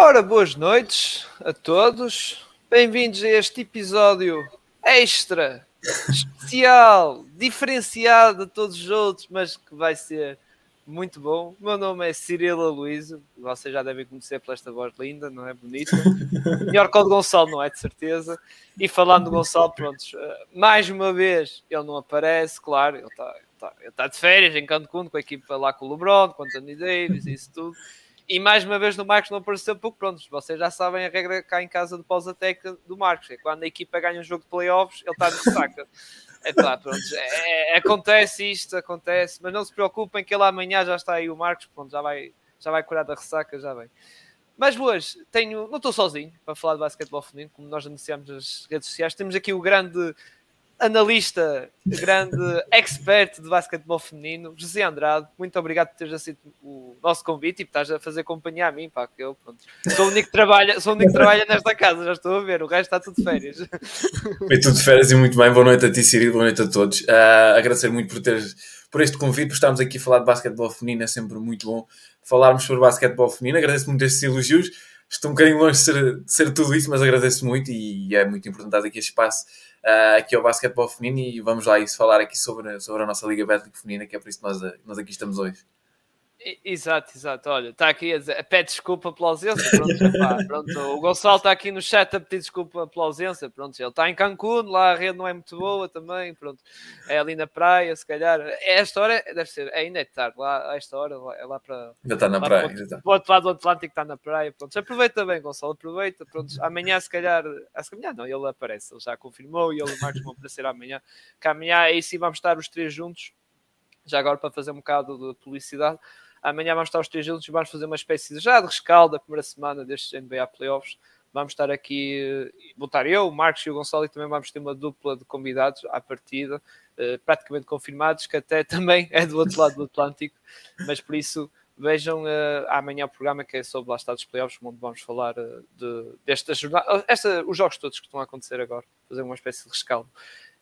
Ora, boas noites a todos. Bem-vindos a este episódio extra, especial, diferenciado de todos os outros, mas que vai ser muito bom. O meu nome é Cirilo Aloysio, vocês já devem conhecer por esta voz linda, não é? Bonita. Melhor que o de Gonçalo, não é? De certeza. E falando do Gonçalo, pronto, eh, mais uma vez ele não aparece, claro, ele está tá, tá de férias em Cancún com a equipa lá com o LeBron, com o Anthony Davis e isso tudo. E mais uma vez no Marcos não apareceu, porque pronto, vocês já sabem a regra cá em casa do pós-attack do Marcos, é quando a equipa ganha um jogo de playoffs, ele está de ressaca. É claro, pronto, é, é, acontece isto, acontece, mas não se preocupem que ele amanhã já está aí o Marcos, pronto, já vai, já vai curar da ressaca, já vem. Mas hoje tenho, não estou sozinho para falar de basquetebol feminino, como nós anunciamos nas redes sociais, temos aqui o grande analista, grande expert de basquetebol feminino, José Andrade. Muito obrigado por teres aceito o nosso convite e por estás a fazer companhia a mim, pá, que eu pronto, sou o único que trabalha, sou o único que trabalha nesta casa, já estou a ver, o resto está tudo de férias. Bem, tudo de férias e muito bem, boa noite a ti, Cirilo, boa noite a todos. Uh, agradecer muito por teres por este convite, por estarmos aqui a falar de basquetebol feminino, é sempre muito bom falarmos sobre basquetebol feminino. Agradeço muito estes elogios. Estou um bocadinho longe de ser, de ser tudo isso, mas agradeço muito e é muito importante dar aqui este espaço aqui ao basquetebol feminino e vamos lá isso, falar aqui sobre, sobre a nossa Liga Bética Feminina, que é por isso que nós, nós aqui estamos hoje. Exato, exato. Olha, está aqui a dizer, pede desculpa pela ausência. Pronto, pá, pronto. O Gonçalo está aqui no chat a pedir desculpa pela ausência. Pronto, ele está em Cancún, lá a rede não é muito boa também. Pronto, é ali na praia, se calhar. É esta hora deve ser, ainda é tarde, lá a esta hora é lá para. Ainda está na praia. Para, para o outro lado do Atlântico está na praia. Pronto, aproveita bem, Gonçalo, aproveita. Pronto, amanhã, se calhar, ah, se calhar não, ele aparece, ele já confirmou e ele e Marcos vão aparecer amanhã. Que amanhã aí sim vamos estar os três juntos. Já agora para fazer um bocado de publicidade. Amanhã vamos estar os três juntos e vamos fazer uma espécie de, já de rescaldo da primeira semana destes NBA Playoffs. Vamos estar aqui, vou estar eu, o Marcos e o Gonçalo, e também vamos ter uma dupla de convidados à partida, eh, praticamente confirmados, que até também é do outro lado do Atlântico, mas por isso vejam uh, amanhã o programa que é sobre lá Estados Playoffs, onde vamos falar uh, de, desta jornada, esta, os jogos todos que estão a acontecer agora, fazer uma espécie de rescaldo.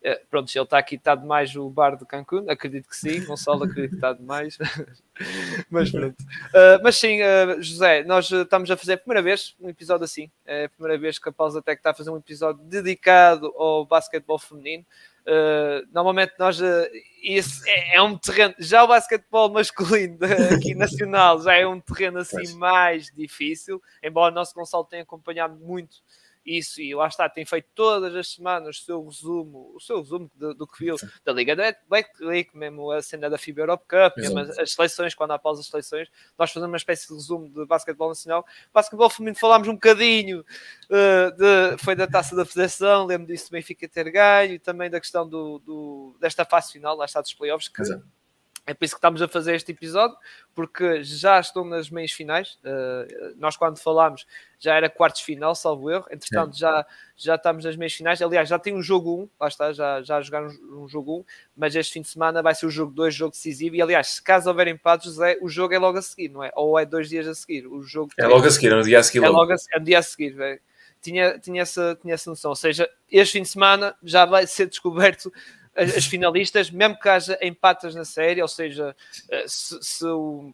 Uh, pronto, ele está aqui, está demais o bar de Cancún, acredito que sim, Gonçalo acredito que está demais, mas pronto. Uh, mas sim, uh, José, nós estamos a fazer a primeira vez um episódio assim, é a primeira vez que a Pausa Tech está a fazer um episódio dedicado ao basquetebol feminino. Uh, normalmente nós uh, isso é, é, um terreno já o basquetebol masculino aqui nacional já é um terreno assim mais difícil embora o nosso Gonçalo tenha acompanhado muito isso, e lá está, tem feito todas as semanas o seu resumo, o seu resumo do, do que viu da Liga Black League, mesmo a cena da FIBA Europe Cup, mesmo as, as, seleções, quando há pausa as seleções, nós fazemos uma espécie de resumo de basquetebol nacional. Basquetebol feminino falámos um bocadinho uh, de, foi da taça da Federação, lembro disso do Benfica ter ganho, e também da questão do, do desta fase final, lá está dos playoffs, que Exato é por isso que estamos a fazer este episódio, porque já estão nas meias finais. Uh, nós, quando falámos, já era quartos final, salvo erro. Entretanto, já, já estamos nas meias finais. Aliás, já tem um jogo 1, lá está, já, já jogaram um, um jogo 1, mas este fim de semana vai ser o jogo 2, jogo decisivo. E aliás, se caso houver empates, José, o jogo é logo a seguir, não é? Ou é dois dias a seguir. O jogo é logo a seguir, é no dia a seguir. É logo a, é no dia a seguir, velho. Tinha, tinha, essa, tinha essa noção. Ou seja, este fim de semana já vai ser descoberto as, finalistas, mesmo que haja empates na série, ou seja, eh, se, se,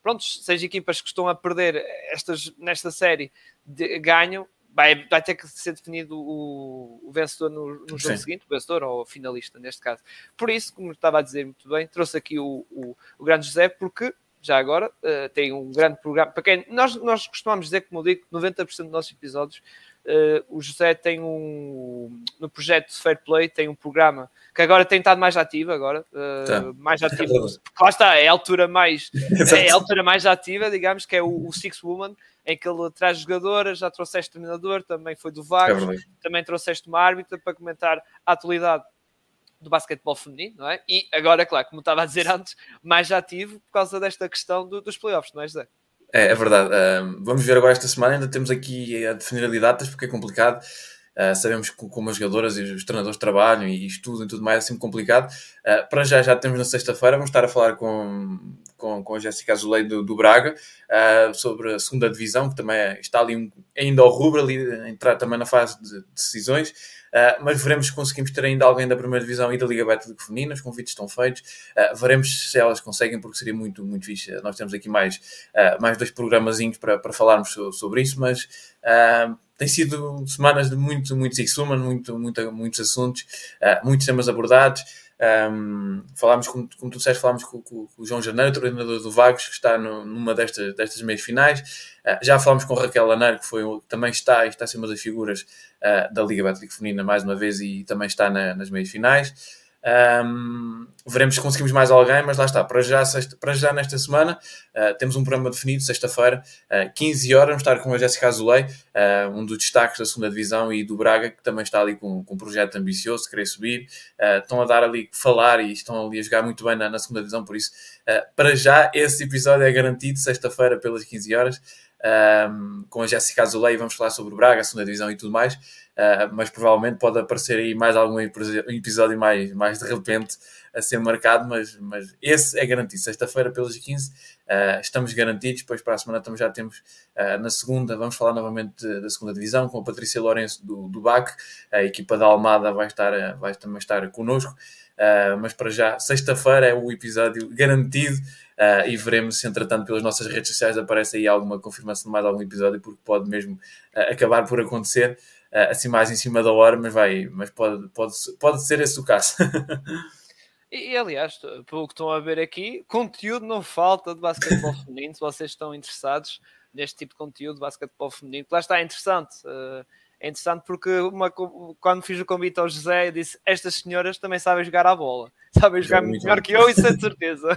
pronto, se as equipas que estão a perder estas, nesta série de, ganham, vai, vai ter que ser definido o, o vencedor no, no jogo Sim. seguinte, o vencedor ou o finalista, neste caso. Por isso, como estava a dizer muito bem, trouxe aqui o, o, o grande José, porque já agora uh, tem um grande programa. Para quem nós, nós costumamos dizer, como eu digo, 90% dos nossos episódios Uh, o José tem um no projeto de Fair Play tem um programa que agora tem estado mais ativo agora uh, tá. mais ativo porque lá está é a altura mais é a altura mais ativa digamos que é o, o, Six Woman em que ele traz jogadoras já trouxeste treinador também foi do Vagos é também trouxeste uma árbitra para comentar a atualidade do basquetebol feminino, não é? E agora, claro, como estava a dizer antes, mais ativo por causa desta questão do, dos playoffs, não é, José? É, é verdade. Uh, vamos ver agora esta semana. Ainda temos aqui a definir ali datas porque é complicado. Uh, sabemos que como as jogadoras e os treinadores trabalham e estudam e tudo mais é sempre complicado. Uh, para já, já temos na sexta-feira, vamos estar a falar com, com, com a Jéssica Azulei do, do Braga uh, sobre a segunda divisão, que também é, está ali um, ainda ao rubro, ali entrar também na fase de decisões. Uh, mas veremos se conseguimos ter ainda alguém da primeira divisão e da Liga Betclic feminina, os convites estão feitos, uh, veremos se elas conseguem, porque seria muito, muito fixe. Nós temos aqui mais, mais dois programazinhos para, para falarmos sobre isso, mas tem sido semanas de muito, muito Sixuma, muito, muito, muitos assuntos, muitos temas abordados. Um, falámos, como, como tu disseste, falámos com, com, com, o João Janeiro, treinador do Vagos, que está no, numa destas, destas meias finais. Uh, já falámos com Raquel Lanar, que, foi, também está, está acima das figuras uh, da Liga Betclic Feminina mais uma vez e também está na, nas meias finais. Um, veremos se conseguimos mais alguém, mas lá está. Para já, sexta, para já nesta semana, uh, temos um programa definido, sexta-feira, uh, 15 horas. Vamos estar com a Jéssica Azulei, uh, um dos destaques da segunda Divisão e do Braga, que também está ali com, com um projeto ambicioso, querer subir. Estão a dar ali falar e estão ali a jogar muito bem na, na segunda Divisão, por isso, para já, esse episódio é garantido, sexta-feira, pelas 15 horas. Com a Jéssica Azulei, vamos falar sobre o Braga, a segunda divisão e tudo mais. Uh, mas provavelmente pode aparecer aí mais algum episódio mais, mais de repente a ser marcado, mas, mas esse é garantido. Sexta-feira, pelas 15, uh, ah, estamos garantidos. Depois, para a semana, também já temos uh, na segunda. Vamos falar novamente da segunda divisão com a Patrícia Lourenço do, do BAC. A equipa da Almada vai, estar, vai também estar connosco. Mas para já, sexta-feira é o episódio garantido. Uh, e veremos se, entretanto, pelas nossas redes sociais aparece aí alguma confirmação de mais algum episódio, porque pode mesmo uh, acabar por acontecer assim mais em cima da hora, mas vai, mas pode, pode, pode ser esse o caso. E, aliás, pelo que estão a ver aqui, conteúdo não falta de basquetebol feminino. Se vocês estão interessados neste tipo de conteúdo de basquetebol feminino, lá está é interessante. Uh, é interessante porque uma, quando fiz o convite ao José, eu disse: Estas senhoras também sabem jogar a bola, sabem jogar muito melhor que eu, isso é de certeza,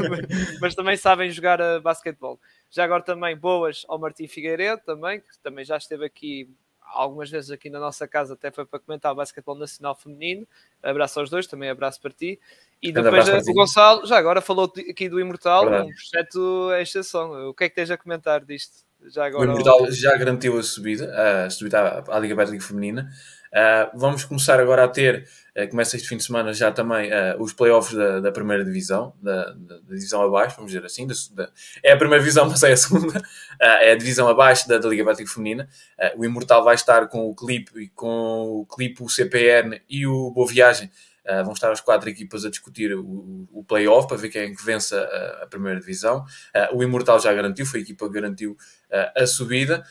mas também sabem jogar a basquetebol. Já agora também boas ao Martim Figueiredo, também, que também já esteve aqui algumas vezes aqui na nossa casa, até foi para comentar o basquetebol nacional feminino. Abraço aos dois, também abraço para ti. E depois o Gonçalo, já agora falou aqui do Imortal, Verdade. um projeto em exceção. O que é que tens a comentar disto? Já agora, o Imortal já garantiu a subida, a subida à, Liga Betliga Feminina. Uh, vamos começar agora a ter, uh, começa este fim de semana já também, uh, os playoffs da, da primeira divisão, da, da, da, divisão abaixo, vamos dizer assim. Da, é a primeira divisão, mas é a segunda. é a divisão abaixo da, da Liga Betliga Feminina. o Imortal vai estar com o Clipe, e com o Clipe, o CPN e o Boa Viagem Uh, vão estar as quatro equipas a discutir o, o playoff para ver quem é que vença a, a primeira divisão. Uh, o Imortal já garantiu, foi a equipa que garantiu uh, a subida.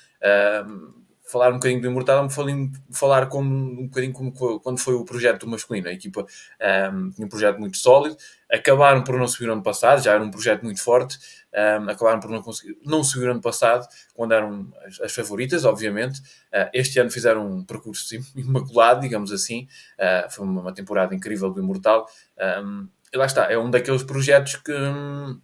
Falar um bocadinho do Imortal, me falar como, um bocadinho como quando foi o projeto do masculino. A equipa um, tinha um projeto muito sólido, acabaram por não subir no ano passado, já era um projeto muito forte, um, acabaram por não conseguir, não subir no ano passado, quando eram as, as favoritas, obviamente. Uh, este ano fizeram um percurso imaculado, digamos assim. Uh, foi uma, uma, temporada incrível do Imortal. Um, e lá está, é um daqueles projetos que hum,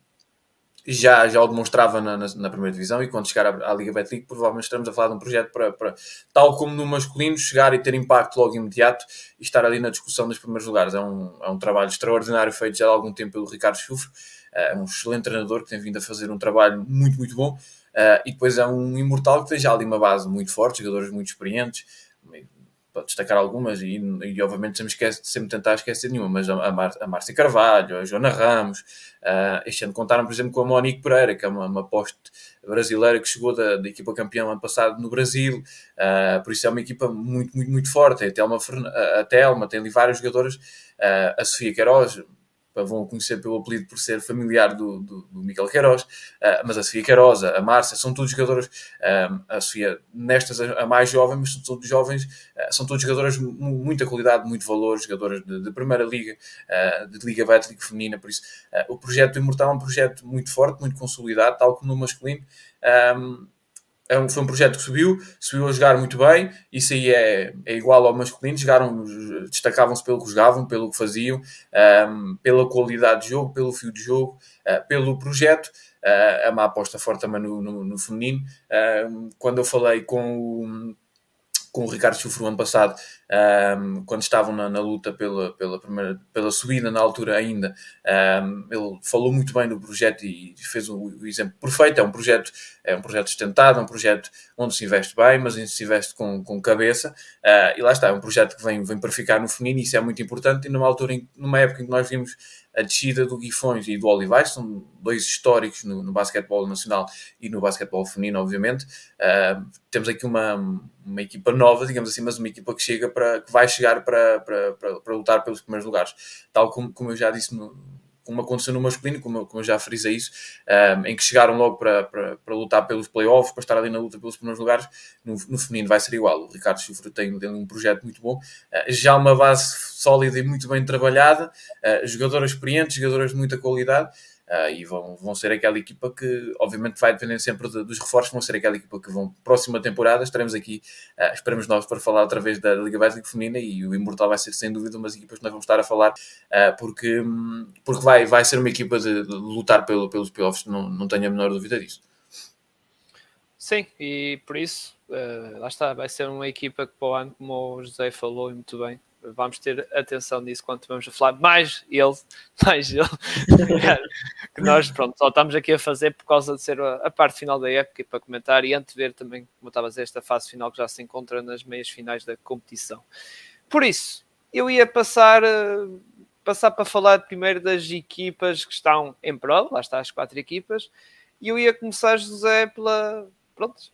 já, já o demonstrava na, na, na, primeira divisão e quando chegar à, à Liga Betlic provavelmente estaremos a falar de um projeto para, para, tal como no masculino, chegar e ter impacto logo imediato e estar ali na discussão dos primeiros lugares. É um, é um trabalho extraordinário feito já há algum tempo pelo Ricardo Chufre, é um excelente treinador que tem vindo a fazer um trabalho muito, muito bom. Uh, e depois é um imortal que tem já ali uma base muito forte, jogadores muito experientes, para destacar algumas, e, e obviamente sempre, esquece, sempre tentar esquecer nenhuma, mas a, Mar, a Márcia Carvalho, a Joana Ramos, uh, este ano contaram, por exemplo, com a Monique Pereira, que é uma, uma poste brasileira que chegou da, da equipa campeã ano passado no Brasil, uh, por isso é uma equipa muito, muito, muito forte. A Telma, a Telma tem ali vários jogadores, uh, a Sofia Queiroz, vão conhecer pelo apelido por ser familiar do, do, do Miguel Queiroz, uh, mas a Sofia Queiroz, a Márcia, são todos jogadores, uh, a Sofia nestas a mais jovem, mas são todos jovens, uh, são todos jogadores de muita qualidade, muito valor, jogadores de, de primeira liga, de Liga Bética Feminina, por isso o projeto do Imortal é um projeto muito forte, muito consolidado, tal como no masculino, um, é um, foi um projeto que subiu, subiu a jogar muito bem, isso aí é, é igual ao masculino, jogaram, destacavam-se pelo que jogavam, pelo que faziam, um, pela qualidade de jogo, pelo fio de jogo, uh, pelo projeto, uh, é uma aposta forte também no, no, no feminino. Uh, quando eu falei com o com o Ricardo Chufro ano passado, um, quando estavam na, na, luta pela, pela, primeira, pela subida na altura ainda, um, ele falou muito bem do projeto e fez o, exemplo perfeito. É um projeto, é um projeto sustentado, é um projeto onde se investe bem, mas se investe com, com cabeça. Uh, e lá está, é um projeto que vem, vem para ficar no feminino isso é muito importante. E numa altura, numa época em que nós vimos a descida do Guifões e do Olivais, são dois históricos no, no basquetebol nacional e no basquetebol feminino, obviamente. Uh, temos aqui uma, uma equipa nova, digamos assim, mas uma equipa que chega para que vai chegar para, para, para, para lutar pelos primeiros lugares. Tal como, como eu já disse no, como aconteceu no masculino, como, como já frisei isso, um, em que chegaram logo para, para, para lutar pelos playoffs, para estar ali na luta pelos primeiros lugares, no, no feminino vai ser igual. O Ricardo Chufre tem, tem um projeto muito bom, uh, já uma base sólida e muito bem trabalhada, uh, jogadoras experientes, jogadoras de muita qualidade, Uh, e vão, vão ser aquela equipa que, obviamente, vai depender sempre de, dos reforços, vão ser aquela equipa que vão, próxima temporada, estaremos aqui, uh, esperamos nós, para falar outra vez da Liga Básica Feminina e o Imortal vai ser, sem dúvida, umas equipas que nós vamos estar a falar, uh, porque, porque vai, vai ser uma equipa de, de lutar pelo, pelos playoffs, não, não tenho a menor dúvida disso. Sim, e por isso, lá está, vai ser uma equipa que para o ano, como o José falou muito bem, vamos ter atenção nisso quando vamos a falar mais ele, mais ele, que nós pronto, só estamos aqui a fazer por causa de ser a, parte final da época e para comentar e antever também, como estava a dizer, esta fase final que já se encontra nas meias finais da competição. Por isso, eu ia passar, eh, passar para falar primeiro das equipas que estão em prova, lá está as quatro equipas, e eu ia começar, José, pela, pronto,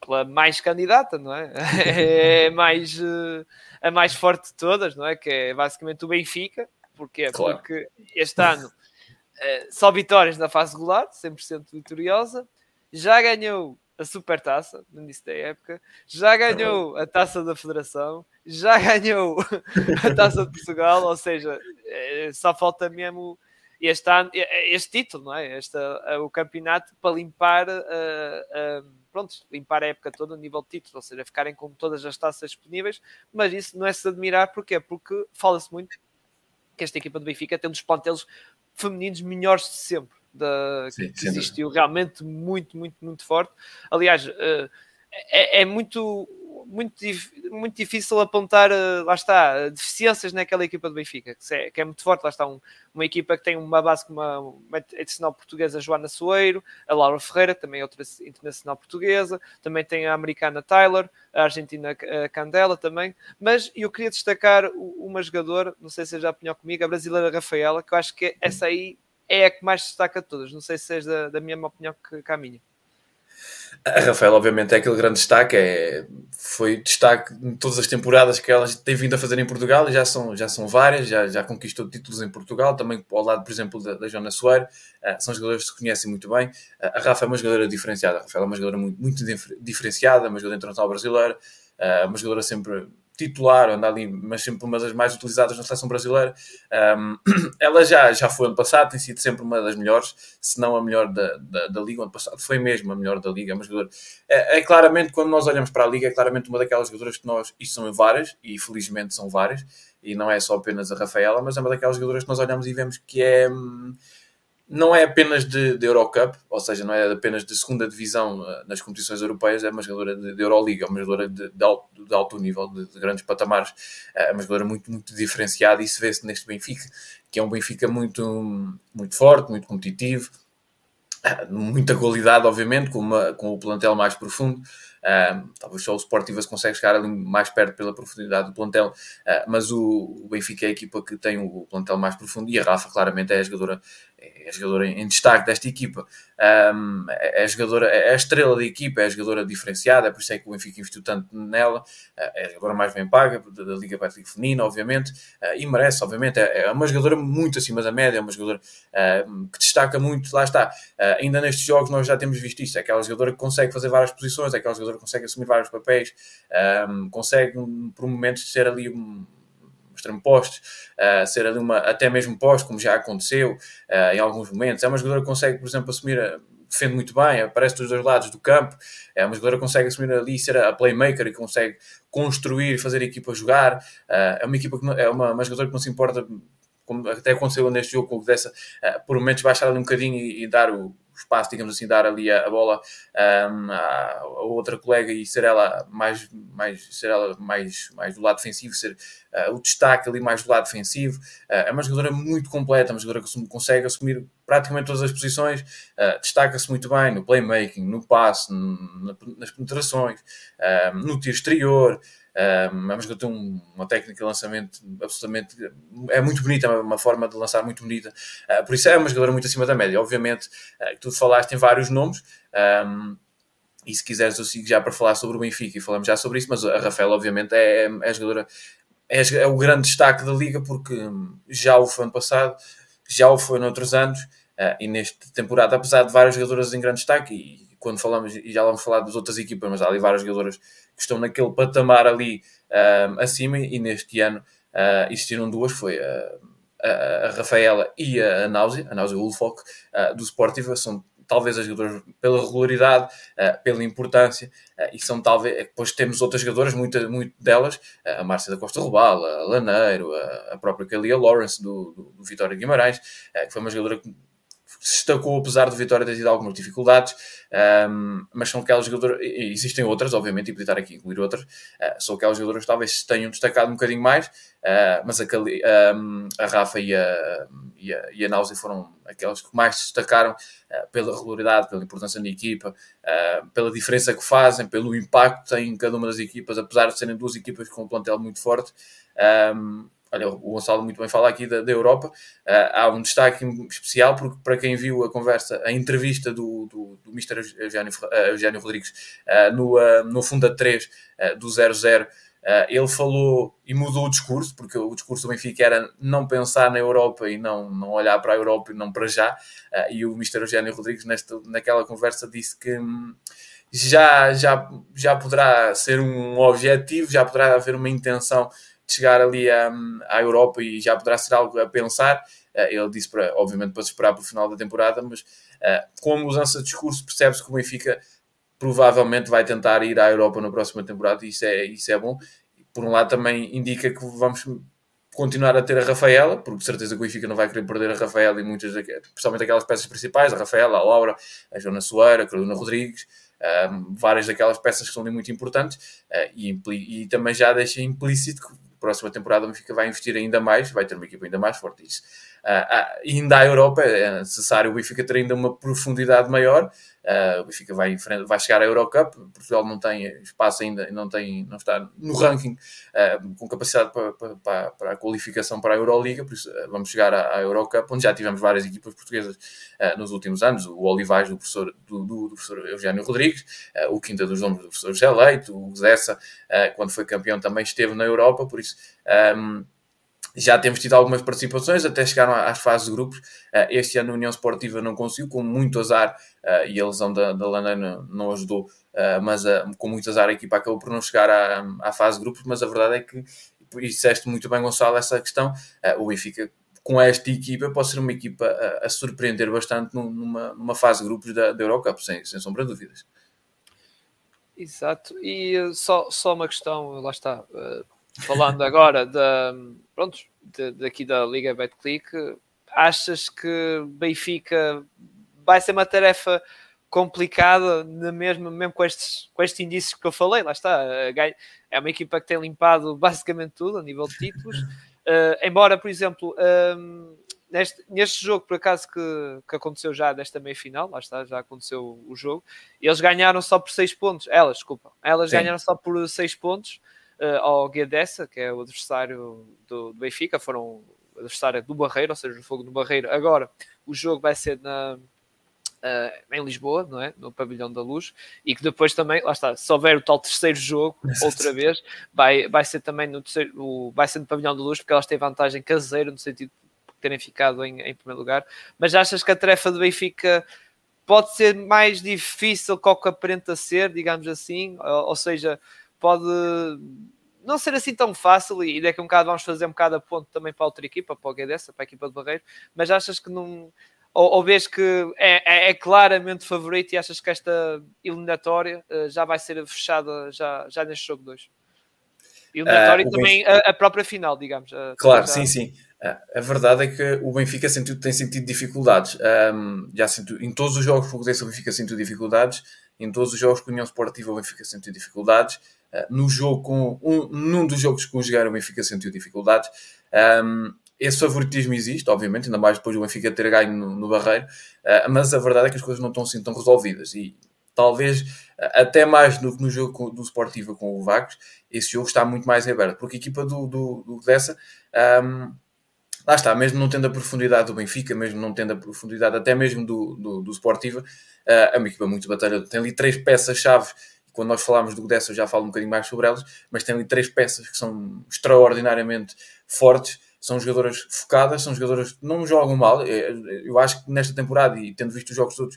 pela mais candidata, não é? É mais, uh, a mais forte de todas, não é? Que é basicamente o Benfica. Porquê? Claro. Porque este ano uh, só vitórias na fase regular, 100% vitoriosa. Já ganhou a Supertaça, no início da época, já ganhou a Taça da Federação, já ganhou a Taça de Portugal, ou seja, eh, só falta mesmo este, ano, este título, não é? Este, o campeonato para limpar uh, uh, pronto, limpar a época toda a nível de títulos, ou seja, ficarem com todas as taças disponíveis, mas isso não é se admirar, porquê? Porque fala-se muito que esta equipa do Benfica tem um dos plantelos femininos melhores de sempre, da, Sim, que existiu, realmente muito, muito, muito forte. Aliás, uh, é, é, muito muito, muito difícil apontar, eh, lá está, deficiências naquela equipa do Benfica, que é, que é muito forte. Lá está um, uma equipa que tem uma base como uma, internacional portuguesa, Joana Soeiro, a Laura Ferreira, também outra internacional portuguesa, também tem a americana Tyler, a argentina a Candela também. Mas eu queria destacar uma jogadora, não sei se você já apanhou comigo, a brasileira Rafaela, que eu acho que essa aí é a que mais destaca de todas. Não sei se és da, da mesma opinião que, que a minha. A Rafael, obviamente, é aquele grande destaque, é, foi destaque em todas as temporadas que ela tem vindo a fazer em Portugal, e já são, já são várias, já, já conquistou títulos em Portugal, também ao lado, por exemplo, da, da Joana Soares, uh, são jogadores que se conhecem muito bem. Uh, a Rafa é uma jogadora diferenciada, a Rafael é uma jogadora muito, muito diferenciada, uma jogadora internacional brasileira, uh, uma jogadora sempre titular, anda ali, mas sempre uma das mais utilizadas na seleção brasileira. Um, ela já, já foi ano passado, tem sido sempre uma das melhores, se não a melhor da, da, da Liga. Ano passado foi mesmo a melhor da Liga. Mas é, é, claramente, quando nós olhamos para a Liga, é claramente uma daquelas jogadoras que nós, e são várias, e felizmente são várias, e não é só apenas a Rafaela, mas é uma daquelas jogadoras que nós olhamos e vemos que é. Hum, não é apenas de, de Eurocup, ou seja, não é apenas de segunda divisão uh, nas competições europeias, é uma jogadora de, de Euroliga, é uma jogadora de, de, alto, de alto nível, de, de grandes patamares, uh, é uma jogadora muito, muito diferenciada e isso vê-se neste Benfica, que é um Benfica muito, muito forte, muito competitivo, uh, muita qualidade, obviamente, com, uma, com o plantel mais profundo, Uh, talvez só o Sportivas consegue chegar ali mais perto pela profundidade do plantel, uh, mas o, o, Benfica é a equipa que tem o plantel mais profundo e a Rafa claramente é a jogadora é a jogadora em destaque desta equipa, um, é, a jogadora, é a estrela da equipa, é jogadora diferenciada, é por isso é que o Benfica investiu tanto nela, é a jogadora mais bem paga da, Liga Betliga Feminina, obviamente, uh, e merece, obviamente, é, é, uma jogadora muito acima da média, é uma jogadora uh, que destaca muito, lá está, uh, ainda nestes jogos nós já temos visto isso, é aquela jogadora que consegue fazer várias posições, é aquela jogadora que consegue assumir vários papéis, um, consegue por momentos ser ali um, extremo poste, uh, ser ali uma, até mesmo poste, como já aconteceu uh, em alguns momentos. É uma jogadora que consegue, por exemplo, assumir, a, defende muito bem, aparece dos dois lados do campo. É uma jogadora que consegue assumir ali, ser a playmaker e consegue construir, fazer a equipa jogar. Uh, é uma equipa que não, é uma, uma jogadora que não se importa, como até aconteceu neste jogo, com o dessa, por momentos baixar ali um bocadinho e, e dar o espaço, digamos assim, dar ali a, a bola um, à, outra colega e ser ela mais, mais, ser ela mais, mais do lado defensivo, ser uh, o destaque ali mais do lado defensivo. Uh, é uma jogadora muito completa, uma jogadora que consegue assumir praticamente todas as posições, uh, destaca-se muito bem no playmaking, no passe, nas penetrações, uh, no tiro exterior. Um, é que tem uma técnica de lançamento absolutamente. É muito bonita, é uma forma de lançar muito bonita. Uh, por isso é uma jogadora muito acima da média. Obviamente, uh, tu falaste em vários nomes. Um, e se quiseres, eu sigo já para falar sobre o Benfica e falamos já sobre isso. Mas a Rafaela, obviamente, é, é a jogadora. É, é o grande destaque da liga, porque já o ano passado, já o foi noutros anos. Uh, e nesta temporada, apesar de várias jogadoras em grande destaque, e quando falamos, e já vamos falar das outras equipas, mas há ali várias jogadoras que estão naquele patamar ali uh, acima, e neste ano uh, existiram duas, foi a, a, a Rafaela e a Náusea, a Náusea Ulfok, uh, do Sportiva, são talvez as jogadoras pela regularidade, uh, pela importância, uh, e são talvez, depois temos outras jogadoras, muitas muito delas, a Márcia da Costa Rubal, a Laneiro, a, a própria Kalia Lawrence do, do, do Vitória Guimarães, que foi uma jogadora que se destacou, apesar de Vitória ter tido algumas dificuldades, um, mas são aquelas jogadoras, existem outras, obviamente, e podia estar aqui a incluir outras, uh, são aquelas jogadoras que talvez se tenham destacado um bocadinho mais, uh, mas a, um, a Rafa e a, e a, e a Náusea foram aquelas que mais se destacaram uh, pela regularidade, pela importância na equipa, pela diferença que fazem, pelo impacto que em cada uma das equipas, apesar de serem duas equipas com um plantel muito forte. Um, olha, o Gonçalo muito bem fala aqui da, da Europa, uh, há um destaque especial, porque para quem viu a conversa, a entrevista do, do, do Mr. Eugênio, uh, Eugênio Rodrigues uh, no, uh, no Funda 3 do 00, ele falou e mudou o discurso, porque o discurso do Benfica era não pensar na Europa e não, não olhar para a Europa e não para já, e o Mr. Eugênio Rodrigues nesta, naquela conversa disse que hum, já, já, já poderá ser um objetivo, já poderá haver uma intenção chegar ali à, à Europa e já poderá ser algo a pensar. Uh, ele disse, para, obviamente, para se esperar para o final da temporada, mas uh, com a mudança de discurso percebe-se que o Benfica provavelmente vai tentar ir à Europa na próxima temporada e isso é, isso é bom. Por um lado também indica que vamos continuar a ter a Rafaela, porque de certeza que o Benfica não vai querer perder a Rafaela e muitas, principalmente aquelas peças principais, a Rafaela, a Laura, a Joana Soeira, a Carolina Rodrigues, um, várias daquelas peças que são muito importantes uh, e, e, também já deixa implícito que próxima temporada o Benfica vai investir ainda mais, vai ter uma equipa ainda mais forte. Isso. Uh, ainda à Europa é necessário o Benfica ter ainda uma profundidade maior. Uh, o Benfica vai, vai chegar à Eurocup. Portugal não tem espaço ainda, não, tem, não está no ranking com capacidade para, para, para, a qualificação para a Euroliga. Por isso, vamos chegar à, à, Eurocup, onde já tivemos várias equipas portuguesas nos últimos anos. O Olivais do professor, do, do, do professor Eugênio Rodrigues, o Quinta dos Nomes do professor José Leite, o Zessa, quando foi campeão, também esteve na Europa. Por isso. Um, já temos tido algumas participações, até chegaram às fases de grupos. Uh, este ano a União Esportiva não conseguiu, com muito azar, uh, e a lesão da, da Lanana não ajudou, uh, mas com muito azar a equipa acabou por não chegar à, à fase de grupos, mas a verdade é que, e disseste muito bem, Gonçalo, essa questão, o Benfica com esta equipa pode ser uma equipa a, a surpreender bastante numa, numa fase de grupos da, da Eurocup, sem, sem sombra de dúvidas. Exato, e só, só uma questão, lá está, falando agora da, pronto, de, daqui da Liga Betclic, achas que Benfica vai ser uma tarefa complicada, mesmo, mesmo com, estes, com estes indícios que eu falei, lá está, é uma equipa que tem limpado basicamente tudo a nível de títulos, uh, embora, por exemplo, um, neste, neste jogo, por acaso, que, que aconteceu já desta meia-final, lá está, já aconteceu o jogo, eles ganharam só por 6 pontos, elas, desculpa, elas Sim. ganharam só por 6 pontos, uh, ao Guedessa, que é o adversário do, do Benfica, foram adversário do Barreiro, ou seja, o fogo do Barreiro. Agora, o jogo vai ser na, Uh, em Lisboa, não é? No Pavilhão da Luz, e que depois também, lá está, se houver o tal terceiro jogo, outra vez, vai, vai ser também no terceiro, o, vai ser no Pavilhão da Luz, porque elas têm vantagem caseira, no sentido de terem ficado em, em primeiro lugar. Mas achas que a tarefa do Benfica pode ser mais difícil que o que aparenta ser, digamos assim? Ou, ou seja, pode não ser assim tão fácil e daqui a um bocado vamos fazer um bocado a ponto também para a outra equipa, para o Guedes, para a equipa de Barreiro, mas achas que não ou, ou vês que é, é, é, claramente favorito e achas que esta eliminatória uh, já vai ser fechada já, já neste jogo 2? Eliminatória uh, e também Benfica... a, a, própria final, digamos. claro, já... sim, sim. A verdade é que o Benfica sentiu, tem sentido dificuldades. Um, já sentiu, em todos os jogos que o Benfica sentiu dificuldades. Em todos os jogos que a União Esportiva o Benfica sentiu dificuldades. Uh, no jogo com um, num dos jogos que conjugaram o Benfica sentiu dificuldades. Um, esse favoritismo existe, obviamente, ainda mais depois do Benfica ter ganho no, no Barreiro, uh, mas a verdade é que as coisas não estão assim tão resolvidas. E talvez uh, até mais do que no jogo do Sportiva com o Vagos, esse jogo está muito mais aberto, porque a equipa do, do, do dessa um, lá está, mesmo não tendo a profundidade do Benfica, mesmo não tendo a profundidade até mesmo do, do, do Sportiva, uh, é uma equipa muito batalha, tem ali três peças-chave quando nós falamos do dessa eu já falo um bocadinho mais sobre elas, mas tem ali três peças que são extraordinariamente fortes são jogadoras focadas, são jogadoras que não jogam mal. É, eu acho que nesta temporada, e tendo visto os jogos todos,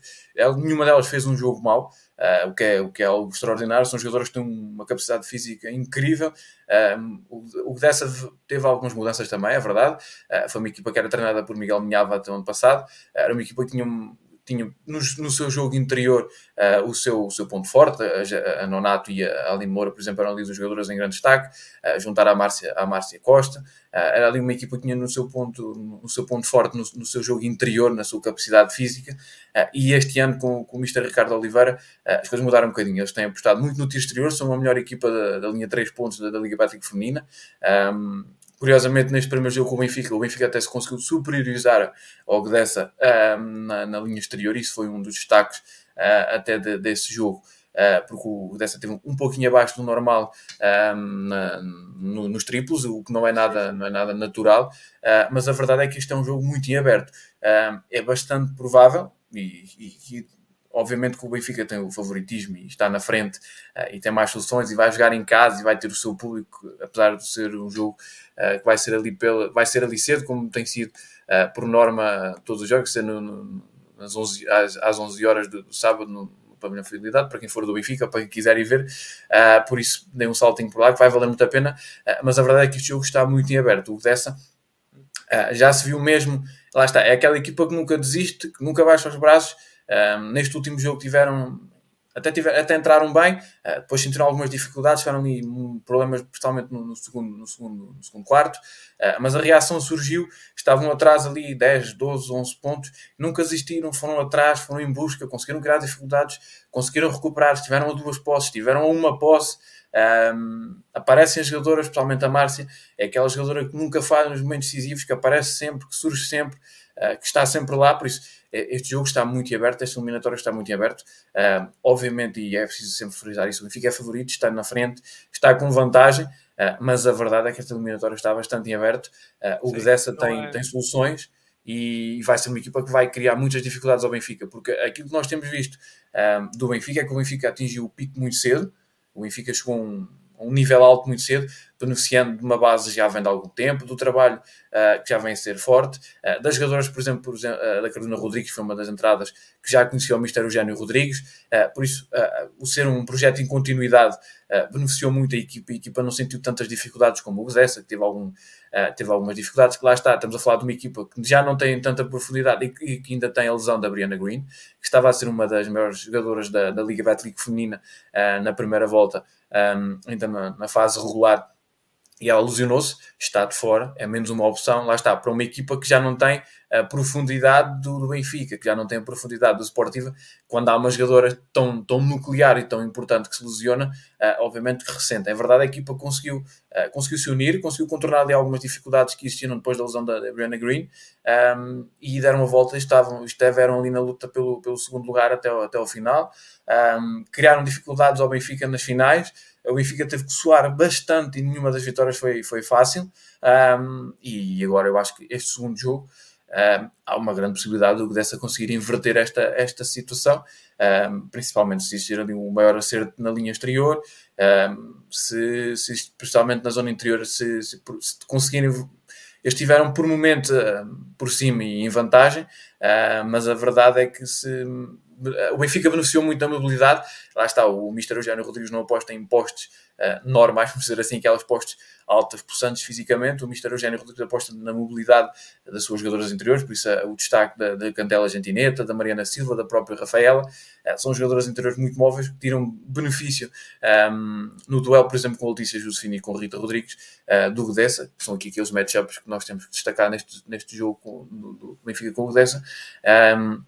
nenhuma delas fez um jogo mal, uh, o, que é, o que é algo extraordinário. São jogadoras que têm uma capacidade física incrível. Um, o, o dessa teve algumas mudanças também, é verdade. Uh, foi uma equipa que era treinada por Miguel Minhava até ano passado. Era uma equipa que tinha tinha no, no, seu jogo interior uh, o, seu, o seu ponto forte. A, a Nonato e a Aline Moura, por exemplo, eram ali os jogadores em grande destaque. Uh, juntar a Márcia, a Márcia Costa. Uh, era ali uma equipa que tinha no seu ponto, no seu ponto forte, no, no seu jogo interior, na sua capacidade física. e este ano, com, com o Mr. Ricardo Oliveira, as coisas mudaram um bocadinho. Eles têm apostado muito no tiro exterior, são a melhor equipa da, da linha 3 pontos da, da Liga Patrick Feminina. Um, Curiosamente, neste primeiro jogo com o Benfica, o Benfica até se conseguiu superiorizar ao Gdessa uh, na, na, linha exterior. Isso foi um dos destaques uh, até de, desse jogo, uh, porque o Gdessa teve um pouquinho abaixo do normal na, no, nos triplos, o que não é nada, não é nada natural. mas a verdade é que este é um jogo muito em aberto. é bastante provável, e, e, e obviamente que o Benfica tem o favoritismo e está na frente uh, e tem mais soluções e vai jogar em casa e vai ter o seu público, apesar de ser um jogo uh, que vai ser ali pela, vai ser ali cedo, como tem sido uh, por norma todos os jogos, sendo no, no, 11, às, às 11 horas do, do sábado no, no pavilhão Fidelidade, para quem for do Benfica, para quem quiser ir ver, por isso dei um saltinho por lá que vai valer muito a pena, mas a verdade é que este jogo está muito em aberto, o dessa já se viu mesmo, lá está, é aquela equipa que nunca desiste, que nunca baixa os braços, um, neste último jogo tiveram até, tiver, até entraram bem, uh, depois sentiram algumas dificuldades, tiveram ali problemas, principalmente no, no, segundo, no, segundo, no segundo quarto, uh, mas a reação surgiu, estavam atrás ali 10, 12, 11 pontos, nunca desistiram, foram atrás, foram em busca, conseguiram criar dificuldades, conseguiram recuperar, estiveram a duas posses, tiveram a uma posse, um, aparecem as jogadoras, especialmente a Márcia, é aquela jogadora que nunca falha nos momentos decisivos, que aparece sempre, que surge sempre, uh, que está sempre lá, por isso este jogo está muito aberto, esta eliminatória está muito aberto. Uh, obviamente, e é preciso sempre frisar isso, o Benfica é favorito, está na frente, está com vantagem, uh, mas a verdade é que esta eliminatória está bastante em aberto. Uh, o Bedessa tem, é... tem soluções e vai ser uma equipa que vai criar muitas dificuldades ao Benfica, porque aquilo que nós temos visto do Benfica é que o Benfica atingiu o pico muito cedo, o Benfica chegou a um, a um nível alto muito cedo, beneficiando de uma base já vem de algum tempo, do trabalho uh, que já vem a ser forte, uh, das jogadoras, por exemplo, por exemplo uh, da Carolina Rodrigues, foi uma das entradas que já conheceu o Mistério Eugênio Rodrigues, por isso, o ser um projeto em continuidade beneficiou muito a equipa, a equipa não sentiu tantas dificuldades como o Gzessa, que teve, algum, teve algumas dificuldades, que lá está, estamos a falar de uma equipa que já não tem tanta profundidade e que, e que ainda tem a lesão da Brianna Green, que estava a ser uma das maiores jogadoras da, da Liga Betclic feminina na primeira volta, um, ainda na, na fase regular, e ela ilusionou-se, está de fora, é menos uma opção, lá está, para uma equipa que já não tem a profundidade do, do Benfica, que já não tem a profundidade do Sportiva, quando há uma jogadora tão, tão nuclear e tão importante que se lesiona, uh, obviamente que ressente. É verdade, a equipa conseguiu, uh, conseguiu se unir, conseguiu contornar ali algumas dificuldades que existiam depois da lesão da, da Brianna Green, um, e deram uma volta e estavam, estiveram ali na luta pelo, pelo segundo lugar até, até ao final, um, criaram dificuldades ao Benfica nas finais, o Benfica teve que suar bastante e nenhuma das vitórias foi, foi fácil. Um, e agora eu acho que este segundo jogo um, há uma grande possibilidade do dessa conseguir inverter esta, esta situação, um, principalmente se existir ali um maior acerto na linha exterior, se, se, especialmente na zona interior, se, se, se conseguirem. Eles estiveram por momento por cima e em vantagem, mas a verdade é que se o Benfica beneficiou muito da mobilidade. Lá está, o Mister Eugênio Rodrigues não aposta em postes uh, normais, vamos dizer assim, aquelas postes altas, possantes fisicamente. O Mister Eugênio Rodrigues aposta na mobilidade das suas jogadoras interiores, por isso uh, o destaque da, da Cantela Gentineta, da Mariana Silva, da própria Rafaela. Uh, são jogadoras interiores muito móveis que tiram benefício um, ehm, no duelo, por exemplo, com a Letícia Josefina e com a Rita Rodrigues, do Godessa, que são aqui aqueles matchups que nós temos que destacar neste, neste jogo com, do, do Benfica com o Godessa. Um, ehm,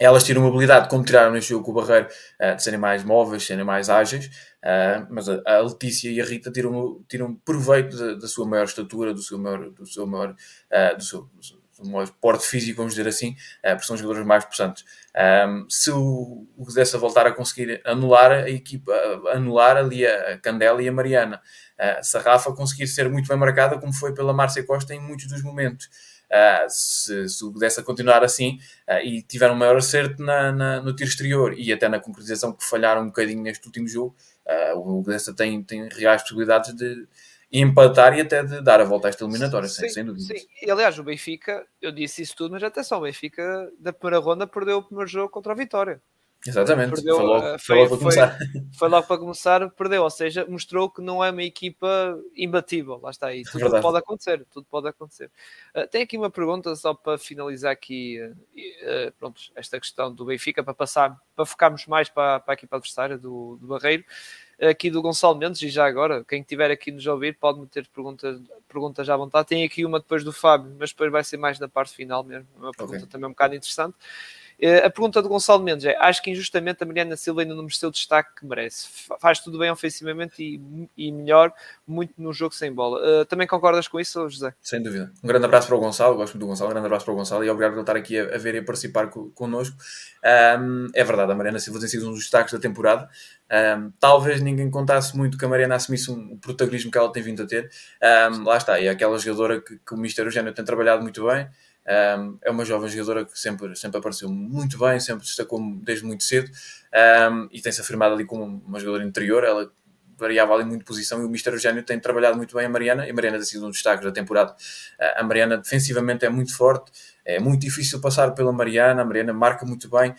elas tiram mobilidade, como tiraram neste jogo com o Barreiro, uh, de serem mais móveis, serem mais ágeis, uh, mas a, Letícia e a Rita tiram, tiram proveito da, da sua maior estatura, do seu maior, do seu maior, uh, do seu, do maior porte físico, vamos dizer assim, porque são jogadores mais possantes. Um, se o, o voltar a conseguir anular a equipa, anular ali a Candela e a Mariana, se a Rafa conseguir ser muito bem marcada, como foi pela Márcia Costa em muitos dos momentos. Uh, se, se pudesse continuar assim uh, e tiver um maior acerto na, na, no tiro exterior e até na concretização que falharam um bocadinho neste último jogo, uh, o Gdessa tem, tem reais possibilidades de empatar e até de dar a volta a esta eliminatória, sim, sem, sem dúvida. Sim, e aliás, o Benfica, eu disse isso tudo, mas atenção, o Benfica da primeira ronda perdeu o primeiro jogo contra a Vitória. Exatamente, perdeu, foi, logo, foi, foi, logo para começar. Foi, logo para começar, perdeu, ou seja, mostrou que não é uma equipa imbatível, lá está aí, tudo Verdade. pode acontecer, tudo pode acontecer. Uh, tenho aqui uma pergunta só para finalizar aqui uh, uh, pronto, esta questão do Benfica, para passar, para focarmos mais para, para a equipa adversária do, do Barreiro, aqui do Gonçalo Mendes, e já agora, quem estiver aqui nos ouvir pode meter perguntas, perguntas à vontade, tem aqui uma depois do Fábio, mas depois vai ser mais na parte final mesmo, uma pergunta okay. também um bocado interessante. Eh, a pergunta do Gonçalo Mendes é: acho que injustamente a Mariana Silva ainda não mereceu o destaque que merece. Faz tudo bem ofensivamente e, e melhor, muito no jogo sem bola. Uh, também concordas com isso, José? Sem dúvida. Um grande abraço para o Gonçalo, gosto muito do Gonçalo. Um grande abraço para o Gonçalo e obrigado por estar aqui a, a ver e a participar co connosco. Um, é verdade, a Mariana Silva tem sido um dos destaques da temporada. Um, talvez ninguém contasse muito que a Mariana assumisse um, protagonismo que ela tem vindo a ter. Um, lá está, é aquela jogadora que, que o Mister Eugênio tem trabalhado muito bem. Um, é uma jovem jogadora que sempre, sempre apareceu muito bem, sempre destacou desde muito cedo um, e tem-se afirmado ali como uma jogadora interior. Ela variava ali muito posição e o Mister Eugênio tem trabalhado muito bem a Mariana e a Mariana tem sido um destaque da temporada. a Mariana defensivamente é muito forte, é muito difícil passar pela Mariana, a Mariana marca muito bem,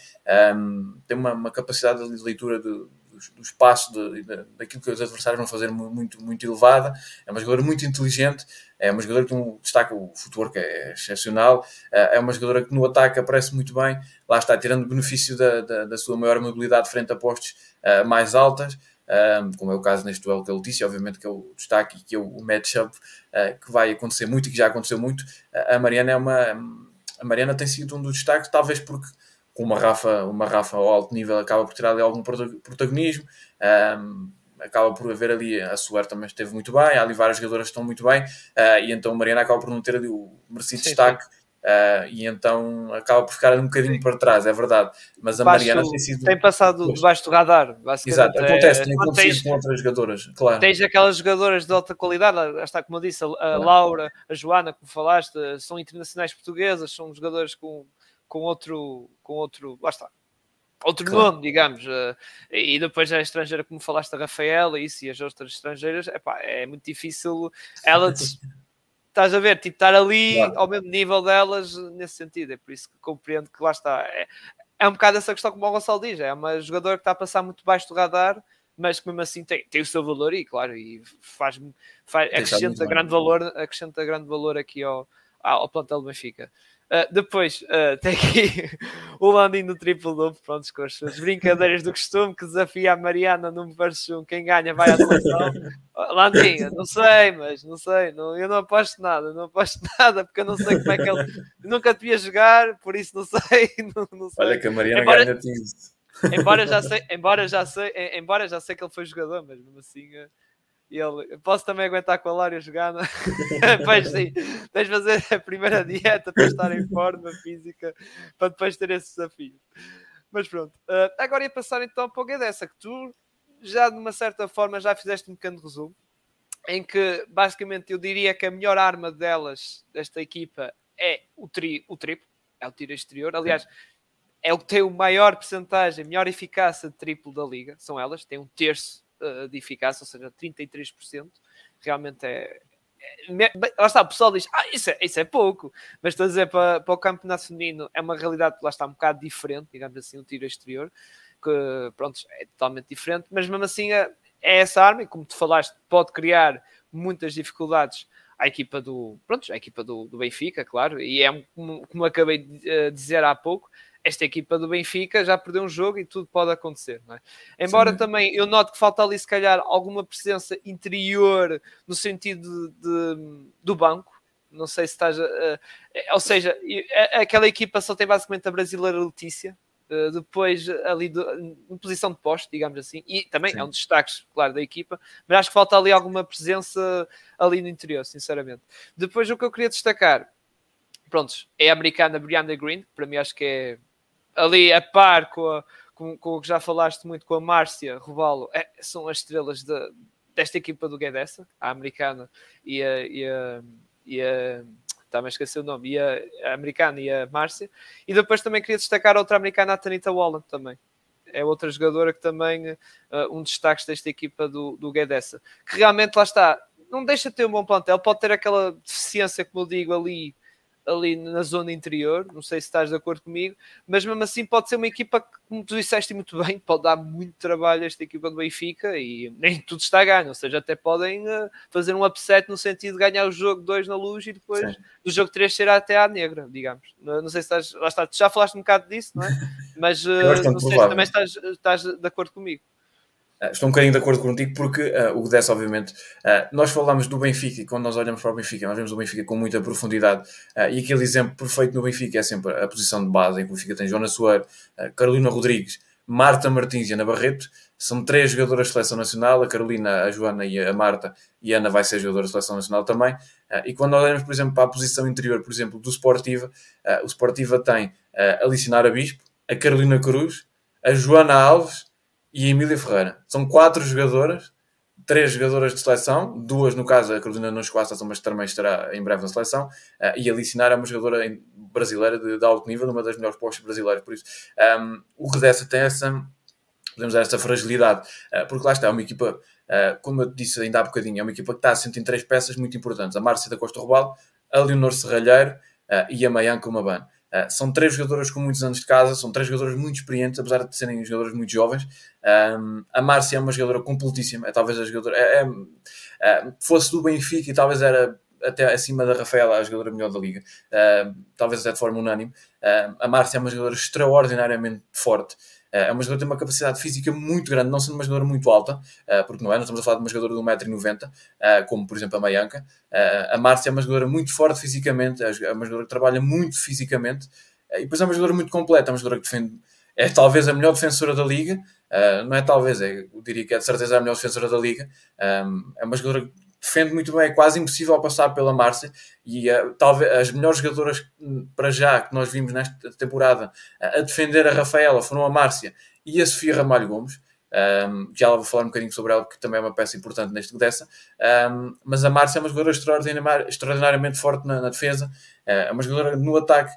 um, tem uma, uma, capacidade de leitura de, do, espaço, de, de, daquilo que os adversários vão fazer muito, muito elevada. É uma jogadora muito inteligente, é uma jogadora que um, destaca o que é excepcional, é, uma jogadora que no ataque aparece muito bem, lá está, tirando benefício da, da, da sua maior mobilidade frente a postes uh, mais altas. Um, como é o caso neste duelo com a Letícia, obviamente que é o destaque e que é o matchup uh, que vai acontecer muito e que já aconteceu muito. A Mariana é uma. A Mariana tem sido um dos destaques, talvez porque com uma Rafa, uma Rafa ao alto nível acaba por tirar ali algum protagonismo. Um, acaba por haver ali a Suer também esteve muito bem, há ali várias jogadoras que estão muito bem, uh, e então a Mariana acaba por não ter ali o merecido sim, destaque. Sim. Uh, e então acaba por ficar um bocadinho para trás, é verdade. Mas a Baixo, Mariana tem sido. Tem passado debaixo do radar, Exato, acontece, é, tem acontecido tens, com outras jogadoras, claro. Tens aquelas jogadoras de alta qualidade, está como eu disse, a, a Laura, a Joana, como falaste, são internacionais portuguesas, são jogadoras com, com outro, com outro, lá está, outro claro. nome, digamos, uh, e depois a estrangeira, como falaste, a Rafaela, isso e as outras estrangeiras, epá, é muito difícil ela estás a ver, tipo, estar ali claro. ao mesmo nível delas nesse sentido, é por isso que compreendo que lá está, é, é um bocado essa questão como o Gonçalo diz, é uma jogadora que está a passar muito baixo do radar, mas que mesmo assim tem, tem o seu valor e claro, e faz, faz acrescenta grande valor, acrescenta grande valor aqui ao, ao plantel do Benfica. Uh, depois uh, tem aqui o Landing do triplo duplo, pronto, com as suas brincadeiras do costume, que desafia a Mariana no versus 1, quem ganha vai à seleção. Landinho, não sei, mas não sei, não, eu não aposto nada, não aposto nada, porque eu não sei como é que ele nunca te ia jogar, por isso não sei, não, não sei. Olha que a Mariana embora, ganha embora já sei, embora já sei, embora já sei que ele foi jogador, mas mesmo assim. E ele, posso também aguentar com a Lária jogar, não? pois sim, tens de fazer a primeira dieta para estar em forma física, para depois ter esse desafio. Mas pronto, uh, agora ia passar então para o dessa que tu já de uma certa forma já fizeste um pequeno resumo, em que basicamente eu diria que a melhor arma delas, desta equipa, é o, tri, o triplo, é o tiro exterior. Aliás, é o que tem o maior percentagem, melhor eficácia de triplo da liga, são elas, tem um terço de eficácia, ou seja, 33%. Realmente é, é, lá está, o pessoal diz, ah, isso é, isso é pouco, mas estou a dizer para, para o campeonato feminino é uma realidade lá está um bocado diferente, digamos assim, o tiro exterior, que pronto, é totalmente diferente, mas mesmo assim é, é essa arma, e como tu falaste, pode criar muitas dificuldades à equipa do, pronto, à equipa do, do Benfica, claro, e é como, como acabei de uh, dizer há pouco, esta equipa do Benfica já perdeu um jogo e tudo pode acontecer, é? Embora Sim. também eu note que falta ali, se calhar, alguma presença interior no sentido de, de do banco. Não sei se estás. Uh, ou seja, aquela equipa só tem basicamente a brasileira Letícia, Uh, depois, ali de, em posição de poste, digamos assim, e também Sim. é um destaque, claro, da equipa, mas acho que falta ali alguma presença ali no interior, sinceramente. Depois, o que eu queria destacar, pronto, é a americana Brianna Green, para mim acho que é ali a par com, a, com, com o que já falaste muito com a Márcia Revalo, é, são as estrelas de, desta equipa do Guedessa, a americana e a, e a, e a estava a esquecer o nome, e a, a, americana e a Márcia. E depois também queria destacar outra americana, a Tanita Wallen, também. É outra jogadora que também, uh, um destaque desta equipa do, do. Que realmente, lá está, não deixa de ter um bom plantel, pode ter aquela deficiência, como eu digo, ali ali na zona interior, não sei se estás de acordo comigo, mas mesmo assim pode ser uma equipa que, como tu disseste muito bem, pode dar muito trabalho a esta equipa do Benfica e nem tudo está a ganho, ou seja, até podem uh, fazer um upset no sentido de ganhar o jogo 2 na luz e depois Sim. do jogo 3 ser até à negra, digamos. Não, sei se estás, lá está, já falaste um bocado disso, não é? Mas uh, não sei se também estás, estás de acordo comigo. Uh, estou um bocadinho de acordo contigo porque uh, o Gudess, obviamente, uh, nós falamos do Benfica e quando nós olhamos para o Benfica, nós vemos o Benfica com muita profundidade e aquele exemplo perfeito no Benfica é sempre a posição de base em que o Benfica tem Jonas Soares, Carolina Rodrigues, Marta Martins e Ana Barreto. São três jogadoras de seleção nacional, a Carolina, a Joana e a Marta, e a Ana vai ser jogadora de seleção nacional também. e quando olhamos, por exemplo, para a posição interior, por exemplo, do Sportiva, o Sportiva tem a Licinara Bispo, a Carolina Cruz, a Joana Alves e Emília Ferreira. São quatro jogadoras, três jogadoras de seleção, duas no caso, a Carolina não chegou à seleção, mas também estará em breve na seleção, uh, e a Licinar é uma jogadora brasileira de, de, alto nível, uma das melhores postas brasileiras, por isso um, o Redessa tem essa, podemos dizer, essa fragilidade, uh, porque lá está, é uma equipa, uh, como eu disse ainda há bocadinho, é uma equipa que está assente em três peças muito importantes, a Márcia da Costa Robal, a Leonor Serralheiro e a Mayanka Maban. Uh, são três jogadoras com muitos anos de casa, são três jogadoras muito experientes, apesar de serem jogadoras muito jovens. Um, a Márcia é uma jogadora completíssima, é talvez a jogadora. É, é, é, fosse do Benfica e talvez era até acima da Rafaela, a jogadora melhor da liga, uh, talvez até de forma unânime. A Márcia é uma jogadora extraordinariamente forte. Eh, é uma jogadora que tem uma capacidade física muito grande, não sendo uma jogadora muito alta, eh, porque não é, nós estamos a falar de uma jogadora de 1,90m, eh, como por exemplo a Mayanka. A Márcia é uma jogadora muito forte fisicamente, é uma jogadora que trabalha muito fisicamente, e depois é uma jogadora muito completa, é uma jogadora que defende, é talvez a melhor defensora da liga, não é talvez, é, eu diria que é de certeza a melhor defensora da liga, é uma jogadora defende muito bem, é quase impossível passar pela Márcia e uh, talvez as melhores jogadoras hum, para já que nós vimos nesta temporada uh, a defender a Rafaela foram a Márcia e a Sofia Ramalho Gomes. Um, já vou falar um bocadinho sobre ela, que também é uma peça importante neste dessa. Um, mas a Márcia é uma jogadora extraordinariamente forte na, na defesa, uh, é uma jogadora no ataque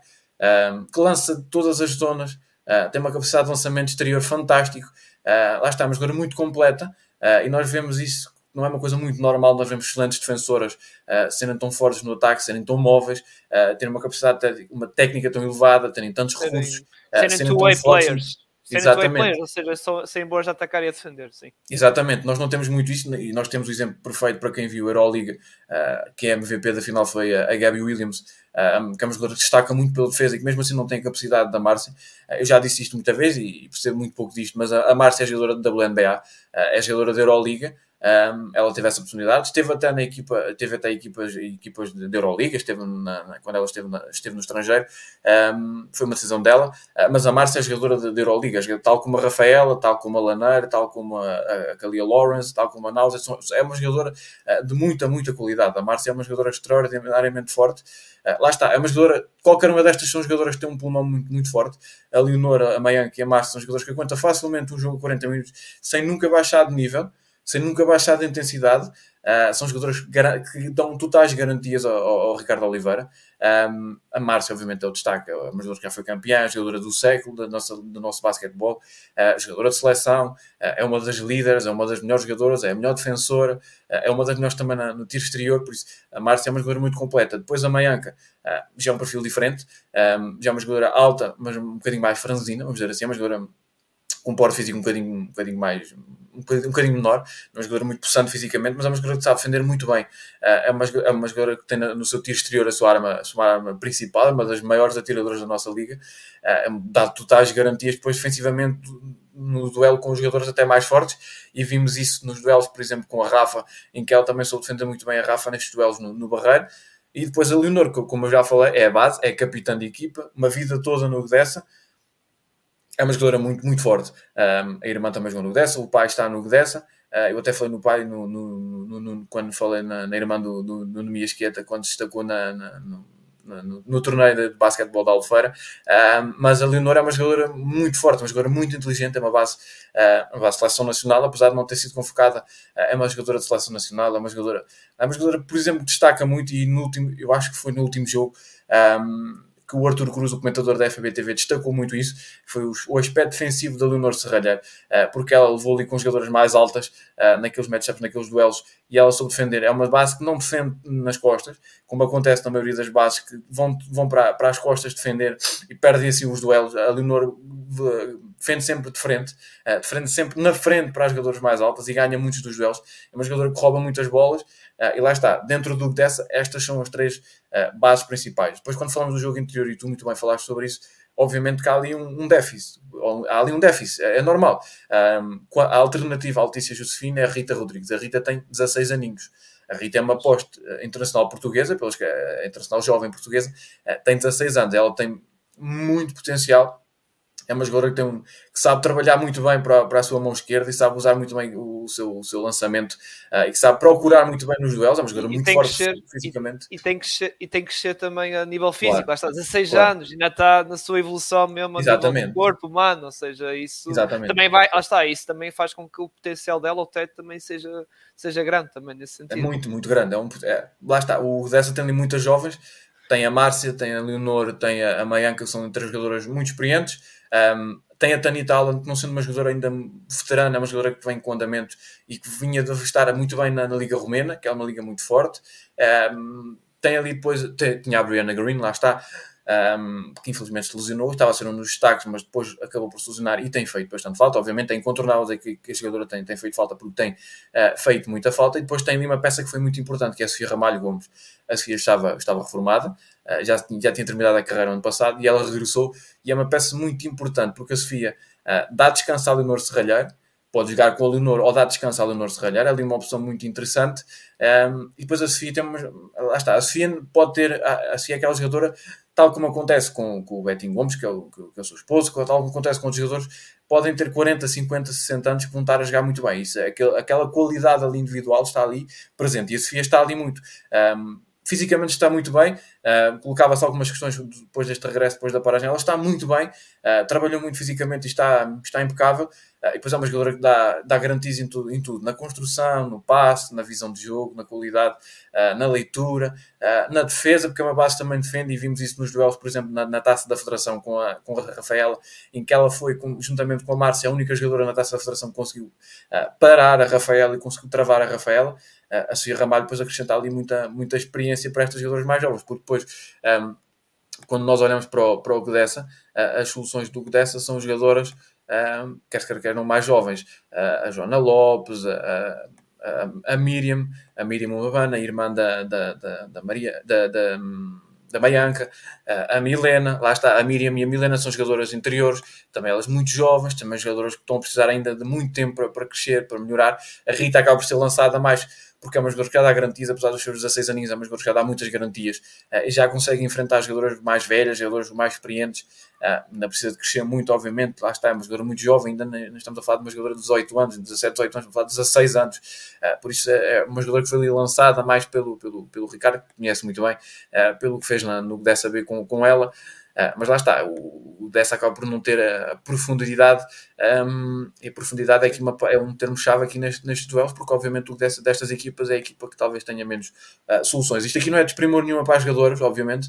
um, que lança todas as zonas, uh, tem uma capacidade de lançamento exterior fantástico. Uh, lá está, uma jogadora muito completa e nós vemos isso não é uma coisa muito normal nós vemos excelentes defensoras uh, serem tão fortes no ataque, serem tão móveis, uh, terem uma capacidade, uma técnica tão elevada, terem tantos recursos, uh, serem, serem two-way players. Exatamente. Players, ou seja, são, serem boas a atacar e a defender, sim. Exatamente, nós não temos muito isso e nós temos o exemplo perfeito para quem viu a Euroliga, uh, que é a MVP da final foi a, a Gabby Williams, uh, que é uma jogadora que destaca muito pela defesa e que mesmo assim não tem a capacidade da Márcia. Uh, eu já disse isto muita vez e, e percebo muito pouco disto, mas a, a Márcia é jogadora da WNBA, é jogadora da Euroliga, um, ela teve essa oportunidade, esteve até na equipa, teve até equipas, equipas de Euroliga, esteve na, na, quando ela esteve, na, esteve no estrangeiro, um, foi uma decisão dela, uh, mas a Márcia é jogadora de, de Euroliga, tal como a Rafaela, tal como a Laneira, tal como a, a Kalia Lawrence, tal como a Náusea, é uma jogadora uh, de muita, muita qualidade. A Márcia é uma jogadora extraordinariamente forte. Uh, lá está, é uma jogadora, qualquer uma destas são jogadoras que têm um pulmão muito, muito forte. A Leonora, a Mayank e a Márcia são jogadoras que aguentam facilmente um jogo de 40 minutos sem nunca baixar de nível sem nunca baixar de intensidade. Uh, são jogadores que dão totais garantias ao, ao Ricardo Oliveira. Um, a Márcia, obviamente, é o destaque, é uma jogadora que já foi campeã, jogadora do século da nossa, do nosso basquetebol, uh, jogadora de seleção, uh, é uma das líderes, é uma das melhores jogadoras, é a melhor defensora, é uma das melhores também na, no tiro exterior, por isso a Márcia é uma jogadora muito completa. Depois a Mayanka já é um perfil diferente, um, já é uma jogadora alta, mas um bocadinho mais franzina, vamos dizer assim, é uma jogadora com um porte físico um bocadinho, um bocadinho mais um bocadinho, menor, é uma jogadora muito possante fisicamente, mas é uma jogadora que sabe defender muito bem. Eh, é uma, é uma jogadora que tem no seu tiro exterior a sua arma, a sua arma principal, é uma das maiores atiradoras da nossa liga, eh, dá totais garantias depois defensivamente no duelo com os jogadores até mais fortes e vimos isso nos duelos, por exemplo, com a Rafa, em que ela também soube defender muito bem a Rafa nestes duelos no, no Barreiro. E depois a Leonor, que como eu já falei, é a base, é a capitã de equipa, uma vida toda no dessa é uma jogadora muito, muito forte. Um, a irmã também jogou no Gdessa, o pai está no Gdessa. Uh, eu até falei no pai no, no, no, quando falei na, na irmã do, do, do Quieta, quando se destacou na, na no, no, torneio de basquetebol da Albufeira, uh, mas a Leonor é uma jogadora muito forte, uma jogadora muito inteligente, é uma base, uh, uma base de seleção nacional, apesar de não ter sido convocada, uh, é uma jogadora de seleção nacional, é uma jogadora, é uma jogadora, por exemplo, destaca muito e no último, eu acho que foi no último jogo, um, que o Arthur Cruz, o comentador da FBTV, destacou muito isso, foi o, aspecto defensivo da Leonor Serralheiro, uh, porque ela levou ali com jogadoras mais altas uh, naqueles matchups, naqueles duelos, e ela soube defender. É uma base que não defende nas costas, como acontece na maioria das bases, que vão, vão para, para as costas defender e perdem assim os duelos. A Leonor defende sempre de frente, uh, defende sempre na frente para as jogadoras mais altas e ganha muitos dos duelos. É uma jogadora que rouba muitas bolas, Uh, e lá está, dentro do dessa, estas são as três uh, bases principais. Depois, quando falamos do jogo interior, e tu muito bem falaste sobre isso, obviamente que há ali um, um déficit. Há ali um déficit, é, é normal. Um, a alternativa à Letícia Josefina é a Rita Rodrigues. A Rita tem 16 aninhos. A Rita é uma eh, internacional portuguesa, pelos que internacional jovem portuguesa, tem 16 anos. Ela tem muito potencial é uma jogadora que, tem que sabe trabalhar muito bem para, para a sua mão esquerda e sabe usar muito bem o, seu, o seu lançamento uh, e que sabe procurar muito bem nos duelos. É uma jogadora muito forte ser, fisicamente. E, e, tem que ser, e tem que ser também a nível físico. Claro. Está 16 claro. anos, ainda está na sua evolução mesmo Exatamente. do corpo humano. Ou seja, isso Exatamente. também vai. Lá está, isso também faz com que o potencial dela, o teto, também seja, seja grande também nesse é sentido. É muito, muito grande. É um, é, lá está, o Dessa tem ali muitas jovens. Tem a Márcia, tem a Leonor, tem a, a Maianca, são três jogadoras muito experientes um, tem a Tani Talent, não sendo uma jogadora ainda veterana, é uma jogadora que vem com andamento e que vinha de estar muito bem na, na Liga Romena, que é uma liga muito forte. Um, tem ali depois, tem, tinha a Brianna Green, lá está, um, que infelizmente se lesionou, estava a ser um dos destaques, mas depois acabou por se lesionar e tem feito bastante falta. Obviamente é incontornável que, que a jogadora tem, tem feito falta porque tem uh, feito muita falta. E depois tem ali uma peça que foi muito importante, que é a Sofia Ramalho Gomes. A Sofia estava, estava reformada, já, já tinha terminado a carreira no ano passado e ela regressou. E é uma peça muito importante porque a Sofia uh, dá descanso a Leonor Serralheiro, pode jogar com a Leonor ou dar descanso a Leonor Serralheiro, é ali uma opção muito interessante. Um, e depois a Sofia tem uma, lá está, a Sofia pode ter, a, a Sofia é aquela jogadora tal como acontece com, com o Betinho Gomes, que é o, que é o seu esposo, tal como acontece com outros jogadores, podem ter 40, 50, 60 anos que vão estar a jogar muito bem. Isso, é aquele, aquela qualidade ali individual está ali presente e a Sofia está ali muito. Um, fisicamente está muito bem, uh, colocava-se algumas questões depois deste regresso, depois da paragem, ela está muito bem, uh, trabalhou muito fisicamente e está, está impecável, uh, e depois é uma jogadora que dá, dá garantias em tudo, em tudo, na construção, no passe, na visão de jogo, na qualidade, na leitura, na defesa, porque é uma base que também defende, e vimos isso nos duelos, por exemplo, na, na taça da Federação com a, com a Rafaela, em que ela foi, com, juntamente com a Márcia, a única jogadora na taça da Federação que conseguiu parar a Rafaela e conseguiu travar a Rafaela, a Sofia Ramalho depois acrescentar ali muita, muita experiência para estes jogadores mais jovens, porque depois, um, quando nós olhamos para o, para o Gudessa, uh, as soluções do Gudessa são jogadoras, um, quer quer quer não mais jovens, a Joana Lopes, a, a, a Miriam, a Miriam Urbana, irmã da, da, da, da Maria, da, da da Maianca, a Milena, lá está, a Miriam e a Milena são jogadoras interiores, também elas muito jovens, também jogadoras que estão a precisar ainda de muito tempo para, para crescer, para melhorar. A Rita acaba por ser lançada mais porque é uma jogadora que já dá garantias, apesar dos seus 16 aninhos, é uma jogadora que já dá muitas garantias uh, e já consegue enfrentar jogadoras mais velhas, jogadores mais experientes. Uh, ainda precisa de crescer muito, obviamente. Lá está, é uma jogadora muito jovem, ainda não estamos a falar de uma jogadora de 18 anos, 17, 18 anos, estamos a falar de 16 anos. Uh, por isso é, é uma jogadora que foi ali lançada mais pelo, pelo, pelo Ricardo, que conhece muito bem, pelo que fez na, no Dessa B com, com ela. Uh, mas lá está, o, o Dessa acaba por não ter a, profundidade, um, e a profundidade é, aqui uma, é um termo-chave aqui neste, nestes duelos, porque obviamente o dessa, destas equipas é a equipa que talvez tenha menos uh, soluções. Isto aqui não é desprimor nenhuma para as jogadoras, obviamente,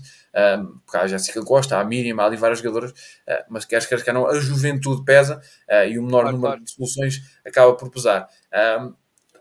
um, porque há a Jéssica Costa, há a Miriam, há ali várias jogadoras, uh, mas queres, queres, quer não, a juventude pesa e o menor claro, número claro. de soluções acaba por pesar. Um,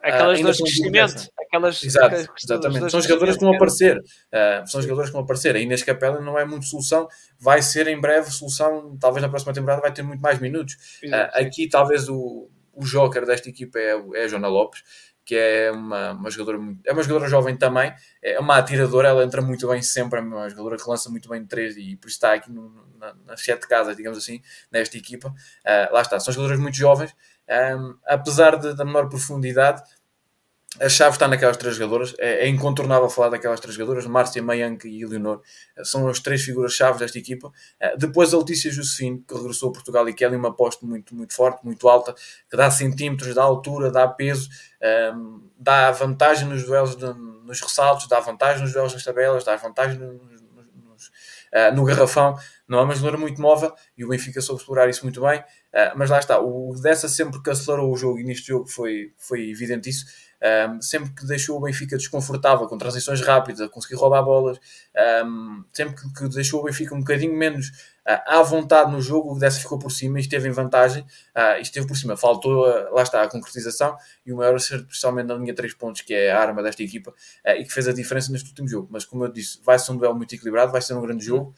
Aquelas uh, duas de crescimento. Aquelas, Exato, aquelas exatamente. São jogadores que vão aparecer. Uh, são jogadores que vão aparecer. A Inês Capela não é muito solução. Vai ser em breve solução. Talvez na próxima temporada vai ter muito mais minutos. Uh, aqui talvez o, o joker desta equipa é, é a Joana Lopes que é uma, uma jogadora muito, é uma jogadora jovem também, é uma atiradora, ela entra muito bem sempre, é uma jogadora que lança muito bem de três e por isso está aqui no, na, nas sete casas, digamos assim, nesta equipa. Uh, lá está, são jogadoras muito jovens, um, apesar da menor profundidade, a chave está naquelas três jogadoras. É, é incontornável falar daquelas três jogadoras: Márcia, Mayank e Eleonor. São as três figuras-chave desta equipa. Uh, depois a Letícia Josefine, que regressou a Portugal e que é uma aposta muito, muito forte, muito alta, que dá centímetros, dá altura, dá peso, um, dá vantagem nos duelos, de, nos ressaltos, dá vantagem nos duelos nas tabelas, dá vantagem nos, nos, uh, no garrafão. Não é uma jogadora muito móvel e o Benfica soube explorar isso muito bem. Uh, mas lá está, o dessa sempre que acelerou o jogo e neste jogo foi, foi evidente isso um, sempre que deixou o Benfica desconfortável, com transições rápidas, a conseguir roubar bolas, um, sempre que, deixou o Benfica um bocadinho menos uh, à vontade no jogo, o Dessa ficou por cima e esteve em vantagem, uh, esteve por cima, faltou, uh, lá está, a concretização e o maior acerto, principalmente na linha 3 pontos, que é a arma desta equipa, e que fez a diferença neste último jogo. Mas como eu disse, vai ser um duelo muito equilibrado, vai ser um grande jogo.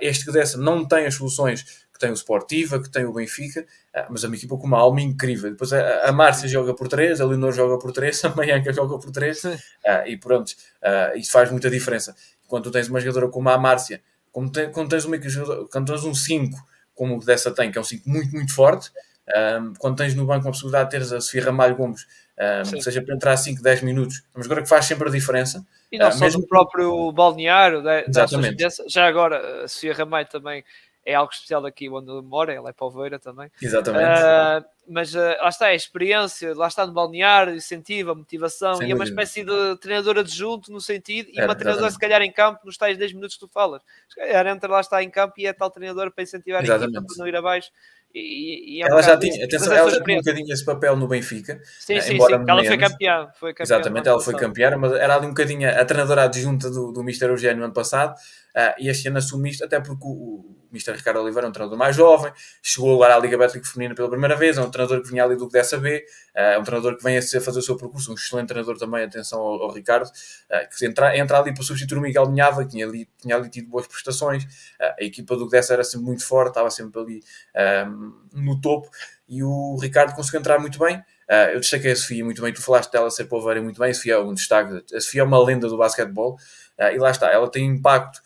Este que dessa não tem as soluções tem o Sportiva, que tem o Benfica, ah, mas é uma equipa com uma alma incrível. Depois a, a Márcia joga por 3, a Leonor joga por 3, a Maianca joga por 3, ah, e pronto, ah, isso faz muita diferença. Quando tu tens uma jogadora como a Márcia, quando tens, uma, quando tens um 5, como o dessa tem, que é um 5 muito, muito forte, um, quando tens no banco a possibilidade de teres a Sofia Ramalho Gomes, um, seja para entrar 5, 10 minutos, mas agora que faz sempre a diferença. E não uh, só mesmo... no próprio balneário, da, Exatamente. já agora a Sofia Ramalho também é algo especial aqui onde mora, ele é Palveira também. Exatamente. Uh, mas uh, lá está, é a experiência, lá está no balneário, incentiva, motivação, Sem e é uma espécie de treinadora adjunto no sentido, e Era, uma treinadora se calhar em campo, nos tais 10 minutos que tu falas. Se calhar entra lá está em campo e é tal treinadora para incentivar exatamente. a equipa para não ir abaixo. E, e é ela, já tinha, atenção, ela já tinha um bocadinho esse papel no Benfica. Sim, sim, sim. Ela foi campeã, foi campeã. Exatamente, ela foi campeã, mas era ali um bocadinho a treinadora adjunta do, do Mister Eugênio no ano passado. Uh, e este ano assumiste, até porque o, o Mr. Ricardo Oliveira é um treinador mais jovem, chegou agora à Liga Betclic Feminina pela primeira vez, é um treinador que vinha ali do que dessa B, é um treinador que vem a fazer o seu percurso, um excelente treinador também, atenção ao, ao Ricardo, uh, que entra, entra ali para substituir o Miguel Minhava, que tinha ali, tinha ali tido boas prestações, uh, a equipa do que dessa era sempre muito forte, estava sempre ali no topo, e o Ricardo conseguiu entrar muito bem. Eu destaquei a Sofia muito bem, tu falaste dela ser poveira muito bem, a Sofia é um destaque, a Sofia é uma lenda do basquetebol, e lá está, ela tem impacto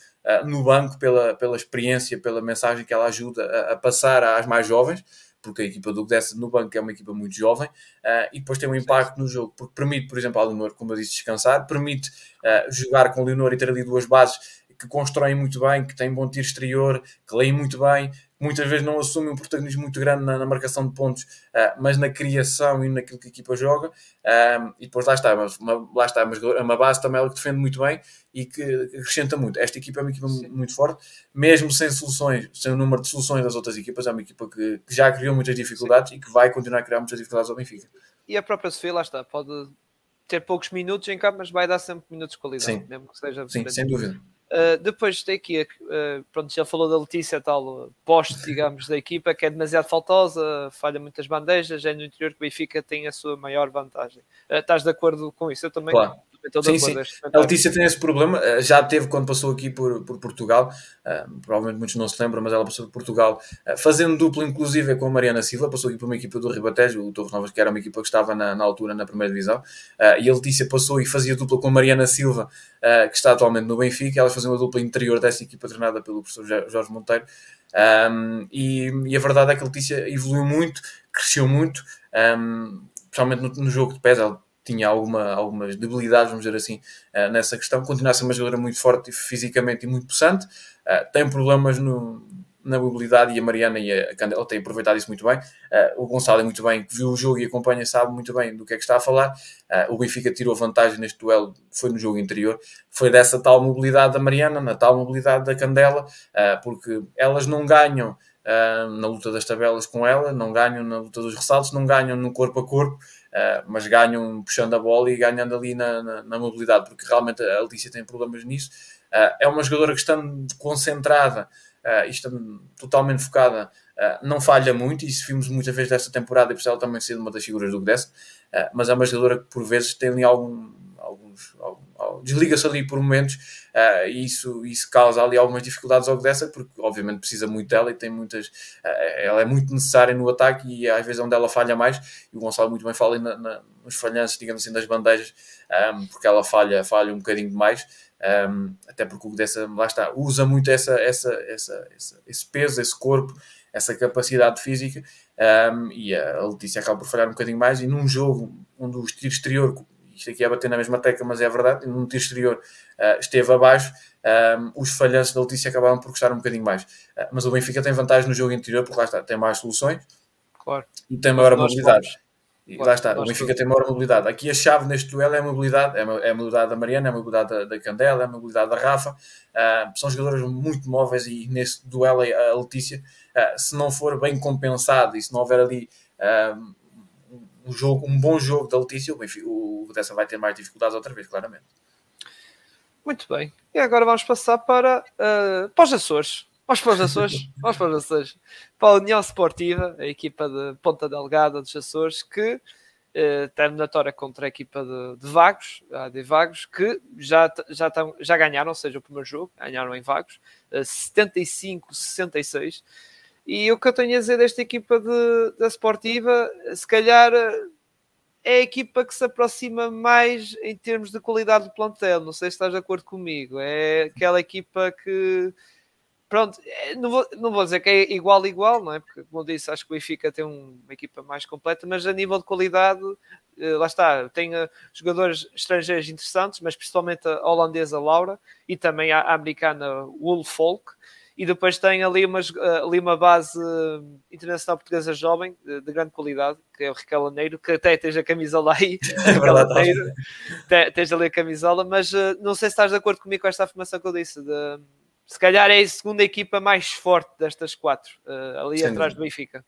no banco pela, pela experiência, pela mensagem que ela ajuda a, a passar às mais jovens, porque a equipa do Gdessa no banco é uma equipa muito jovem, uh, e depois tem um impacto no jogo, porque permite, por exemplo, a Leonor, como eu disse, descansar, permite uh, jogar com Leonor e ter ali duas bases que constroem muito bem, que têm bom tiro exterior, que leem muito bem, muitas vezes não assumem um protagonismo muito grande na, na marcação de pontos, uh, mas na criação e naquilo que a equipa joga. Uh, e depois lá está, mas uma, lá está, mas é uma base também ela que defende muito bem e que acrescenta muito. Esta equipa é uma equipa Sim. muito forte, mesmo sem soluções, sem o número de soluções das outras equipas, é uma equipa que, que já criou muitas dificuldades Sim. e que vai continuar a criar muitas dificuldades ao Benfica. E a própria Sofia, lá está, pode ter poucos minutos em campo, mas vai dar sempre minutos de qualidade, Sim. mesmo que seja. Sim, sem dúvida. Uh, depois tem aqui, uh, pronto, já falou da Letícia, tal poste, digamos, da equipa, que é demasiado faltosa, falha muitas bandejas, é no interior que o Benfica tem a sua maior vantagem. Uh, estás de acordo com isso? Eu também. Claro. Sim, sim. A Letícia tem esse problema, já teve quando passou aqui por, por Portugal, uh, provavelmente muitos não se lembram, mas ela passou por Portugal, uh, fazendo dupla inclusive com a Mariana Silva, passou aqui por uma equipa do Ribatejo, o Torres Novas, que era uma equipa que estava na, na altura na primeira divisão, uh, e a Letícia passou e fazia dupla com a Mariana Silva, que está atualmente no Benfica, elas faziam uma dupla interior dessa equipa treinada pelo professor Jorge Monteiro, um, e, e, a verdade é que a Letícia evoluiu muito, cresceu muito, um, especialmente no, no jogo de pés, ela tinha alguma, algumas debilidades, vamos dizer assim, uh, nessa questão. Continua a ser uma jogadora muito forte fisicamente e muito possante. Uh, tem problemas no, na mobilidade e a Mariana e a Candela têm aproveitado isso muito bem. Uh, o Gonçalo é muito bem, que viu o jogo e acompanha, sabe muito bem do que é que está a falar. o Benfica tirou vantagem neste duelo, foi no jogo interior. Foi dessa tal mobilidade da Mariana, na tal mobilidade da Candela, porque elas não ganham na luta das tabelas com ela, não ganham na luta dos ressaltos, não ganham no corpo a corpo. Uh, mas ganham puxando a bola e ganhando ali na, na, na mobilidade, porque realmente a Alicia tem problemas nisso. Uh, é uma jogadora que estando concentrada uh, e estando totalmente focada, não falha muito, isso vimos muitas vezes desta temporada, e por isso ela também ser uma das figuras do Gdess, mas é uma jogadora que por vezes tem ali algum, alguns, algum, desliga-se ali por momentos uh, e isso, isso causa ali algumas dificuldades ao dessa, porque obviamente precisa muito dela e tem muitas, uh, ela é muito necessária no ataque e às vezes é onde ela falha mais, e o Gonçalo muito bem fala na, na, nos falhanços, digamos assim, das bandejas, um, ehm, porque ela falha, falha um bocadinho demais, um, até porque o dessa, lá está, usa muito essa, essa, essa, essa, esse peso, esse corpo, essa capacidade física, um, e a Letícia acaba por falhar um bocadinho mais, e num jogo onde o exterior isto aqui é bater na mesma tecla, mas é verdade, no tiro exterior uh, esteve abaixo, um, os falhanços da Letícia acabaram por custar um bocadinho mais. Uh, mas o Benfica tem vantagem no jogo interior, porque lá está, tem mais soluções claro. e tem maior mobilidade. E lá está, o Benfica tem maior mobilidade. Aqui a chave neste duelo é a mobilidade, é a mobilidade da Mariana, é a mobilidade da, da Candela, é a mobilidade da Rafa. Uh, são jogadores muito móveis e nesse duelo a Letícia, uh, se não for bem compensado e se não houver ali uh, um, jogo, um bom jogo da Letícia, o, Benfica, o Dessa vai ter mais dificuldades outra vez, claramente. Muito bem. E agora vamos passar para, uh, para os Açores. Vamos para os Açores, vamos para os Açores. Para a União Esportiva, a equipa de Ponta Delgada dos Açores, que eh, terminatória contra a equipa de, de Vagos, a de Vagos, que já, já, tão, já ganharam, ou seja, o primeiro jogo, ganharam em Vagos, eh, 75-66. E o que eu tenho a dizer desta equipa de, da Sportiva, se calhar é a equipa que se aproxima mais em termos de qualidade do plantel. Não sei se estás de acordo comigo. É aquela equipa que pronto, é, não vou, não vou dizer que é igual igual, não é? Porque, como disse, acho que o Benfica tem uma equipa mais completa, mas a nível de qualidade, eh, lá está, tem eh, jogadores estrangeiros interessantes, mas principalmente a holandesa Laura e também a americana Wolf Folk. E depois tem ali, umas, eh, ali uma base internacional portuguesa jovem de, de grande qualidade, que é o Raquel Laneiro, que até tens a camisola aí, é tens ali a camisola, mas não sei se estás de acordo comigo com esta afirmação que eu disse, de, se calhar é a segunda equipa mais forte destas quatro, uh, ali Sem atrás dúvida. do Benfica.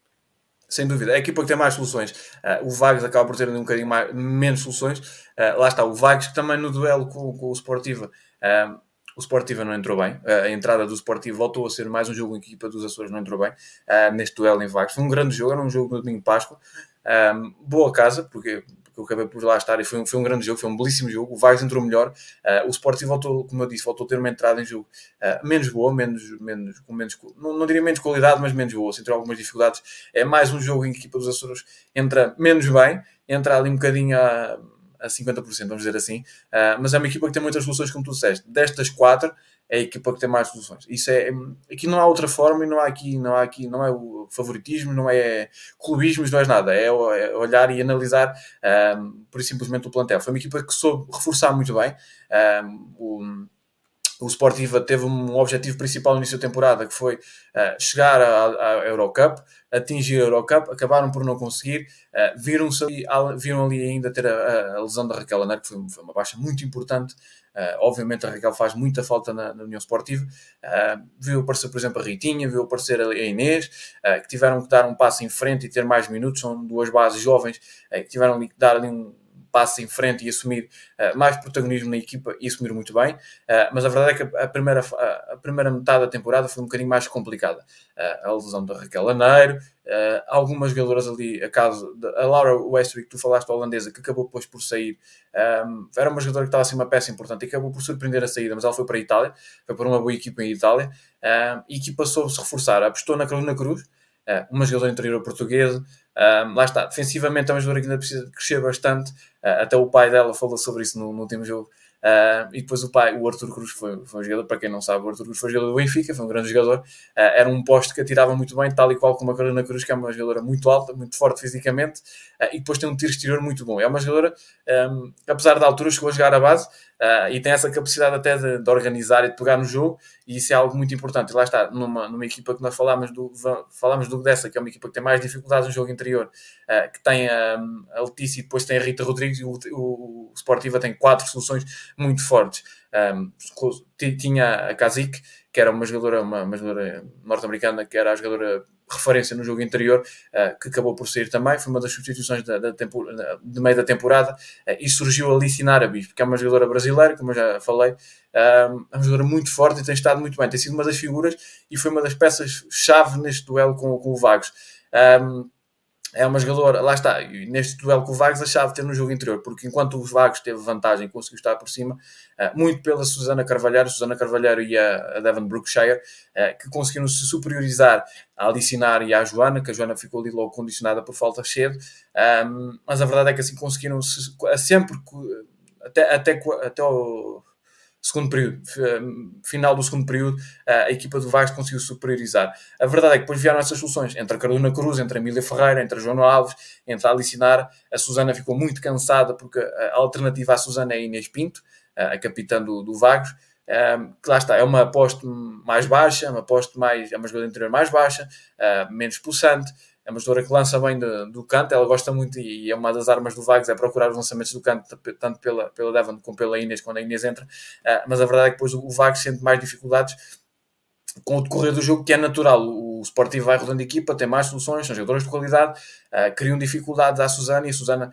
Sem dúvida, é a equipa que tem mais soluções. Uh, o Vagos acaba por ter um bocadinho mais, menos soluções. Uh, lá está, o Vagos que também no duelo com, com o Sportiva. O Sportiva não entrou bem. a entrada do Sportiva voltou a ser mais um jogo em que a equipa dos Açores não entrou bem. neste duelo em Vagos. Foi um grande jogo, era um jogo no domingo de Páscoa. boa casa, porque que eu acabei por lá estar e foi um, foi um grande jogo, foi um belíssimo jogo. O Vagos entrou melhor, uh, o Sporting voltou, como eu disse, voltou a ter uma entrada em jogo uh, menos boa, menos, menos, com menos, não, não, diria menos qualidade, mas menos boa, sem ter algumas dificuldades. É mais um jogo em que a equipa dos Açores entra menos bem, entra ali um bocadinho a, a 50%, vamos dizer assim, uh, mas é uma equipa que tem muitas soluções, como tu disseste. Destas quatro, é a equipa que tem mais soluções. Isso é, aqui não há outra forma e não há aqui, não há aqui, não é o favoritismo, não é clubismo, não é nada. É, é olhar e analisar um, por simplesmente o plantel. Foi uma equipa que soube reforçar muito bem. Um, o, o Sportiva teve um objetivo principal no início da temporada, que foi uh, chegar à, Eurocup, atingir a Eurocup, acabaram por não conseguir, uh, viram, ali, viram ali ainda ter a, a lesão da Raquel Anar, que foi, foi, uma baixa muito importante Uh, obviamente a Raquel faz muita falta na, na União Esportiva. Viu aparecer, por exemplo, a Ritinha, viu aparecer a Inês, que tiveram que dar um passo em frente e ter mais minutos. São duas bases jovens que tiveram que dar ali um passo em frente e assumir mais protagonismo na equipa e assumir muito bem. mas a verdade é que a primeira, a primeira metade da temporada foi um bocadinho mais complicada. a lesão da Raquel Laneiro, Uh, algumas jogadoras ali, a caso a Laura Westwick, tu falaste a holandesa, que acabou depois por sair, um, ehm, era uma jogadora que estava assim uma peça importante e acabou por surpreender a saída, mas ela foi para a Itália, foi para uma boa equipa em Itália, um, ehm, e a equipa soube-se reforçar, apostou na Carolina Cruz, uh, uma jogadora interior portuguesa, um, lá está, defensivamente é jogadora que ainda precisa crescer bastante, uh, até o pai dela falou sobre isso no, no último jogo, Uh, e depois o pai, o Arthur Cruz, foi, foi um jogador, para quem não sabe, o Arthur Cruz foi jogador do Benfica, foi um grande jogador. Uh, era um poste que atirava muito bem, tal e qual como a Carolina Cruz, que é uma jogadora muito alta, muito forte fisicamente, uh, e depois tem um tiro exterior muito bom. É uma jogadora, um, apesar da altura, chegou a jogar a base Uh, e tem essa capacidade até de, de, organizar e de pegar no jogo, e isso é algo muito importante. E lá está, numa, numa equipa que nós falámos do, falámos do dessa, que é uma equipa que tem mais dificuldades no jogo interior, uh, que tem a, a Letícia e depois tem a Rita Rodrigues, e o, o, o Sportiva tem quatro soluções muito fortes. Um, tinha a Kazik, que era uma jogadora, uma, uma jogadora norte-americana, que era a jogadora referência no jogo interior, uh, que acabou por sair também, foi uma das substituições da, da de meio da temporada, uh, e surgiu a Alice Narabis, porque é uma jogadora brasileira, como eu já falei, uh, é uma jogadora muito forte e tem estado muito bem, tem sido uma das figuras e foi uma das peças-chave neste duelo com, com o Vagos. É uma jogadora, lá está, neste duelo com o Vagos a chave ter no jogo interior, porque enquanto o Vagos teve vantagem e conseguiu estar por cima, eh, muito pela Susana Carvalheiro, Susana Carvalheiro e a Devon Brookshire, eh, que conseguiram se superiorizar a Alicinar e à Joana, que a Joana ficou ali logo condicionada por falta cedo, mas a verdade é que assim conseguiram -se, sempre, até, até, até o segundo período, final do segundo período, a equipa do Vagos conseguiu superiorizar. A verdade é que depois vieram essas soluções, entre a Carolina Cruz, entre a Emília Ferreira, entre a Joana Alves, entre a Alicinar, a Susana ficou muito cansada porque a alternativa à Susana é a Inês Pinto, a capitã do, do Vagos, um, que lá está, é uma aposta mais baixa, uma aposta mais, é uma jogadora interior mais baixa, menos pulsante, é uma jogadora que lança bem do, do, canto, ela gosta muito e é uma das armas do Vagos, é procurar os lançamentos do canto, tanto pela, pela Devon como pela Inês, quando a Inês entra, uh, mas a verdade é que depois o, Vagos sente mais dificuldades com o decorrer do jogo, que é natural. O Sportivo vai rodando equipa, tem mais soluções, são jogadores de qualidade, uh, criam dificuldades à Susana e a Susana,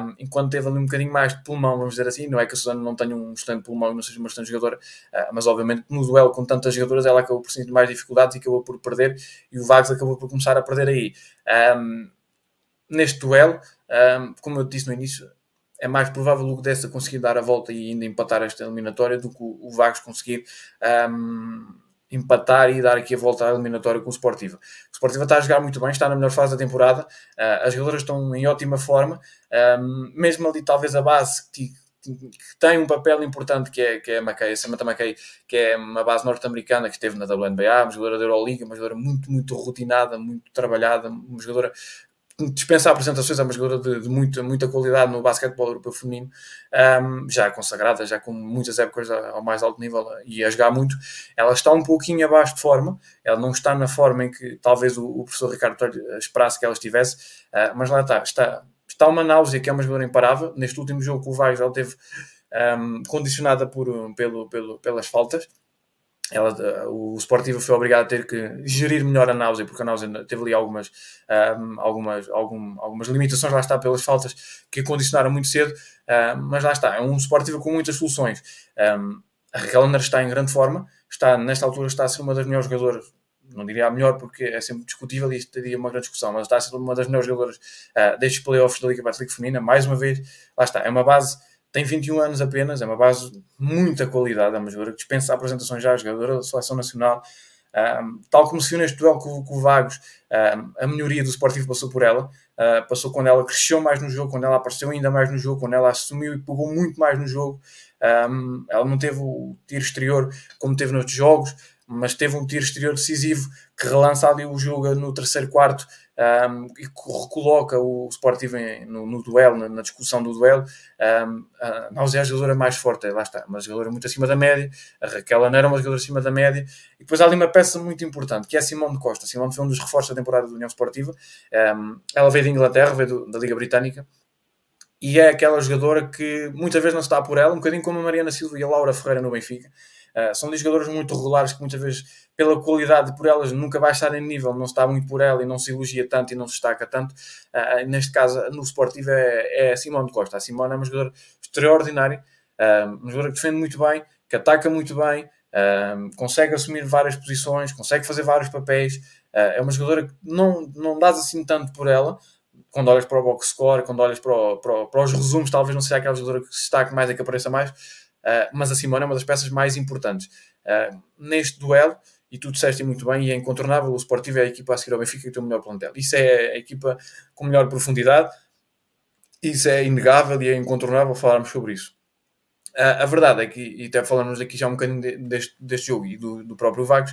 um, enquanto teve ali um bocadinho mais de pulmão, vamos dizer assim, não é que a Susana não tenha um excelente pulmão e não seja uma excelente jogadora, uh, mas obviamente no duelo com tantas jogadoras ela acabou por sentir mais dificuldades e acabou por perder, e o Vagos acabou por começar a perder aí. Um, neste duelo, um, como eu disse no início, é mais provável o Dessa conseguir dar a volta e ainda empatar esta eliminatória do que o Vagos conseguir um, empatar e dar aqui a volta à eliminatória com o Sportiva. O Sportiva está a jogar muito bem, está na melhor fase da temporada, uh, as jogadoras estão em ótima forma, mesmo ali talvez a base que, que, tem um papel importante que é, que é a McKay, a Samantha McKay, que é uma base norte-americana que esteve na WNBA, uma jogadora da Euroliga, uma jogadora muito, muito rotinada, muito trabalhada, uma jogadora dispensa apresentações, é uma jogadora de, de muita, muita qualidade no basquetebol europeu feminino, um, já consagrada, já com muitas épocas ao mais alto nível e a jogar muito. Ela está um pouquinho abaixo de forma, ela não está na forma em que talvez o, o professor Ricardo esperasse que ela estivesse, uh, mas lá está, está, está uma náusea que é uma jogadora imparável. Neste último jogo o Vargas, ela teve um, condicionada por, pelo, pelo, pelas faltas ela, eh, o Sportivo foi obrigado a ter que gerir melhor a náusea, porque a náusea teve ali algumas, um, algumas, algum, algumas limitações, lá está, pelas faltas que condicionaram muito cedo, um, mas lá está, é um Sportivo com muitas soluções. Um, a Raquel está em grande forma, está, nesta altura está a ser uma das melhores jogadoras, não diria a melhor porque é sempre discutível e teria uma grande discussão, mas está a ser uma das melhores jogadoras uh, destes playoffs da Liga Liga Feminina, mais uma vez, lá está, é uma base tem 21 anos apenas, é uma base de muita qualidade, uma jogadora que dispensa apresentações já, jogadora da seleção nacional. Um, tal como se viu neste duelo com, com o Vagos, um, a melhoria do Sportivo passou por ela, uh, passou quando ela cresceu mais no jogo, quando ela apareceu ainda mais no jogo, quando ela assumiu e pegou muito mais no jogo. Um, ela não teve o tiro exterior como teve noutros jogos, mas teve um tiro exterior decisivo que relança ali o jogo no terceiro quarto um, e recoloca o Sportivo no, no, duelo, na, na, discussão do duelo. Um, a Náusea é a jogadora mais forte, lá está, uma jogadora muito acima da média. A Raquel não era uma jogadora acima da média. E depois há ali uma peça muito importante, que é a Simone Costa. Simone foi um dos reforços da temporada da União Esportiva. Um, ela veio da Inglaterra, veio do, da Liga Britânica. E é aquela jogadora que muitas vezes não se está por ela, um bocadinho como a Mariana Silva e a Laura Ferreira no Benfica. Uh, são jogadores muito regulares que muitas vezes, pela qualidade por elas, nunca vai estar em nível, não está muito por ela e não se elogia tanto e não se destaca tanto. Uh, neste caso, no Sportivo, é, é a Simone Costa. A Simone é uma jogadora extraordinária, uh, uma jogadora que defende muito bem, que ataca muito bem, consegue assumir várias posições, consegue fazer vários papéis. é uma jogadora que não, não dás assim tanto por ela, quando olhas para o box score, quando olhas para, o, para, para, os resumos, talvez não seja aquela jogadora que se destaque mais e que apareça mais, uh, mas a Simone é uma das peças mais importantes. Uh, neste duelo, e tu disseste muito bem, e é incontornável, o Sportivo é a equipa a seguir ao Benfica que tem o melhor plantel. Isso é a equipa com melhor profundidade, isso é inegável e é incontornável falarmos sobre isso. Uh, a verdade é que, e até falamos aqui já um bocadinho deste, deste jogo e do, do próprio Vagos,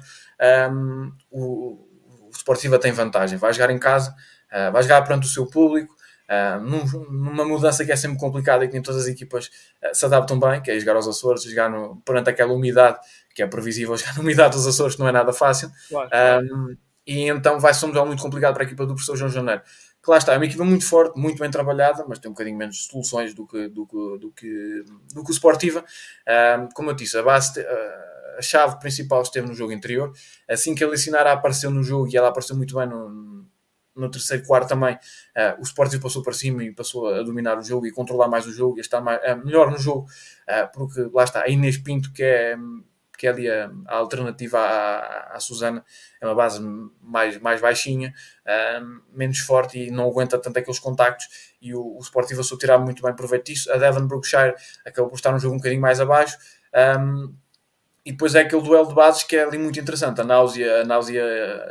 um, o, o tem vantagem, vai jogar em casa, uh, vai jogar perante o seu público, uh, num, numa mudança que é sempre complicada e que nem todas as equipas uh, se adaptam bem, que é jogar aos Açores, jogar no, perante aquela umidade que é previsível, jogar na umidade dos Açores, que não é nada fácil. Claro. Um, e então vai ser um duelo muito complicado para a equipa do professor João Janeiro. Que lá está, é uma equipa muito forte, muito bem trabalhada, mas tem um bocadinho menos soluções do que, do que, do que, do que o Sportiva. Um, como eu disse, a base. Uh, a chave principal esteve no jogo interior. Assim que a Licinara apareceu no jogo, e ela apareceu muito bem no, no terceiro quarto também, uh, o Sporting passou para cima e passou a dominar o jogo e controlar mais o jogo e estar mais, uh, melhor no jogo, uh, porque lá está a Inês Pinto, que é, que é ali a, a alternativa à, à, Susana, é uma base mais, mais baixinha, menos forte e não aguenta tanto aqueles contactos. E o, o Sporting passou a tirar muito bem proveito disso. A Devon Brookshire acabou por estar no jogo um bocadinho mais abaixo. Um, e depois é aquele duelo de bases que é ali muito interessante. A Náusea, a Náusea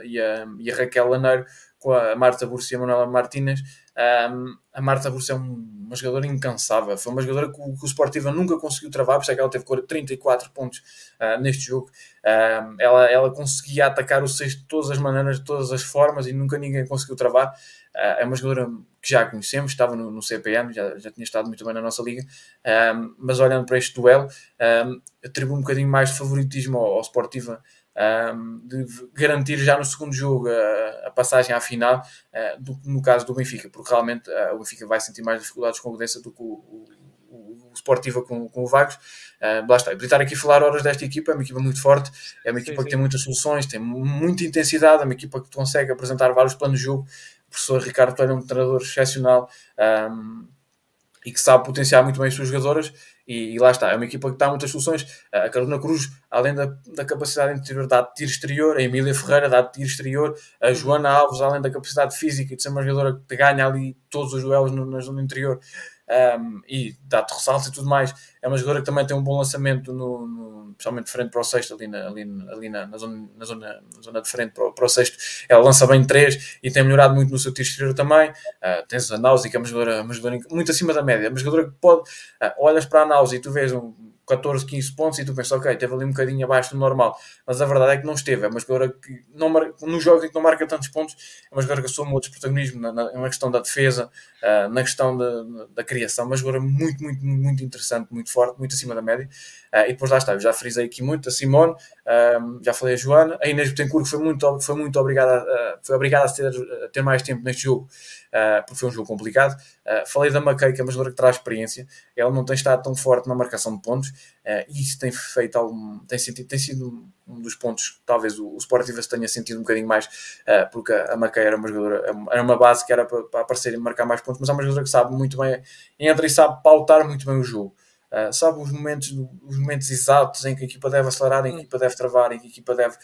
e, a, e a Raquel Laneiro com a Marta Bursa e a Manuela Martínez. Um, a Marta Bursa é uma jogadora incansável. Foi uma jogadora que o, que o Sportiva nunca conseguiu travar, por isso é que ela teve 34 pontos uh, neste jogo. Uh, ela, ela conseguia atacar o sexto de todas as maneiras, de todas as formas e nunca ninguém conseguiu travar. Uh, é uma jogadora que já conhecemos, estava no, no CPN, já, já tinha estado muito bem na nossa liga, mas olhando para este duelo, um, atribuo um bocadinho mais de favoritismo ao, ao Sportiva um, de garantir já no segundo jogo a, a passagem à final, uh, do, no caso do Benfica, porque realmente uh, o Benfica vai sentir mais dificuldades com o Odense do que o, o, o, o Sportiva com, com o Vagos. Uh, lá está. E estar aqui a falar horas desta equipa, é uma equipa muito forte, é uma equipa sim, que tem muitas soluções, tem muita intensidade, é uma equipa que consegue apresentar vários planos de jogo. O professor Ricardo Pereira é um treinador excepcional. Um, e que sabe potenciar muito bem as suas jogadoras e, e, lá está, é uma equipa que dá muitas soluções. A Carolina Cruz, além da, da capacidade interior, dá de tiro exterior, a Emília Ferreira dá de tiro exterior, a Joana Alves, além da capacidade física e de ser uma jogadora que ganha ali todos os duelos no, na zona interior, um, e dá-te ressaltos e tudo mais. É uma jogadora que também tem um bom lançamento, no, no especialmente de frente para o sexto, ali na, ali, ali na, na, zona, na, zona, na zona de frente para o, para o sexto. Ela lança bem três e tem melhorado muito no seu tiro exterior também. Uh, tens a Náusea, que é uma jogadora, uma jogadora muito acima da média, uma jogadora que pode. Uh, olhas para a Náusea e tu vês um 14, 15 pontos e tu pensas, ok, teve ali um bocadinho abaixo do normal, mas a verdade é que não esteve. É uma jogadora que não mar... no jogo em que não marca tantos pontos, é uma jogadora que assume outros protagonismo na, na, na questão da defesa, uh, na questão da, da criação, uma jogadora muito, muito, muito interessante, muito forte, muito acima da média. Uh, e depois lá está, eu já frisei aqui muito a Simone, uh, já falei a Joana, a Inês Betancourt foi muito, foi muito obrigada, foi obrigada a ter, a ter mais tempo neste jogo porque foi um jogo complicado. Falei da McKay, que é uma jogadora que traz experiência. Ela não tem estado tão forte na marcação de pontos uh, e isso tem feito algum, tem, sentido, tem sido um dos pontos que talvez o, o Sportivas tenha sentido um bocadinho mais, porque a McKay era uma jogadora, era uma base que era para, para aparecer e marcar mais pontos, mas é uma jogadora que sabe muito bem, entra e sabe pautar muito bem o jogo. Uh, sabe os momentos, os momentos exatos em que a equipa deve acelerar, em que a equipa deve travar, em que a equipa deve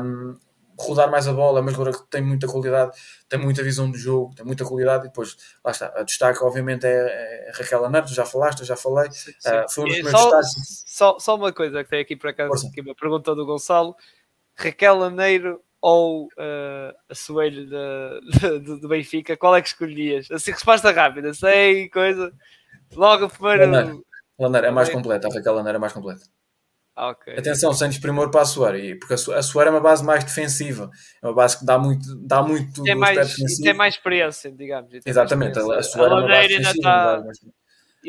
um, rodar mais a bola, é uma jogadora que tem muita qualidade, tem muita visão de jogo, tem muita qualidade e depois, lá está, a destaque obviamente é, é Raquel Aneto, já falaste, já falei, sim, sim. Uh, foi um dos primeiros só, destaques. Só, só uma coisa que tem aqui por acaso, aqui uma pergunta do Gonçalo, Raquel Aneiro ou uh, a Soelho do Benfica, qual é que escolhias? Assim, resposta rápida, sei, coisa, logo o primeiro... Laneiro, é mais completa, a Raquel Laneiro é mais completa. Okay. Atenção, Santos primeiro para a Suara, porque a Suara é uma base mais defensiva, é uma base que dá muito, dá muito tem mais, tem mais experiência, digamos. Exatamente, experiência. a Suara é uma base defensiva. Está...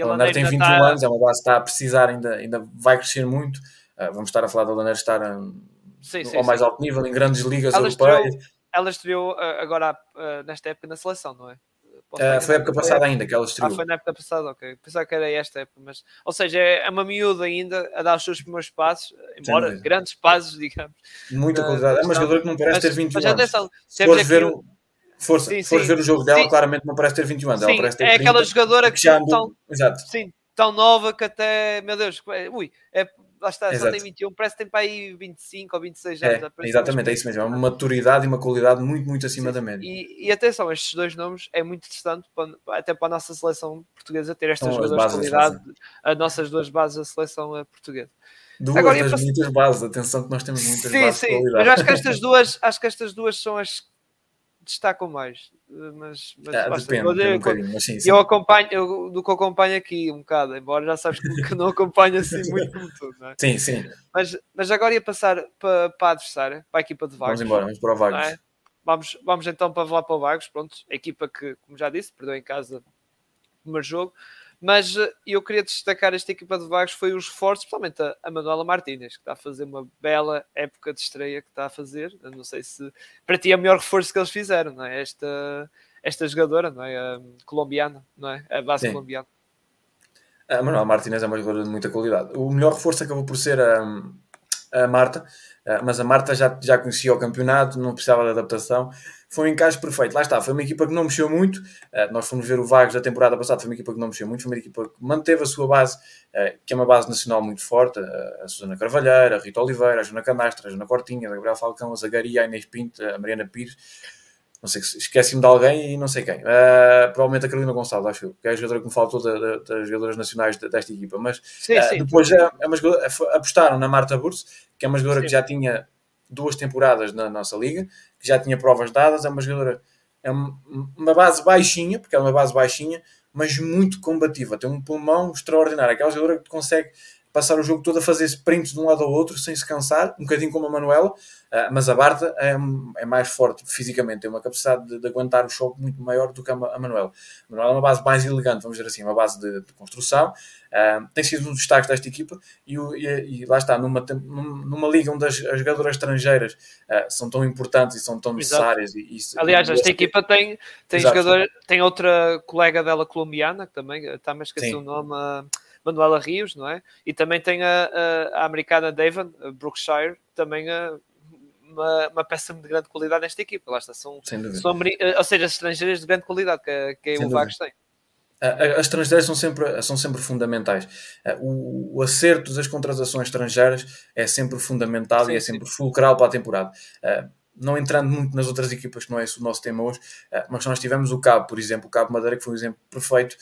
A Laneira tem 21 está... anos, é uma base que está a precisar, ainda, ainda vai crescer muito. Uh, vamos estar a falar da Laneira estar um, sim, sim, ao mais sim. alto nível, em grandes ligas ela europeias. Estreou, ela estreou uh, agora nesta época na seleção, não é? Uh, foi a época passada ainda que ela estreou. Ah, foi na época passada, ok. Pensava que era esta época, mas. Ou seja, é uma miúda ainda a dar os seus primeiros passos, embora grandes passos, digamos. Muita qualidade. É uma jogadora que não parece mas, ter 21 anos. Atenção, se fores ver, um, força, sim, fores ver o jogo dela, sim. claramente não parece ter 21 anos. Sim, ela ter é 30, aquela jogadora que, já andou... tão, Exato. Sim, tão nova que até, meu Deus, ui, é lá está, Exato. só tem 21, parece que tem para aí 25 ou 26 anos. É, exatamente, é isso mesmo, é uma maturidade e uma qualidade muito, muito acima Sim. da média. E, e, atenção, estes dois nomes é muito interessante para, até para a nossa seleção portuguesa ter estas duas de qualidade, as nossas duas bases da seleção eh, portuguesa. Duas Agora, das passo... muitas bases, atenção que nós temos muitas sim, bases sim, de Mas acho que estas duas, acho que estas duas são as destacam mais. Mas, mas ah, depende, eu, um sim. eu acompanho eu, do que acompanho aqui um bocado, embora já sabes que não acompanho assim muito como tu, é? Sim, sim. Mas, mas agora ia passar para, para a adversária, para a equipa de Vagos. Vamos embora, vamos para o Vagos. É? Vamos, vamos então para lá para o Vagos, pronto, a equipa que, como já disse, perdeu em casa o primeiro jogo, mas eh, eu queria destacar esta equipa de Vagos foi os esforços, principalmente a, a Manuela Martínez, que está a fazer uma bela época de estreia que está a fazer. Eu não sei se para ti é o melhor reforço que eles fizeram, não é? Esta, esta jogadora, não é? A colombiana, não é? A base Sim. colombiana. A Manuela Martínez é uma jogadora de muita qualidade. O melhor reforço acabou por ser a, a Marta, eh, mas a Marta já, já conhecia o campeonato, não precisava de adaptação foi um encaixe perfeito. Lá está, foi uma equipa que não mexeu muito. Uh, nós fomos ver o Vagos da temporada passada, foi uma equipa que não mexeu muito, foi uma equipa que manteve a sua base, uh, que é uma base nacional muito forte. Uh, a Susana Carvalheira, a Rita Oliveira, a Joana Canastra, a Joana Cortinha, a Gabriel Falcão, a Zagaria, a Inês Pinto, a Mariana Pires. Não sei, esqueci-me de alguém e não sei quem. provavelmente a Carolina Gonçalves, acho eu, que é a jogadora que me faltou da, da, das jogadoras nacionais desta equipa. Mas sim, sim, depois é, é apostaram na Marta Burso, que é uma jogadora sim. que já tinha duas temporadas na nossa liga, que já tinha provas dadas, é uma jogadora, é uma base baixinha, porque é uma base baixinha, mas muito combativa. Tem um pulmão extraordinário. Aquela jogadora que consegue passar o jogo todo a fazer sprints de um lado ao outro sem se cansar, um bocadinho como a Manuela, ah, mas a Barta é, é, mais forte fisicamente, tem uma capacidade de, de, aguentar o choque muito maior do que a, a Manuela. A Manuela é uma base mais elegante, vamos dizer assim, uma base de, de construção, uh, tem sido um dos destaques desta equipa e, e, e, lá está, numa, numa liga onde as, as jogadoras estrangeiras uh, são tão importantes e são tão necessárias. E, Aliás, esta equipa tem, tem, jogador, tem outra colega dela colombiana, que também está-me a esquecer o nome... Manuela Rios, não é? E também tem a, a, a americana Devon, a Brookshire, também a, uma, uma, peça de grande qualidade nesta equipa. Lá está, são, são eh, ou seja, estrangeiras de grande qualidade que, que o Vagos tem. As estrangeiras são sempre, são sempre fundamentais. Eh, o, o acerto das contratações estrangeiras é sempre fundamental sim, e é sempre sim. fulcral para a temporada. Eh, não entrando muito nas outras equipas, que não é esse o nosso tema hoje, mas nós tivemos o Cabo, por exemplo, o Cabo Madeira, que foi um exemplo perfeito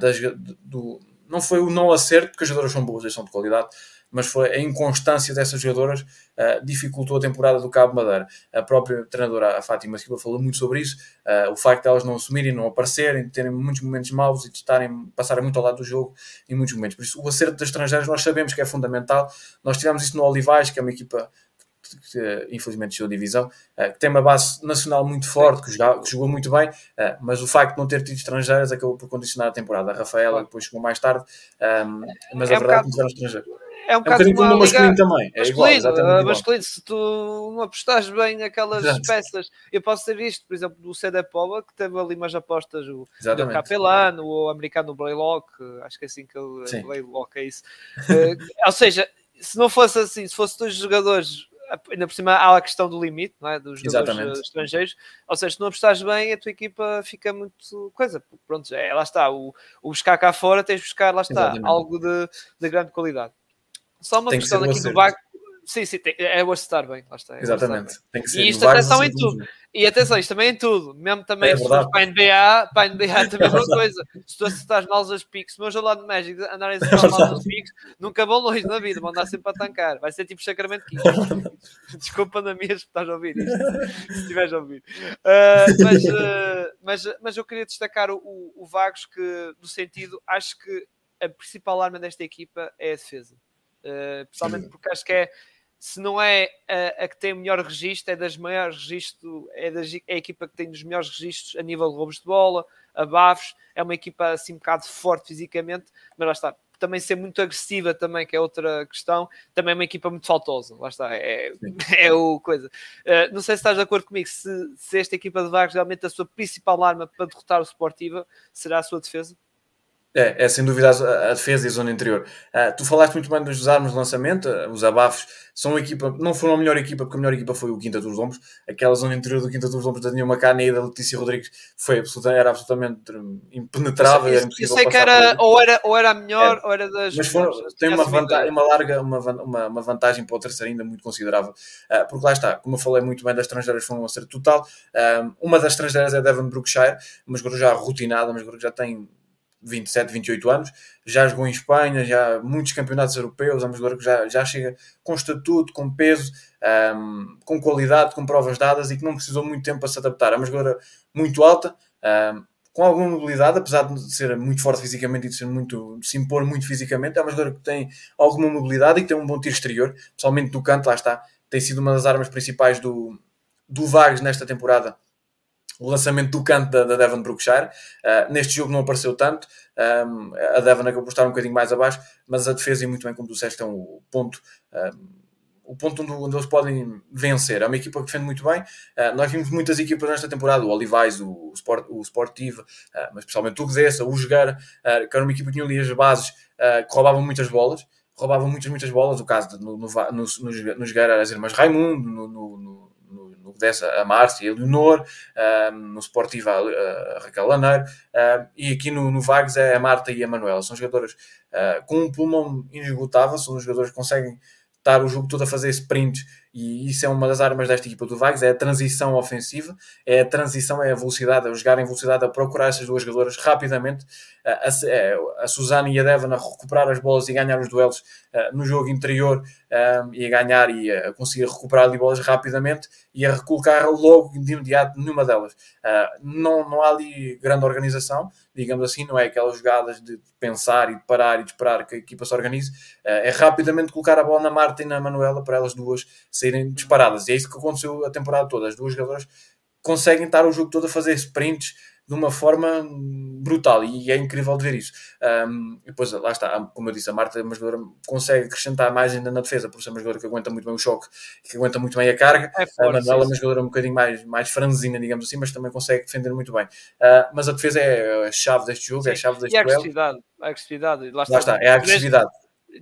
das, do, não foi o não acerto, porque as jogadoras são boas, eles são de qualidade, mas foi a inconstância dessas jogadoras uh, dificultou a temporada do Cabo Madeira. A própria treinadora, a Fátima Silva, falou muito sobre isso, uh, o facto de elas não assumirem, não aparecerem, terem muitos momentos maus e de estarem, passarem muito ao lado do jogo em muitos momentos. Por isso, o acerto das estrangeiras nós sabemos que é fundamental. Nós tivemos isso no Olivais, que é uma equipa que infelizmente desceu divisão, eh, que tem uma base nacional muito forte, que, jogou, que jogou muito bem, eh, mas o facto de não ter tido estrangeiras acabou por condicionar a temporada. A Rafaela depois chegou mais tarde, ehm, mas é a verdade é que não tiveram estrangeiros. É um, é um bocadinho como no masculino também. É masculino, igual, masculino, se tu não apostares bem naquelas Exato. peças, eu posso ter visto, por exemplo, do Poba, que teve ali umas apostas, o, o Capelano, o americano Blaylock, acho que é assim que ele Blaylock é isso. uh, ou seja, se não fosse assim, se fosse dois jogadores ainda por cima há a questão do limite não é? dos jogadores estrangeiros, ou seja, se não apostares bem, a tua equipa fica muito coisa. Pronto, é, lá está, o, o buscar cá fora tens de buscar, lá está, Exatamente. algo de, de grande qualidade. Só uma Tem questão aqui do Baco. Sim, sim, tem, é o acertar bem, lá está. É Exatamente. Tem que ser e isto atenção em tudo. E atenção, isto também é em tudo. Mesmo também é se para a NBA, para a NBA também é uma coisa. Se tu acertares mal as piques, se o meu jogo de Magic andarem a acertar mal as piques, nunca vão longe na vida, vão andar sempre a tancar. Vai ser tipo Sacramento King. Desculpa na minha se estás a ouvir isto, se estiveres a ouvir. Uh, mas, uh, mas, mas eu queria destacar o, o, o Vagos que, no sentido, acho que a principal arma desta equipa é a defesa. Uh, principalmente porque acho que é se não é a, a, que tem o melhor registro, é das maiores registros, é, das, é a equipa que tem os melhores registros a nível de roubos de bola, a bafos, é uma equipa assim um bocado forte fisicamente, mas lá está, também ser muito agressiva também, que é outra questão, também é uma equipa muito faltosa, lá está, é, é o coisa. Uh, não sei se estás de acordo comigo, se, se esta equipa de Vagos realmente a sua principal arma para derrotar o Sportiva será a sua defesa? É, é sem dúvida a, a, defesa e a zona interior. Uh, tu falaste muito bem dos armas de lançamento, uh, os abafos são uma equipa, não foram a melhor equipa, porque a melhor equipa foi o Quinta dos Lombos. Aquela zona interior do Quinta dos Lombos da Daniel Macana e da Letícia Rodrigues foi absoluta, era absolutamente impenetrável. Eu, eu sei que era ou, era, ou era a melhor, é. ou era das. Mas foram, tem uma, vantagem, uma larga, uma, uma, uma, vantagem para o terceiro ainda muito considerável. Uh, porque lá está, como eu falei muito bem das estrangeiras, foi um acerto total. uma das estrangeiras é Devon Brookshire, mas agora já rotinada, mas agora já tem 27, 28 anos, já jogou em Espanha, já muitos campeonatos europeus, é uma jogadora que já, já chega com estatuto, com peso, um, com qualidade, com provas dadas e que não precisou muito tempo para se adaptar. É uma jogadora muito alta, um, com alguma mobilidade, apesar de ser muito forte fisicamente e de, ser muito, se impor muito fisicamente, é uma jogadora que tem alguma mobilidade e que tem um bom tiro exterior, principalmente do canto, lá está, tem sido uma das armas principais do, do Vargas nesta temporada o lançamento do canto da, da Devon Brookshire. Uh, neste jogo não apareceu tanto, um, a Devon acabou por estar um bocadinho mais abaixo, mas a defesa, e muito bem como disseste, é um, ponto. Um, o ponto onde, onde, eles podem vencer. É uma equipa que defende muito bem. Uh, nós vimos muitas equipas nesta temporada, o Olivais, o, Sport, o Sportivo, uh, mas especialmente o Gdessa, o Jogar, uh, que era uma equipa que tinha ali as bases, que roubavam muitas bolas, roubavam muitas, muitas bolas. O caso de, no, no, no, no, no Jogar era as irmãs Raimundo, no, no dessa a Márcia, a Leonor, no Sportivo a, a Raquel Laneiro, e aqui no, no Vagos é a Marta e a Manuela. São jogadoras uh, com um pulmão inesgotável, são jogadores que conseguem estar o jogo todo a fazer sprints e isso é uma das armas desta equipa do Vagos, é a transição ofensiva, é a transição, é a velocidade, é jogar em velocidade, a procurar essas duas jogadoras rapidamente, a, a, é, a Susana e a Devon a recuperar as bolas e ganhar os duelos uh, no jogo interior um, e a ganhar e a conseguir recuperar ali bolas rapidamente e a recolocar logo de imediato numa delas. Uh, não, não há ali grande organização, digamos assim, não é aquelas jogadas de pensar e de parar e de esperar que a equipa se organize, é rapidamente colocar a bola na Marta e na Manuela para elas duas saírem disparadas. E é isso que aconteceu a temporada toda. As duas jogadoras conseguem estar o jogo todo a fazer sprints de uma forma brutal e é incrível de ver isso. Um, depois, lá está, como eu disse, a Marta é uma jogadora consegue acrescentar mais ainda na defesa, por ser uma jogadora que aguenta muito bem o choque, que aguenta muito bem a carga. É forte, a Manuela é uma jogadora um bocadinho mais, mais franzina, digamos assim, mas também consegue defender muito bem. Uh, mas a defesa é a chave deste jogo, sim. é a chave deste e a agressividade, a agressividade. Lá está, lá está é a agressividade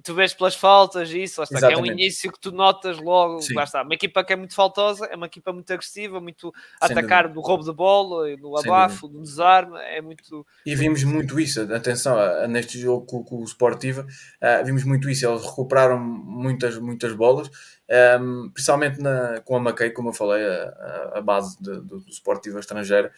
tu vês pelas faltas e isso, está, que é um início que tu notas logo, Sim. lá está, uma equipa que é muito faltosa, é uma equipa muito agressiva, muito a atacar no roubo de bola, no abafo, no desarme, é muito... E vimos muito isso, atenção, neste jogo com, com o Sportiva, uh, vimos muito isso, eles recuperaram muitas, muitas bolas, um, principalmente na, com a Mackay, como eu falei, a, a base de, do, do Sportiva estrangeira,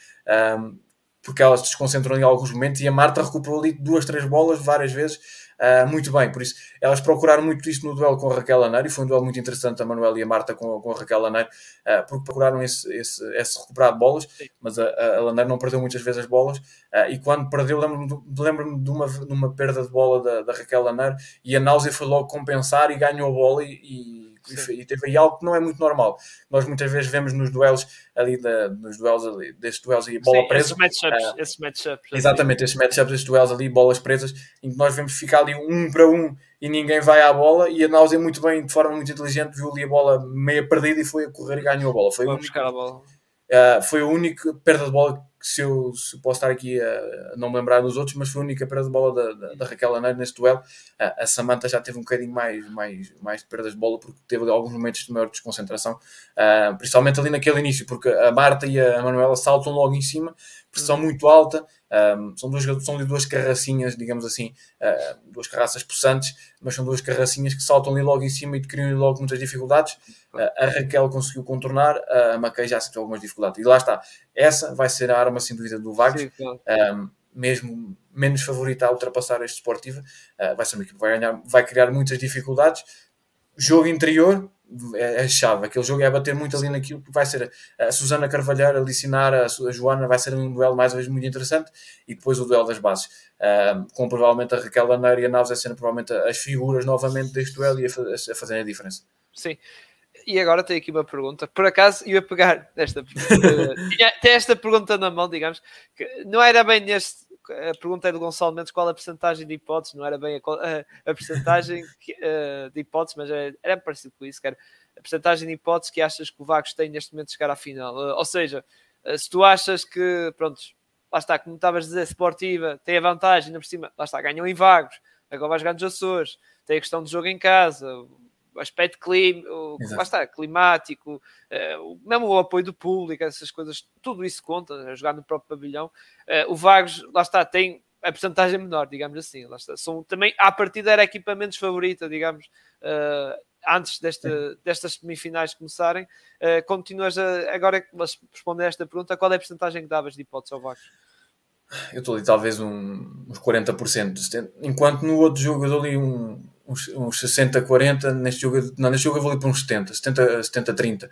um, porque elas se desconcentram em alguns momentos e a Marta recuperou ali duas, três bolas várias vezes uh, muito bem. Por isso, elas procuraram muito isto no duelo com a Raquel Laneiro e foi um duelo muito interessante a Manuel e a Marta com, com a Raquel Laneiro, uh, porque procuraram esse, esse, esse recuperar de bolas, mas a, a Laneiro não perdeu muitas vezes as bolas uh, e quando perdeu, lembro-me lembro de, uma, de uma perda de bola da, da Raquel Laneiro e a Náusea foi logo compensar e ganhou a bola e, e e teve aí algo que não é muito normal. Nós muitas vezes vemos nos duelos ali, da, nos duelos ali, destes duelos aí, bola Sim, presa. Esses matchups, uh, exatamente, esses matchups, esses duelos ali, bolas presas, em que nós vemos ficar ali um para um e ninguém vai à bola e a Náusea muito bem, de forma muito inteligente, viu ali a bola meia perdida e foi a correr e ganhou a bola. Foi Vamos buscar a bola. Uh, foi a única perda de bola se eu, se posso estar aqui a, não me lembrar dos outros, mas foi a única perda de bola da, da, da Raquel Aneiro neste duelo. A, a Samantha já teve um bocadinho mais, mais, mais de perdas de bola porque teve alguns momentos de maior desconcentração, uh, principalmente ali naquele início, porque a Marta e a Manuela saltam logo em cima, pressão muito alta, um, são, duas, são duas carracinhas, digamos assim, uh, duas carraças possantes, mas são duas carracinhas que saltam ali logo em cima e criam logo muitas dificuldades. Uh, a Raquel conseguiu contornar, a Mackay já sentiu algumas dificuldades. E lá está, essa vai ser a arma sem dúvida do Vagos. Um, mesmo menos favorita a ultrapassar este Sportiva, uh, vai ser uma equipe que vai, ganhar, vai criar muitas dificuldades. Jogo interior, é, é chave. Aquele jogo é bater muito ali naquilo que vai ser a Susana Carvalhar, a Licinar, a, Joana, vai ser um duelo mais ou menos muito interessante e depois o duelo das bases. Uh, com provavelmente a Raquel Laneiro e a Naves a serem provavelmente as figuras novamente deste duelo e a, a, a fazerem a diferença. Sim. E agora tenho aqui uma pergunta. Por acaso ia pegar esta pergunta. tinha até esta pergunta na mão, digamos, que não era bem neste a pergunta é do Gonçalo Mendes qual a porcentagem de hipóteses, não era bem a, a, uh, de hipóteses, mas era, era parecido com isso, que era a porcentagem de hipóteses que achas que o Vagos tem neste momento de chegar à final. Uh, ou seja, uh, se tu achas que, pronto, lá está, como estavas a dizer, Sportiva tem a vantagem, ainda por cima, lá está, ganham em Vagos, agora vais ganhar nos Açores, tem a questão do jogo em casa, aspecto clim, o, está, climático, uh, mesmo o apoio do público, essas coisas, tudo isso conta, jogar no próprio pavilhão. Uh, o Vagos, lá está, tem a porcentagem menor, digamos assim. Lá está. São, também, à partida, era a equipa menos favorita, digamos, uh, antes desta, destas semifinais começarem. continuas a, agora, responder a esta pergunta, qual é a porcentagem que davas de hipótese ao Vagos? Eu estou ali talvez um, uns 40%, enquanto no outro jogo eu dou ali um, uns, uns 60, 40, neste jogo, não, neste jogo eu vou ali para uns 70, 70, 70 30.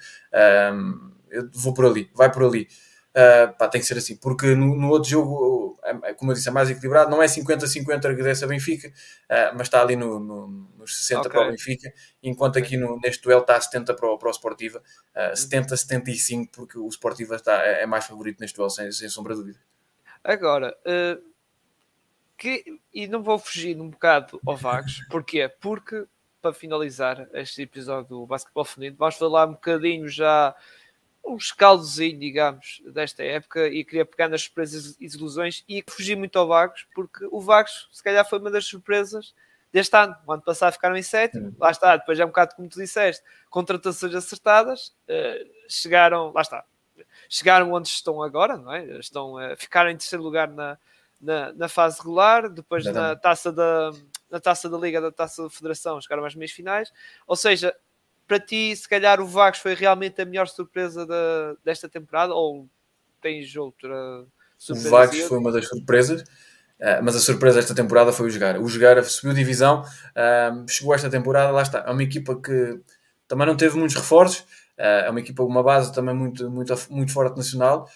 Um, eu vou por ali, vai por ali. Uh, pá, tem que ser assim, porque no, no outro jogo, é, é como eu disse, é mais equilibrado, não é 50-50 que dessa Benfica, uh, mas está ali no, no, nos 60 okay. para o Benfica, enquanto aqui no, neste duelo está a 70 para o, para o Sportiva, uh, 70-75, porque o Sportiva está, é, é, mais favorito neste duelo, sem, sem sombra de dúvida. Agora, uh, que, e não vou fugir um bocado ao Vagos, porquê? Porque, para finalizar este episódio do Basquetebol Feminino, vamos falar um bocadinho já, um escaldozinho, digamos, desta época, e queria pegar nas surpresas e desilusões, e fugir muito ao Vagos, porque o Vagos, se calhar, foi uma das surpresas deste ano. O ano passado ficaram em sétimo, lá está, depois é um bocado como tu disseste, contratações acertadas, uh, chegaram, lá está, chegaram onde estão agora, não é? Estão, uh, ficaram em terceiro lugar na, na, na fase regular, depois na taça, da, na taça da Liga, da taça da Federação, chegaram às meias finais. Ou seja, para ti, se calhar o Vagos foi realmente a melhor surpresa da, desta temporada, ou tens outra surpresa? O Vagos foi uma das surpresas. Uh, mas a surpresa desta temporada foi o Jogar. O Jogar subiu divisão, uh, chegou esta temporada, lá está. É uma equipa que também não teve muitos reforços, é uma equipa, uma base também muito, muito, muito forte nacional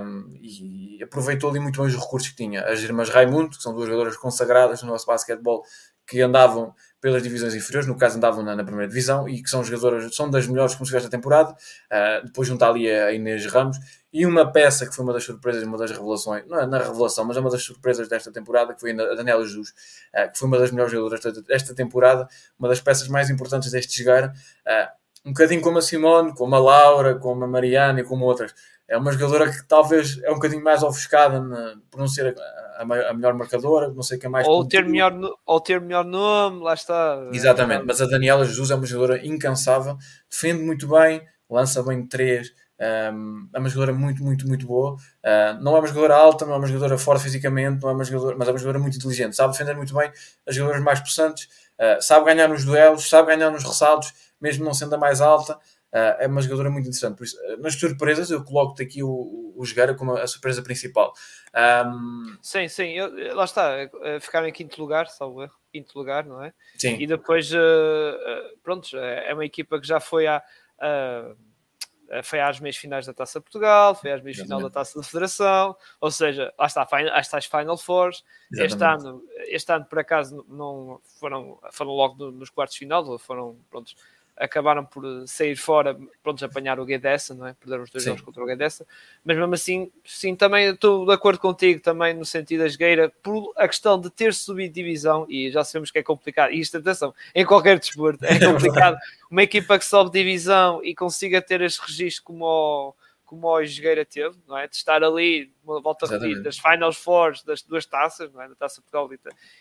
um, e, aproveitou ali muito bem os recursos que tinha. As irmãs Raimundo, que são duas jogadoras consagradas no nosso basquetebol, que andavam pelas divisões inferiores, no caso andavam na, na, primeira divisão e que são jogadoras, são das melhores que conseguiu esta temporada. Uh, depois juntar ali a Inês Ramos e uma peça que foi uma das surpresas, uma das revelações, não é na revelação, mas é uma das surpresas desta temporada, que foi a Daniela Jesus, uh, que foi uma das melhores jogadoras desta temporada, uma das peças mais importantes deste jogar. Uh, um bocadinho como a Simone, como a Laura, como a Mariana e como outras. É uma jogadora que talvez é um bocadinho mais ofuscada na, por não ser a, a, a, melhor marcadora, não sei quem mais. Ou ter, melhor, ou ter melhor nome, lá está. Exatamente, mas a Daniela Jesus é uma jogadora incansável, defende muito bem, lança bem de três, um, é uma jogadora muito, muito, muito boa. Uh, não é uma jogadora alta, não é uma jogadora forte fisicamente, não é uma jogadora, mas é uma jogadora muito inteligente. Sabe defender muito bem as jogadoras mais possantes, uh, sabe ganhar nos duelos, sabe ganhar nos ressaltos mesmo não sendo a mais alta, uh, é uma jogadora muito interessante. Por isso, uh, nas surpresas, eu coloco-te aqui o, o Jogueira como a surpresa principal. Um... Sim, sim, eu, lá está, eh, ficar em quinto lugar, salvo erro, quinto lugar, não é? Sim. E depois, uh, pronto, é uma equipa que já foi à. foi às meias finais da Taça Portugal, foi às meias final da Taça da Federação, ou seja, lá está, às tais Final Fours. Este ano, este ano, por acaso, não foram, foram logo nos quartos de final, foram prontos, acabaram por sair fora, prontos, apanhar o Guedessa, não é? Perderam os dois jogos contra o Guedessa, mas mesmo assim, sim, também estou de acordo contigo, também no sentido da Jogueira, por a questão de ter subido divisão, e já sabemos que é complicado, e isto, atenção, em qualquer desporto, é complicado, uma equipa que sobe divisão e consiga ter este registro como o como o Jogueira teve, não é? De estar ali, uma volta a repetir, das Final Fours, das duas taças, não é? Da Taça Portugal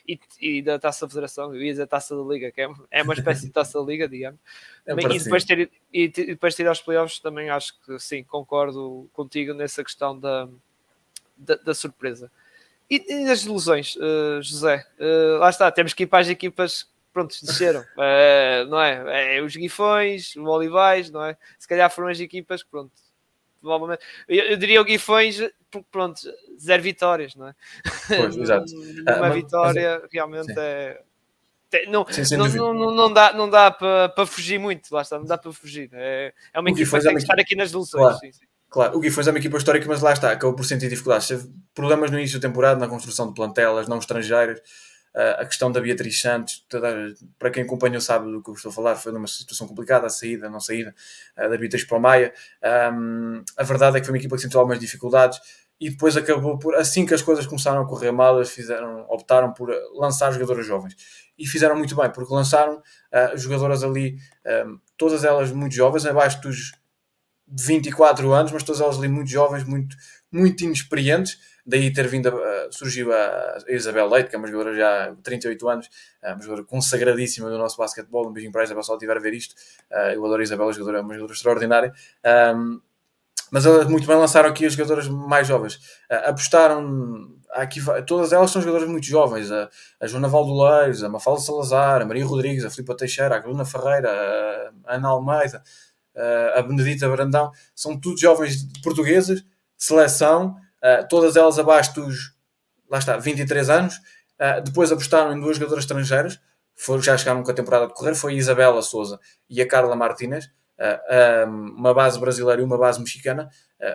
e, e da Taça Federação, eu ia dizer Taça da Liga, que é, é uma espécie de Taça da Liga, digamos. É e, depois ter, e, depois ter aos playoffs também acho que sim, concordo contigo nessa questão da, da, da surpresa. E, e nas ilusões, uh, José, uh, lá está, temos que ir para as equipas pronto, desceram, uh, não é? é? Os Guifões, o Olivais, não é? Se calhar foram as equipas que, pronto, provavelmente. Eu, eu diria o Guifões, pronto, zero vitórias, não é? Pois, exato. Uma uh, vitória mas, realmente sim. é. Não, sim, não, não, não, dá, não dá para, fugir muito, lá está, não dá para fugir. É, é uma equipa que tem que estar aqui nas. Claro. Sim, sim. Claro, o Guifões é uma equipa histórica, mas lá está, acabou por sentir dificuldades. Teve problemas no início da temporada, na construção de plantelas, não estrangeiras. Uh, a questão da Beatriz Santos, toda, para quem acompanhou sabe do que eu estou a falar, foi numa situação complicada, a saída, não saída uh, da Beatriz para o Maia. Um, a verdade é que foi uma equipa que sentiu algumas dificuldades e depois acabou por, assim que as coisas começaram a correr mal, eles fizeram, optaram por lançar jogadoras jovens. E fizeram muito bem, porque lançaram uh, jogadoras ali, um, todas elas muito jovens, abaixo dos 24 anos, mas todas elas ali muito jovens, muito, muito inexperientes daí ter vindo a, surgiu a Isabel Leite, que é uma jogadora já de 38 anos, uma jogadora consagradíssima do nosso basquetebol. Um beijinho para a Isabel, se estiver a ver isto. Eu adoro a Isabel, a jogadora é uma jogadora extraordinária. Mas muito bem lançaram aqui as jogadoras mais jovens. Apostaram aqui, todas elas são jogadoras muito jovens. A, a Joana Valdoleiros, a Mafalda Salazar, a Maria Rodrigues, a Filipa Teixeira, a Bruna Ferreira, a Ana Almeida, a Benedita Brandão. São tudo jovens portuguesas, de seleção, uh, todas elas abaixo dos, lá está, 23 anos. Uh, depois apostaram em duas jogadoras estrangeiras, já chegaram com a temporada a decorrer, foi a Isabela Souza e a Carla Martínez, uh, uma base brasileira e uma base mexicana.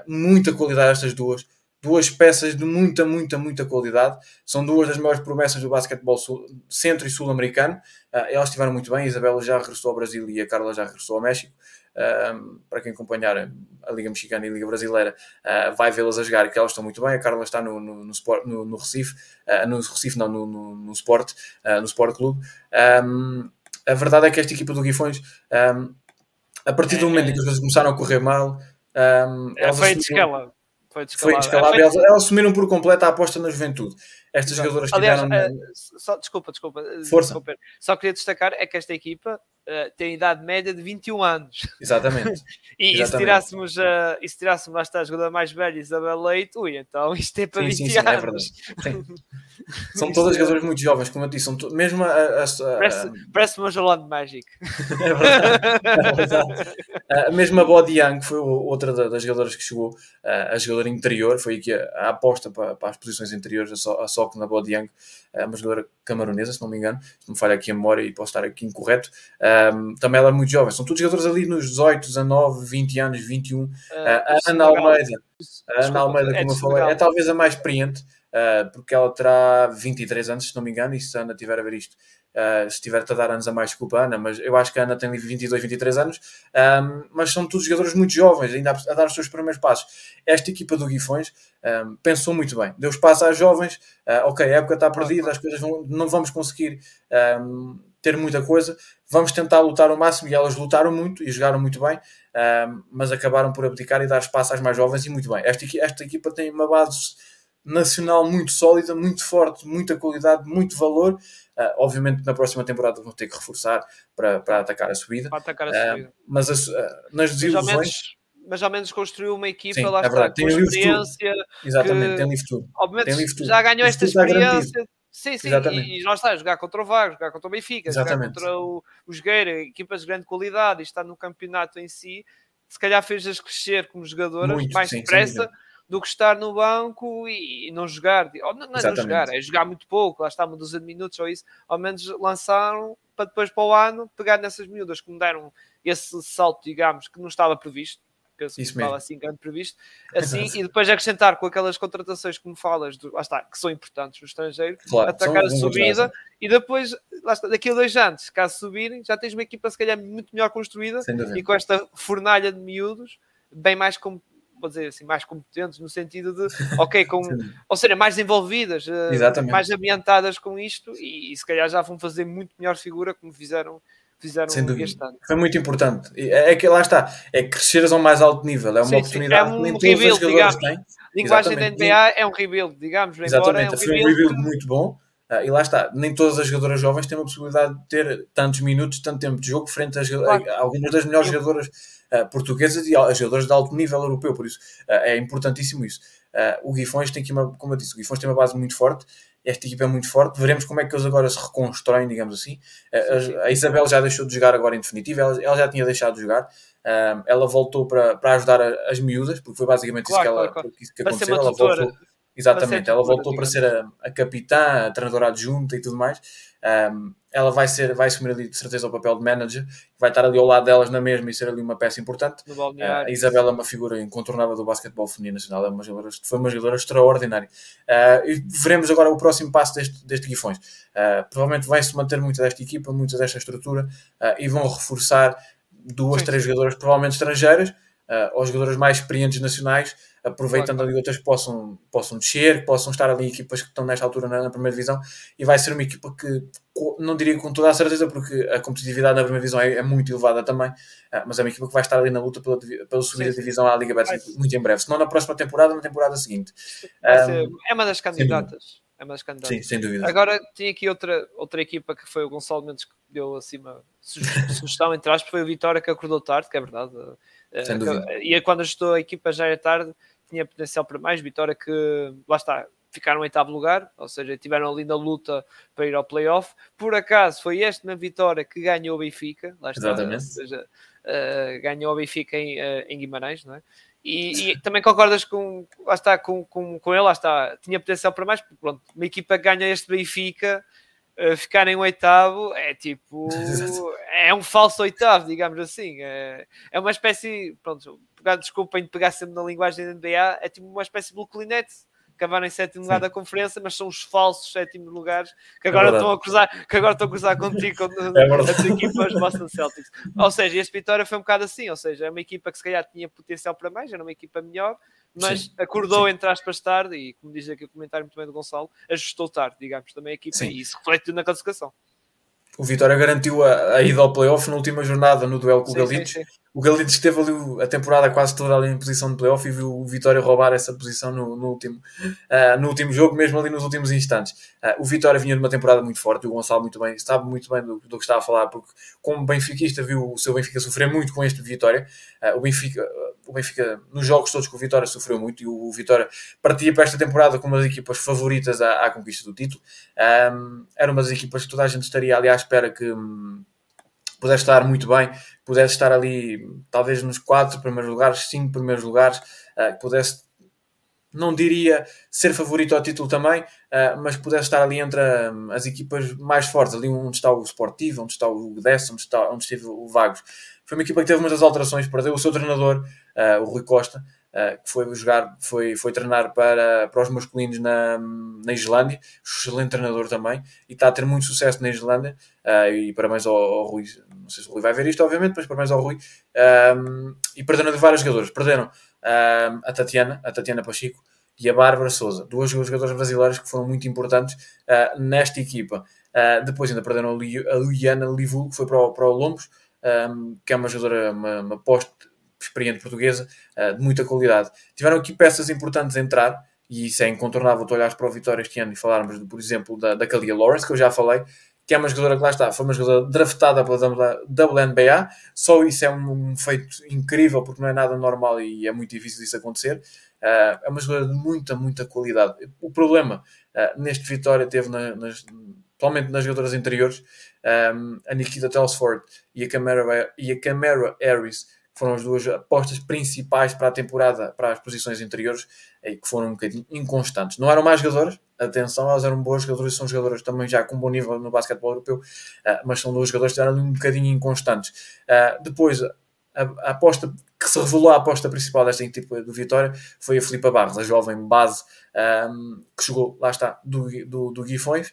muita qualidade estas duas, duas peças de muita, muita, muita qualidade. São duas das maiores promessas do basquetebol sul, centro e sul-americano. elas estiveram muito bem, a Isabela já regressou ao Brasil e a Carla já regressou ao México para quem acompanhar a Liga Mexicana e a Liga Brasileira, uh, vai vê-las a jogar, que elas estão muito bem. A Carla está no, no, no, sport, no, no Recife, uh, no Recife, não, no, no, no Sport, uh, no Sport Clube. Um, a verdade é que esta equipa do Guifões, um, a partir do momento em que as coisas começaram a correr mal, um, é, foi de escala. Foi descalabro. Elas, elas assumiram por completo a aposta na juventude. Estas Exato. jogadoras Aliás, tiveram... só, desculpa, desculpa. Força. Desculpa. Só queria destacar é que esta equipa uh, tem idade média de 21 anos. Exatamente. e, Exatamente. e, se tirássemos, uh, e se tirássemos lá está a jogadora mais velha, Isabel Leite, ui, então isto é para sim, 20 sim, sim, é anos. É verdade. São todas é... jogadoras muito jovens, como eu disse, são to... mesmo a, a, a... Parece, parece uma Jolande Magic. é verdade. É verdade. Uh, mesmo a Body Young, que foi outra das jogadoras que chegou, uh, a jogadora interior, foi aqui a, a aposta para, para, as posições interiores, a, so, a Sok Nabodiang, uma jogadora camaronesa, se não me engano, se não me falha aqui a memória e posso estar aqui incorreto. Um, também ela é muito jovem, são todos jogadores ali nos 18, 19, 20 anos, 21. Uh, a Ana Almeida, a Ana Almeida, como eu falei, é talvez a mais experiente, uh, porque ela terá 23 anos, se não me engano, e se a Ana tiver a ver isto, Uh, se estiver a dar anos a mais, desculpa, Ana, mas eu acho que a Ana tem 22, 23 anos, um, mas são todos jogadores muito jovens, ainda a, dar os seus primeiros passos. Esta equipa do Guifões um, pensou muito bem, deu espaço às jovens, uh, ok, a época está perdida, as coisas vão, não vamos conseguir um, ter muita coisa, vamos tentar lutar o máximo, e elas lutaram muito e jogaram muito bem, mas acabaram por abdicar e dar espaço às mais jovens, e muito bem. Esta, esta equipa tem uma base nacional muito sólida, muito forte, muita qualidade, muito valor. Uh, obviamente na próxima temporada vão ter que reforçar para, para atacar a subida. Para atacar a ah, subida. Uh, mas as, uh, nas desilusões. Mas ao menos construiu uma equipa Sim, lá é está, tem com experiência. Exatamente, que, tem livre tudo. Obviamente tem livre já ganhou esta experiência. Sim, sim, e, e nós está, jogar contra o Vago, jogar contra o Benfica, Exatamente. jogar contra o, o Jogueira, equipas de grande qualidade e estar no campeonato em si, se calhar fez-as crescer como jogadoras Muito, mais sim, depressa do que estar no banco e, não jogar. Ou não, não é não jogar, é jogar muito pouco, lá está uma dúzia de minutos ou isso. Ao menos lançaram para depois para o ano pegar nessas miúdas que me deram esse salto, digamos, que não estava previsto. Penso que estava assim grande previsto. Assim, e depois acrescentar com aquelas contratações que me falas, do, lá está, que são importantes no estrangeiro, claro, atacar a subida e depois, lá está, daqui a dois anos, caso subirem, já tens uma equipa se calhar muito melhor construída e com esta fornalha de miúdos bem mais com, vou dizer assim, mais competentes no sentido de, ok, com, ou seja, mais envolvidas, eh, mais ambientadas com isto e, e, se calhar já vão fazer muito melhor figura como fizeram, fizeram este ano. Foi muito importante. É, é que lá está, é cresceres ao mais alto nível, é uma sim, oportunidade sim. É um que nem rebuild, digamos. Têm. Linguagem da NBA é um rebuild, digamos. Exatamente, é um foi um rebuild muito bom. Uh, e lá está, nem todas as jogadoras jovens têm a possibilidade de ter tantos minutos, tanto tempo de jogo, frente a, claro. a algumas das melhores jogadoras uh, portuguesas e a jogadoras de alto nível europeu, por isso uh, é importantíssimo isso. o Guifões tem aqui uma, como eu disse, o Guifões tem uma base muito forte, esta equipa é muito forte, veremos como é que eles agora se reconstroem, digamos assim. A, a Isabel já deixou de jogar agora em definitivo, ela, ela já tinha deixado de jogar, ela voltou para, para ajudar as miúdas, porque foi basicamente claro, isso que, ela, claro, claro. que aconteceu. Ela voltou, Exatamente, ela voltou para ser a, a capitã, a treinadora adjunta e tudo mais. Um, ela vai ser, vai assumir ali de certeza o papel de manager, vai estar ali ao lado delas na mesma e ser ali uma peça importante. Uh, a Isabela é uma figura incontornável do basquetebol feminino nacional, é uma jogadora, foi uma jogadora extraordinária. Uh, e veremos agora o próximo passo deste, deste Guifões. Uh, provavelmente vai-se manter muito desta equipa, muita desta estrutura e vão reforçar duas, Sim. três jogadoras provavelmente estrangeiras, ou jogadoras mais experientes nacionais, aproveitando ali outras que possam, possam descer, que possam estar ali equipas que estão nesta altura na, na, primeira divisão e vai ser uma equipa que não diria com toda a certeza porque a competitividade na primeira divisão é, é muito elevada também, ah, mas é uma equipa que vai estar ali na luta pela, pela subida de divisão à Liga Betts muito em breve, se não na próxima temporada, na temporada seguinte. Um, é uma das candidatas. É uma das candidatas. Sim, sem dúvida. Agora tinha aqui outra, outra equipa que foi o Gonçalo Mendes que deu assim uma sugestão entre aspas, foi o Vitória que acordou tarde, que é verdade. Sem uh, dúvida. E quando ajustou a equipa já é tarde, tinha potencial para mais. Vitória que, lá está, ficaram em oitavo lugar, ou seja, tiveram ali na luta para ir ao playoff. Por acaso, foi este na vitória que ganhou o Benfica, lá está, Exatamente. ou seja, uh, ganhou o Benfica em, uh, em Guimarães, não é? E, e, também concordas com, lá está, com, com, com ele, lá está, tinha potencial para mais, porque pronto, uma equipa ganha este Benfica, uh, ficar em oitavo é tipo, é um falso oitavo, digamos assim, é, é uma espécie, pronto, pegar, desculpem de pegar sempre na linguagem da NBA, é tipo uma espécie de Brooklyn acabaram em sétimo lugar da conferência, mas são os falsos sétimos lugares que é agora é estão a cruzar, que agora estão a cruzar contigo com é as equipas Boston Celtics. Ou seja, este Vitória foi um bocado assim, ou seja, é uma equipa que se calhar tinha potencial para mais, era uma equipa melhor, mas sim, acordou sim. entre aspas tarde e, como diz aqui o comentário muito bem do Gonçalo, ajustou tarde, digamos, também a equipa sim. e isso reflete na classificação. O Vitória garantiu a, a ida ao playoff na última jornada no duelo com o Galitos o Galitos esteve ali a temporada quase toda ali em posição de playoff e viu o Vitória roubar essa posição no, no último, uh, no último jogo, mesmo ali nos últimos instantes. Uh, o Vitória vinha de uma temporada muito forte, o Gonçalo muito bem, sabe muito bem do, do que estava a falar, porque como benfiquista viu o seu Benfica sofrer muito com este Vitória. Uh, o Benfica, o Benfica, nos jogos todos que o Vitória sofreu muito e o, Vitória partia para esta temporada com uma das equipas favoritas à, à conquista do título. Um, era uma das equipas que toda a gente estaria ali à espera que. Um, pudesse estar muito bem, pudesse estar ali talvez nos quatro primeiros lugares, cinco primeiros lugares, uh, pudesse não diria ser favorito ao título também, uh, mas pudesse estar ali entre um, as equipas mais fortes, ali onde está o Sportivo, onde está o Décimo, onde, está, onde esteve o Vagos. Foi uma equipa que teve muitas alterações, perdeu o seu treinador, uh, o Rui Costa, uh, que foi jogar, foi, foi treinar para, para os masculinos na, na Islândia, excelente treinador também, e está a ter muito sucesso na Islândia, e parabéns ao, ao, Rui, não sei se o Rui vai ver isto, obviamente, mas parabéns ao Rui, um, e perderam de vários jogadores, perderam a Tatiana, a Tatiana Pachico, e a Bárbara Souza, duas jogadoras brasileiras que foram muito importantes uh, nesta equipa. Uh, depois ainda perderam a Luiana Livu, que foi para o, para o Lombos, um, que é uma jogadora, uma, uma poste experiente portuguesa, uh, de muita qualidade. Tiveram aqui peças importantes a entrar, e isso é incontornável tu olhares para o Vitória este ano e falarmos, por exemplo, da, da Kalia Lawrence, que eu já falei, que é uma jogadora que lá está, foi uma jogadora draftada pela WNBA, só isso é um, um feito incrível, porque não é nada normal e é muito difícil isso acontecer. Uh, é uma jogadora de muita, muita qualidade. O problema uh, neste Vitória teve na, nas, totalmente nas jogadoras anteriores, um, a Nikita Telsford e a Camara, e a Camara Harris, foram as duas apostas principais para a temporada, para as posições interiores, que foram um bocadinho inconstantes. Não eram mais jogadoras, atenção, elas eram boas jogadoras, são jogadoras também já com bom nível no basquetebol europeu, uh, mas são duas jogadoras que eram um bocadinho inconstantes. depois, a, aposta que se revelou a aposta principal desta equipa do Vitória foi a Filipa Barros, a jovem base um, que chegou, lá está, do, do, do Guifões.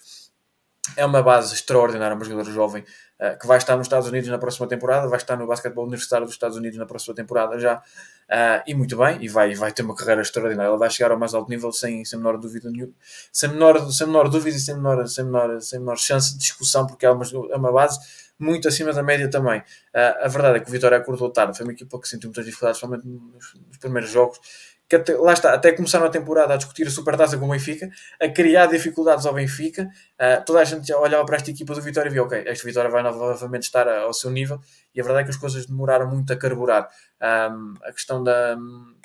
É uma base extraordinária, uma jogadora jovem uh, que vai estar nos Estados Unidos na próxima temporada, vai estar no basquetebol universitário dos Estados Unidos na próxima temporada já, uh, e muito bem, e vai, vai ter uma carreira extraordinária. Ela vai chegar ao mais alto nível sem, sem menor dúvida nenhuma, sem menor, sem menor dúvida e sem menor, sem, menor, sem menor chance de discussão, porque é uma, é uma base muito acima da média também. Uh, a verdade é que o Vitória acordou tarde, foi uma equipa que sentiu muitas dificuldades, somente nos, nos primeiros jogos. Que até, lá está, até começaram a temporada a discutir a supertaça com o Benfica, a criar dificuldades ao Benfica. Uh, toda a gente olhava para esta equipa do Vitória e via, ok, esta Vitória vai novamente estar ao seu nível, e a verdade é que as coisas demoraram muito a carburar. Um, a questão da,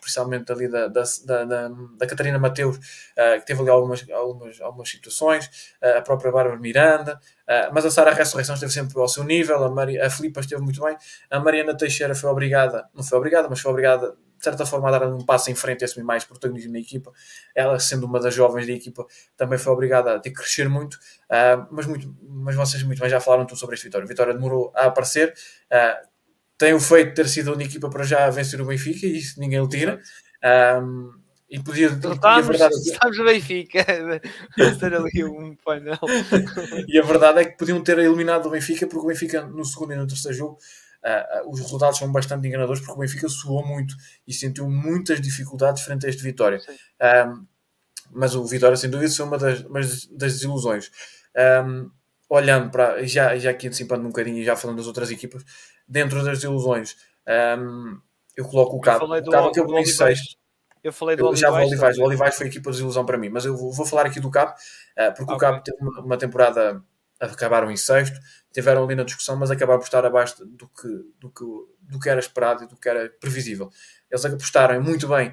principalmente ali da, da, da, da Catarina Mateus, uh, que teve ali algumas, algumas, algumas situações, uh, a própria Bárbara Miranda, mas a Sara Ressurreição esteve sempre ao seu nível, a, Maria, a Filipa esteve muito bem, a Mariana Teixeira foi obrigada, não foi obrigada, mas foi obrigada de certa forma a dar um passo em frente e assumir mais protagonismo na equipa. Ela, sendo uma das jovens da equipa, também foi obrigada a ter que crescer muito, uh, mas, muito mas vocês muito bem já falaram tudo sobre este Vitória. Vitória demorou a aparecer, uh, tem o feito de ter sido a única equipa para já vencer o Benfica, e isso ninguém o tira. Um, e podia. Estamos, verdade, estamos no Benfica. ter ali um painel. e a verdade é que podiam ter eliminado o Benfica, porque o Benfica no segundo e no terceiro jogo. Uh, uh, os resultados são bastante enganadores porque o Benfica suou muito e sentiu muitas dificuldades frente a este Vitória. Um, mas o Vitória, sem dúvida, foi uma das, das desilusões. Um, olhando para, já, já aqui antecipando um bocadinho e já falando das outras equipas, dentro das ilusões, um, eu coloco o Cabo. O Cabo que eu em sexto. Eu falei do eu, Já o Olivais. O Olivais foi a equipa de desilusão para mim, mas eu vou, vou falar aqui do Cabo, uh, porque okay. o Cabo teve uma, uma, temporada, acabaram em sexto, tiveram ali na discussão, mas acabaram por estar abaixo do que, do que, do que era esperado e do que era previsível. Eles apostaram muito bem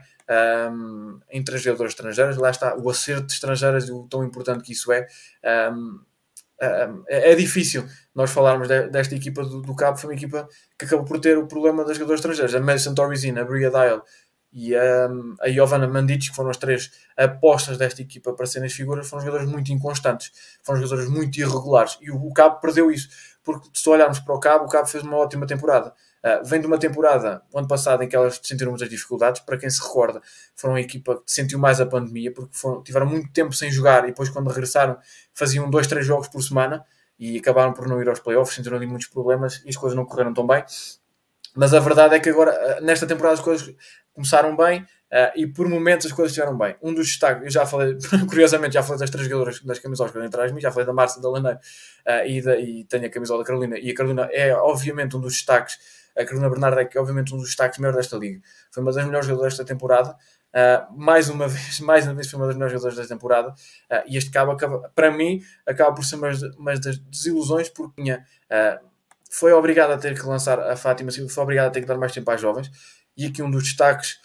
um, em três jogadores estrangeiros, lá está o acerto de estrangeiras e o tão importante que isso é. Um, é, é difícil nós falarmos desta equipa do, do Cabo, foi uma equipa que acabou por ter o problema das jogadores estrangeiros, a Madison Torresina, a Bria Dial e a, a Giovanna Mandic, que foram as três apostas desta equipa para serem as figuras, foram jogadores muito inconstantes, foram jogadores muito irregulares, e o, o Cabo perdeu isso, porque se olharmos para o Cabo, o Cabo fez uma ótima temporada, Uh, vem de uma temporada, ano passado, em que elas sentiram muitas dificuldades. Para quem se recorda, foram a equipa que sentiu mais a pandemia, porque foram, tiveram muito tempo sem jogar e depois, quando regressaram, faziam dois, três jogos por semana e acabaram por não ir aos playoffs. Sentiram ali muitos problemas e as coisas não correram tão bem. Mas a verdade é que agora, ah, nesta temporada, as coisas começaram bem uh, e por momentos as coisas estiveram bem. Um dos destaques, eu já falei, curiosamente, já falei das três jogadoras das camisolas que atrás de mim, já falei da Márcia, da Laneiro uh, e, da, e tenho a camisola da Carolina. E a Carolina é, obviamente, um dos destaques a Carolina Bernardo é que obviamente um dos destaques maiores desta liga. Foi uma das melhores jogadoras desta temporada. Uh, mais uma vez, mais uma vez foi uma das melhores jogadoras desta temporada. Uh, e este cabo, acaba, para mim, acaba por ser uma, uma das desilusões porque tinha, uh, foi obrigado a ter que lançar a Fátima foi obrigado a ter que dar mais tempo às jovens. E aqui um dos destaques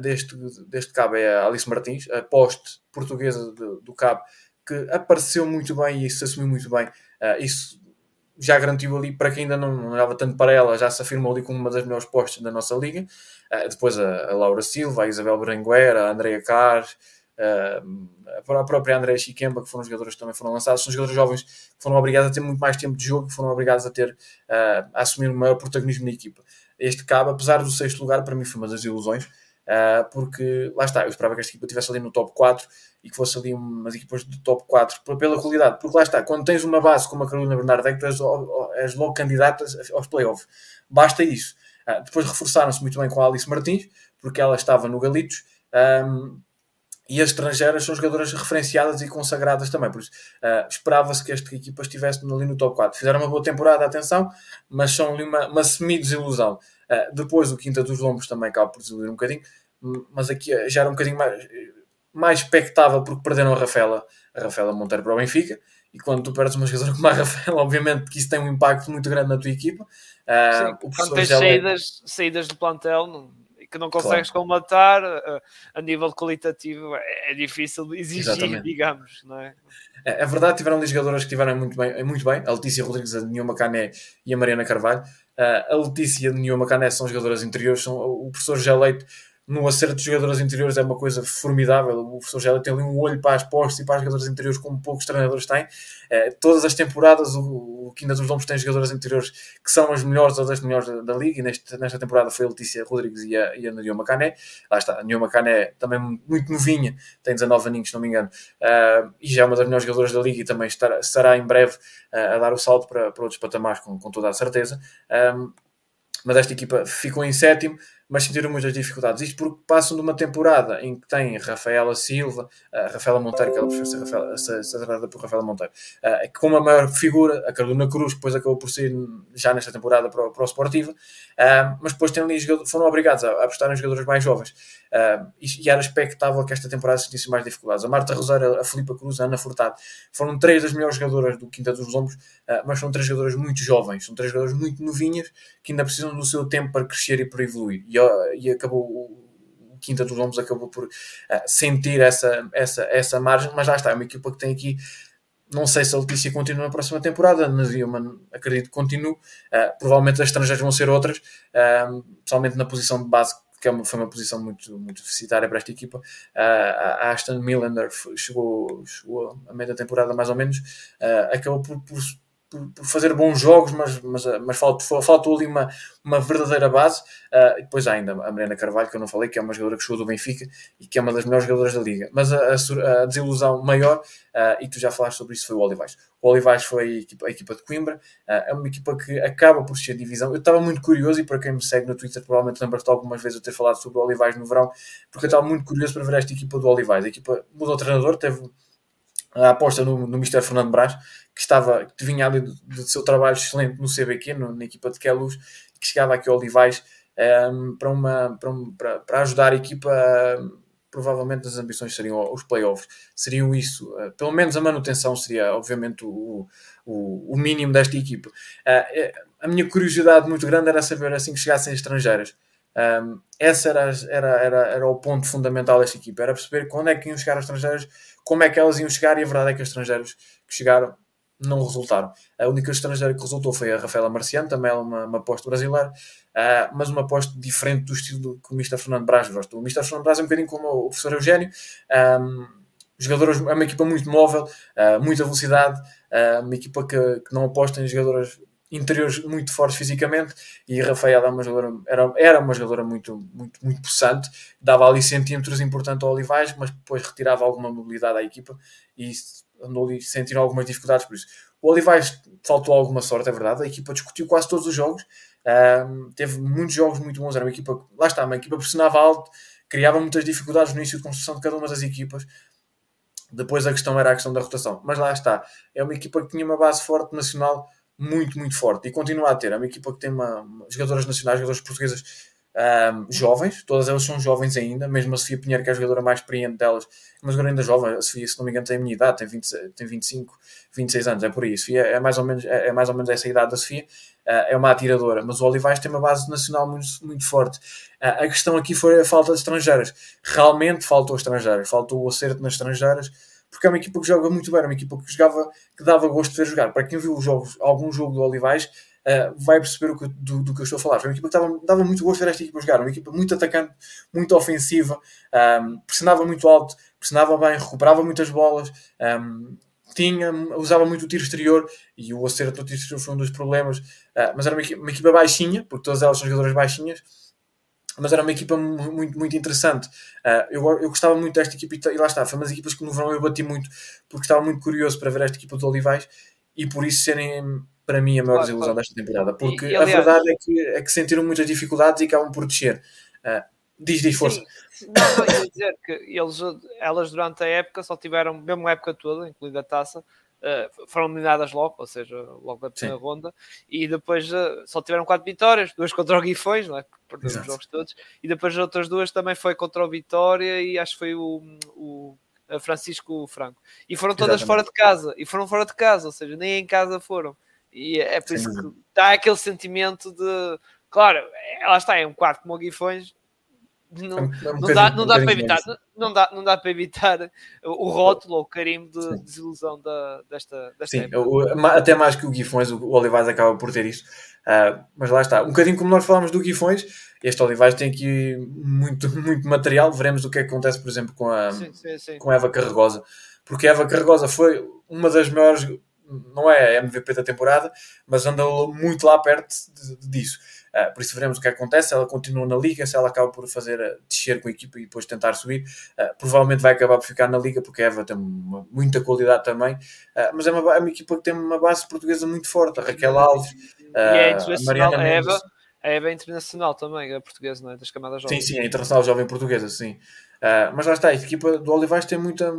deste, deste cabo é a Alice Martins, a poste portuguesa do, cabo, que apareceu muito bem e se assumiu muito bem. isso já garantiu ali, para quem ainda não, não olhava tanto para ela, já se afirmou ali como uma das melhores postas da nossa liga. Uh, depois a, a, Laura Silva, a Isabel Berenguera, a Andrea Carr, uh, a própria Andrea Chiquemba, que foram jogadores que também foram lançados, são jogadores jovens que foram obrigados a ter muito mais tempo de jogo, que foram obrigados a ter uh, a assumir um maior protagonismo na equipa. Este cabo, apesar do sexto lugar, para mim foi uma das ilusões, porque lá está, eu esperava que esta equipa estivesse ali no top 4 e que fosse ali umas equipas do top 4 pela qualidade, porque lá está, quando tens uma base como a Carolina Bernardo, é tu és, és logo candidata aos playoffs, basta isso. Uh, depois reforçaram-se muito bem com a Alice Martins, porque ela estava no Galitos, um, e as estrangeiras são jogadoras referenciadas e consagradas também, por isso uh, esperava-se que esta equipa estivesse ali no top 4. Fizeram uma boa temporada, atenção, mas são ali uma, uma semi-desilusão. Uh, depois o Quinta dos Lombos também acaba por desiludir um bocadinho, mas aqui já era um bocadinho mais mais expectável porque perderam a Rafaela, a Rafaela Monteiro para o Benfica. E quando tu perdes uma jogadora como a Rafaela, obviamente que isso tem um impacto muito grande na tua equipa. Uh, Sim, quando tens saídas, saídas do plantel não, que não consegues claro. uh, a nível qualitativo é, é difícil exigir, Exatamente. digamos. Não é? É, é verdade, tiveram ali jogadoras que estiveram muito bem, muito bem, a Letícia Rodrigues, a Nilma Cané e a Mariana Carvalho. Uh, a Letícia e a Nilma Cané são jogadoras interiores, são, o professor Gé Leite no acerto de jogadores interiores é uma coisa formidável. O professor Gélio tem ali um olho para as postas e para os jogadores interiores como poucos treinadores têm. É, todas as temporadas o, o Quinta dos Lombos tem jogadores interiores que são as melhores ou das melhores da, da liga e neste, nesta temporada foi a Letícia Rodrigues e a, e a Macané. Lá está, a Nio Macané também muito novinha, tem 19 aninhos, se não me engano, uh, e já é uma das melhores jogadoras da liga e também estará, estará em breve uh, a dar o salto para, para outros patamares com, com toda a certeza. Um, mas esta equipa ficou em sétimo mas sentiram muitas dificuldades. Isto porque passam de uma temporada em que tem Rafaela Silva, uh, Rafaela Monteiro, que ela prefere ser, Rafaela, ser, ser tratada por Rafaela Monteiro, uh, com uma maior figura, a Carolina Cruz, que depois acabou por sair já nesta temporada para, para o uh, mas depois ali, foram obrigados a, a apostar em jogadores mais jovens. Uh, e, era expectável que esta temporada sentisse mais dificuldades. A Marta Rosário, a Filipa Cruz, a Ana Furtado foram três das melhores jogadoras do Quinta dos Lombos, mas são três jogadoras muito jovens, são três jogadoras muito novinhas que ainda precisam do seu tempo para crescer e para evoluir. E, e acabou o Quinta dos Lombos acabou por uh, sentir essa, essa, essa margem, mas lá está, é uma equipa que tem aqui não sei se a Letícia continua na próxima temporada, mas eu acredito que continue. Uh, provavelmente as estrangeiras vão ser outras, uh, principalmente na posição de base, que é foi uma posição muito, muito deficitária para esta equipa. Uh, a Aston Millander chegou, chegou a meia da temporada mais ou menos, acabou por, por por, por, fazer bons jogos, mas, mas, mas faltou, faltou ali uma, uma verdadeira base. Uh, e depois há ainda a Mariana Carvalho, que eu não falei, que é uma jogadora que chegou do Benfica e que é uma das melhores jogadoras da liga. Mas a, a, a desilusão maior, uh, e tu já falaste sobre isso, foi o Olivais. O Olivais foi a equipa, a equipa de Coimbra, uh, é uma equipa que acaba por ser divisão. Eu estava muito curioso, e para quem me segue no Twitter, provavelmente lembra-te algumas vezes eu ter falado sobre o Olivais no verão, porque eu estava muito curioso para ver esta equipa do Olivais. A equipa mudou o treinador, teve a aposta no, no Mr. Fernando Brás, que estava que vinha ali do, do seu trabalho excelente no CBQ, no, na equipa de Queluz, que chegava aqui ao Olivais um, ehm, para, uma, para, um, para, para, ajudar a equipa. Um, provavelmente as ambições seriam os playoffs, seriam isso, uh, pelo menos a manutenção seria, obviamente, o, o, o mínimo desta equipa. Uh, a minha curiosidade muito grande era saber assim que chegassem estrangeiras. Um, ehm, esse era, era, era, era o ponto fundamental desta equipa, era perceber quando é que iam chegar as estrangeiras, como é que elas iam chegar, e a verdade é que os estrangeiros que chegaram não resultaram. A única estrangeira que resultou foi a Rafaela Marciano, também ela uma, uma aposta brasileira, uh, mas uma aposta diferente do estilo que o Mr. Fernando Braz gosta. O Mr. Fernando Braz é um bocadinho como o professor Eugênio, um, jogadores, é uma equipa muito móvel, uh, muita velocidade, uh, uma equipa que, que não aposta em jogadores interiores muito fortes fisicamente e a Rafaela é uma jogadora, era, era uma jogadora muito, muito, muito possante, dava ali centímetros importantes ao Olivais, mas depois retirava alguma mobilidade à equipa e andou ali sentindo algumas dificuldades por isso. O Olivais faltou alguma sorte, é verdade, a equipa discutiu quase todos os jogos, teve muitos jogos muito bons, era uma equipa, lá está, uma equipa pressionava alto, criava muitas dificuldades no início de construção de cada uma das equipas, depois a questão era a questão da rotação, mas lá está, é uma equipa que tinha uma base forte nacional muito, muito forte. E continua a ter. É uma equipa que tem uma, uma jogadoras nacionais, jogadoras portuguesas um, jovens, todas elas são jovens ainda, mesmo a Sofia Pinheiro, que é a jogadora mais experiente delas, mas agora ainda jovem, a Sofia, se não me engano, tem a minha idade, tem, 20, tem 25, 26 anos, é por isso. Sofia é mais ou menos, é, é mais ou menos essa idade da Sofia, uh, é uma atiradora, mas o Olivais tem uma base nacional muito, muito forte. Uh, a questão aqui foi a falta de estrangeiras. Realmente faltou estrangeiras, faltou o acerto nas estrangeiras, porque é uma equipa que joga muito bem, é uma equipa que jogava, que dava gosto de ver jogar. Para quem viu os jogos, algum jogo do Olivais, uh, vai perceber que, do, do, que eu estou a falar. Foi uma equipa que dava, dava muito gosto de ver esta equipa jogar, uma equipa muito atacante, muito ofensiva, um, pressionava muito alto, pressionava bem, recuperava muitas bolas. Um, tinha, usava muito o tiro exterior e o acerto do tiro exterior foi um dos problemas, uh, mas era uma equipa, uma equipa baixinha, porque todas elas são jogadoras baixinhas, mas era uma equipa muito, muito interessante. Uh, eu, eu gostava muito desta equipa e lá está, foi umas equipas que no verão eu bati muito porque estava muito curioso para ver esta equipa do Olivais e por isso serem para mim a maior claro, desilusão claro. desta temporada, porque e, e, aliás, a verdade é que, é que sentiram muitas dificuldades e acabam por descer. Uh, diz, diz, força. Sim. Não, não, ia dizer que eles, elas durante a época só tiveram, mesmo a época toda, incluindo a taça, uh, foram eliminadas logo, ou seja, logo na primeira ronda, e depois uh, só tiveram quatro vitórias, duas contra o Guifões, não é? Perderam os jogos todos, e depois as outras duas também foi contra o Vitória e acho que foi o, o Francisco Franco. E foram todas Exatamente. fora de casa, e foram fora de casa, ou seja, nem em casa foram. E é por Sim. isso que dá aquele sentimento de. Claro, é, lá está, é um quarto como o Guifões, não, é não, dá, não dá para evitar, não, dá, não dá para evitar o rótulo ou o carimbo de Sim. desilusão da, desta, desta Sim, o, até mais que o Guifões, o Olivais acaba por ter isso. Uh, mas lá está, um bocadinho como nós falamos do Guifões, este Olivais tem aqui muito, muito material. Veremos o que, é que acontece, por exemplo, com a, sim, sim, com a Eva Carregosa, porque a Eva Carregosa foi uma das maiores, não é a MVP da temporada, mas andou muito lá perto de, de, disso. Uh, por isso veremos o que acontece. Ela continua na liga, se ela acaba por fazer uh, descer com a equipa e depois tentar subir, uh, provavelmente vai acabar por ficar na liga, porque a Eva tem uma, muita qualidade também. mas é uma, é uma, equipa que tem uma base portuguesa muito forte. A Raquel Alves, é a Mariana a Eva, a Eva é internacional também, a portuguesa, não é? Das camadas jovens. Sim, sim, é internacional jovem portuguesa, sim. mas lá está, a equipa do Olivais tem muita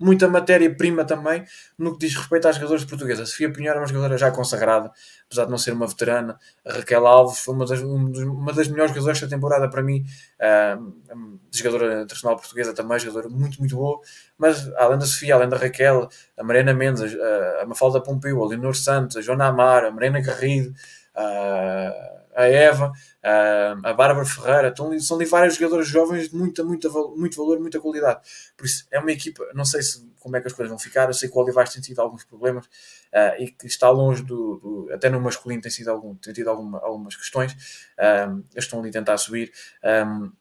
muita matéria-prima também no que diz respeito às jogadoras portuguesas. Sofia Pinheiro é uma jogadora já consagrada, apesar de não ser uma veterana. A Raquel Alves foi uma das, uma das melhores jogadoras da temporada para mim, uh, jogadora internacional portuguesa também, jogadora muito, muito boa. Mas além da Sofia, além da Raquel, a Mariana Mendes, a, a Mafalda Pompeu, a Leonor Santos, a Joana Amar, a Mariana Garrido, a a Eva, a, a Bárbara Ferreira, estão, são ali vários jogadores jovens de muita, muita, muito valor, muita qualidade. Por isso, é uma equipa, não sei se, como é que as coisas vão ficar, eu sei que o Olivais tem tido alguns problemas uh, e que está longe do, do, até no masculino tem, sido algum, tem tido alguma, algumas questões, um, eles estão ali a tentar subir. Um,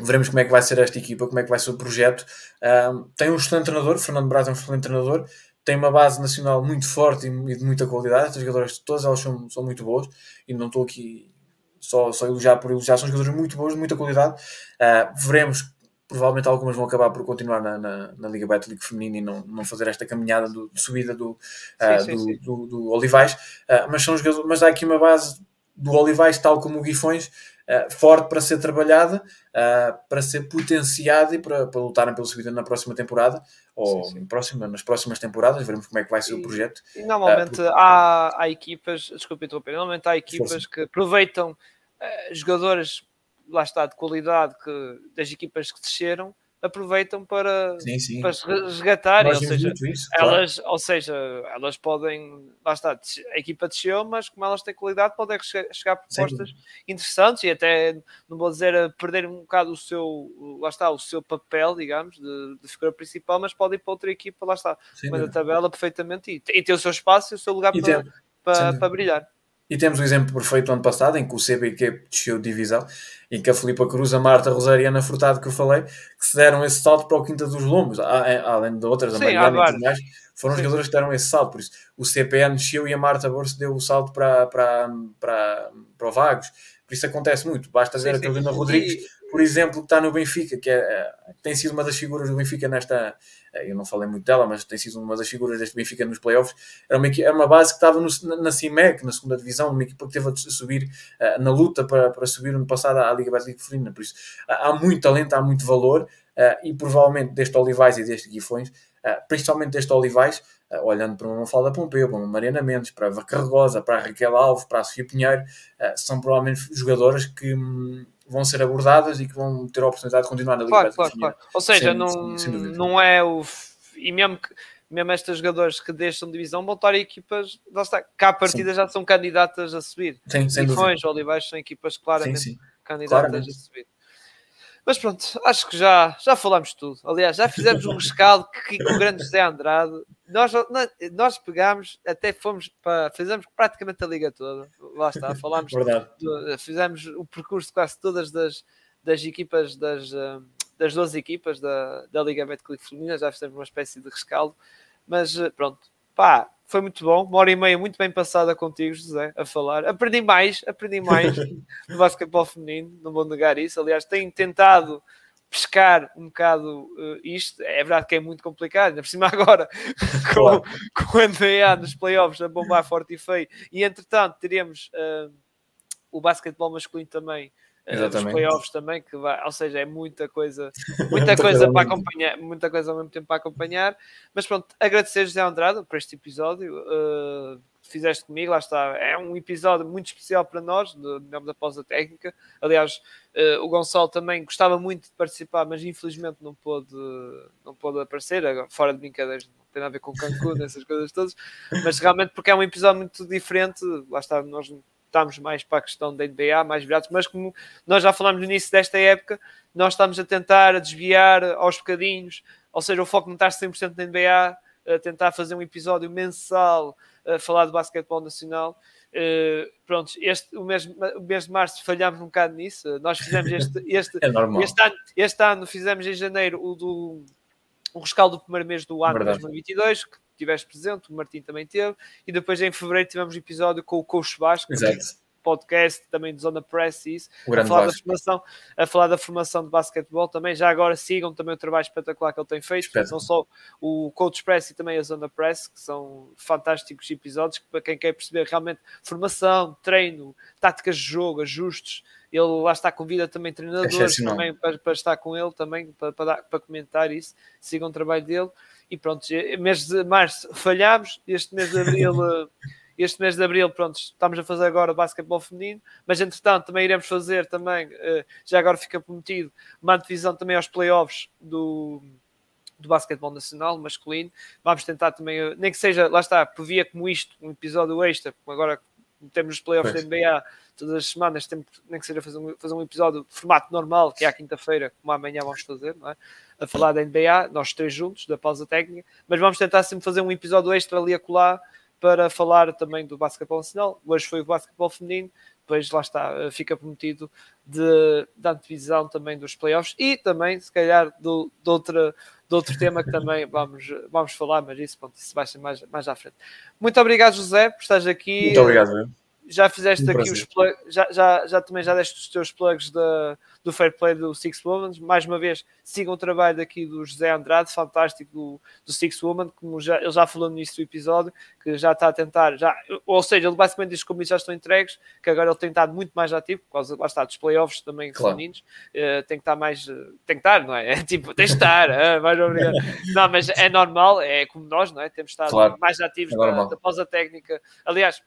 veremos como é que vai ser esta equipa, como é que vai ser o projeto. Um, tem um excelente treinador, Fernando Braz é um excelente treinador, tem uma base nacional muito forte e de muita qualidade. Estas jogadoras, todas elas são, são muito boas e não estou aqui só, só elogiar por elogiar, são jogadoras muito boas, de muita qualidade. Uh, veremos, provavelmente algumas vão acabar por continuar na, na, na Liga Betlic feminina e não, não fazer esta caminhada do, de subida do, uh, sim, sim, do, sim. do, do, Olivais, uh, mas, são jogadores, mas há aqui uma base do Olivais, tal como o Guifões, forte para ser trabalhada, para ser potenciada e para, para lutarem pela subida na próxima temporada, ou sim, sim. Próxima, nas próximas temporadas, veremos como é que vai ser e, o projeto. E normalmente uh, há, há equipas, desculpe interromper, normalmente há equipas Força. que aproveitam jogadores, lá está, de qualidade que, das equipas que desceram aproveitam para, sim, sim. para resgatar, ou seja, isso, elas, claro. ou seja, elas podem, lá está, a equipa desceu, mas como elas têm qualidade, podem chegar a propostas sim. interessantes e até, não vou dizer, perder um bocado o seu, lá está, o seu papel, digamos, de, de figura principal, mas podem ir para outra equipa, lá está, mas a tabela perfeitamente e, e ter o seu espaço e o seu lugar para, para, para brilhar. E temos o exemplo perfeito do ano passado, em que o CBQ desceu de divisão, em que a Filipa Cruz, a Marta Rosário e a Ana Furtado, que eu falei, que se deram esse salto para o Quinta dos Lombos, além de outras, a Mariana e tudo mais, foram Sim. jogadores que deram esse salto. Por isso, o CPN desceu e a Marta Borges deu o salto para, para, para, para o Vagos. Por isso acontece muito. Basta ver a Carolina Rodrigues, por exemplo, que está no Benfica, que é, é, tem sido uma das figuras do Benfica nesta. É, eu não falei muito dela, mas tem sido uma das figuras deste Benfica nos playoffs. Era uma, era uma base que estava no, na CIMEC, na segunda divisão, uma equipa que teve a subir uh, na luta para, para subir no passado à Liga Básica Feminina. Por isso, há muito talento, há muito valor, uh, e provavelmente deste Olivais e deste Guifões, uh, principalmente deste Olivais, olhando para uma Falda Pompeu, para uma Mariana Mendes, para a Carregosa, para a Raquel Alves, para a Sofia Pinheiro, são provavelmente jogadoras que. Vão ser abordadas e que vão ter a oportunidade de continuar na Liga claro, claro, claro. Ou seja, sem, não, sem, não é o. E mesmo que mesmo estes jogadores que deixam de divisão vão estar equipas, lá está, cá a partida sim. já são candidatas a subir. Sim, sem Olivais são equipas claramente sim, sim. candidatas claramente. a subir. Mas pronto, acho que já, já falamos tudo. Aliás, já fizemos um rescaldo que, com o grande José Andrade. Nós, nós pegámos, até fomos para. Fizemos praticamente a liga toda. Lá está, falámos. Do, fizemos o percurso de quase todas das, das equipas, das, eh, das 12 equipas da, da Liga Betclic Feminina. Já fizemos uma espécie de rescaldo. Mas eh, pronto, pá, foi muito bom. Uma hora e meia muito bem passada contigo, José, a falar. Aprendi mais, aprendi mais no basquetebol feminino, não vou negar isso. Aliás, tenho tentado pescar um bocado uh, isto. É verdade que é muito complicado, ainda por cima agora com, com o NBA nos playoffs a bombar forte e feio. E entretanto, teremos uh, o basquetebol masculino também Exatamente. os playoffs também, que vai, ou seja, é muita coisa, muita coisa para acompanhar, muita coisa ao mesmo tempo para acompanhar. Mas pronto, agradecer José Andrade por este episódio. Uh, fizeste comigo, lá está. É um episódio muito especial para nós, do nome da pausa técnica. Aliás, uh, o Gonçalo também gostava muito de participar, mas infelizmente não pôde, não pôde aparecer, fora de brincadeiras, não tem a ver com Cancún, essas coisas todas, mas realmente porque é um episódio muito diferente, lá está, nós estamos mais para a questão da NBA, mais virados, mas como nós já falámos no início desta época, nós estamos a tentar desviar aos bocadinhos, ou seja, o foco não está 100% na NBA, a tentar fazer um episódio mensal a falar de basquetebol nacional. Uh, pronto, este, o, mês, o mês de março falhámos um bocado nisso. Nós fizemos este, este, é este, ano, este ano, fizemos em janeiro o do o rescaldo do primeiro mês do ano de 2022, que estiveste presente, o Martim também teve, e depois em fevereiro tivemos um episódio com o Coach Vasco, Exato. Podcast também de Zona Press e isso, a falar, da formação, a falar da formação de basquetebol também. Já agora sigam também o trabalho espetacular que ele tem feito, não só o Coach Press e também a Zona Press, que são fantásticos episódios para quem quer perceber realmente formação, treino, táticas de jogo, ajustes. Ele lá está convida também treinadores também para, para, estar com ele também para, para, dar, para comentar isso. Sigam o trabalho dele e pronto, mês de março falhámos, este mês de abril, eh, este mês de abril, pronto, estamos a fazer agora o basquetebol feminino, mas entretanto também iremos fazer também, eh, já agora fica prometido, uma divisão também aos playoffs do, do basquetebol nacional masculino. Vamos tentar também, eh, nem que seja, lá está, por via como isto, um episódio extra, como agora temos os playoffs pois. da NBA todas as semanas, temos, nem que seja fazer um, fazer um episódio de formato normal, que é à quinta-feira, como amanhã vamos fazer, é? a falar da NBA, nós três juntos, da pausa técnica, mas vamos tentar sempre fazer um episódio extra ali a colar para falar também do basquetebol nacional. Hoje foi o basquetebol feminino, depois lá está, eh, fica prometido de, da antevisão também dos playoffs e também, se calhar, do, de, outra, de outro tema que também vamos, vamos falar, mas isso, pronto, isso vai ser mais, mais à frente. Muito obrigado, José, por estares aqui. Muito obrigado já fizeste um aqui prazer. os plugs, já, já, já também já deste os teus plugs da, do Fair Play do Six Woman. Mais uma vez, sigam o trabalho aqui do José Andrade, fantástico do, do Six Woman, como já, ele já falou no início do episódio, que já está a tentar, já, ou seja, ele basicamente diz que os compromissos já estão entregues, que agora ele tem estado muito mais ativo, por causa, lá está, dos playoffs também claro. femininos, uh, tem que estar mais, uh, tem que estar, não é? é tipo, tem que estar, uh, mais obrigado. Não, mas é normal, é como nós, não é? Temos estado claro. mais ativos é da, da pausa técnica. Aliás,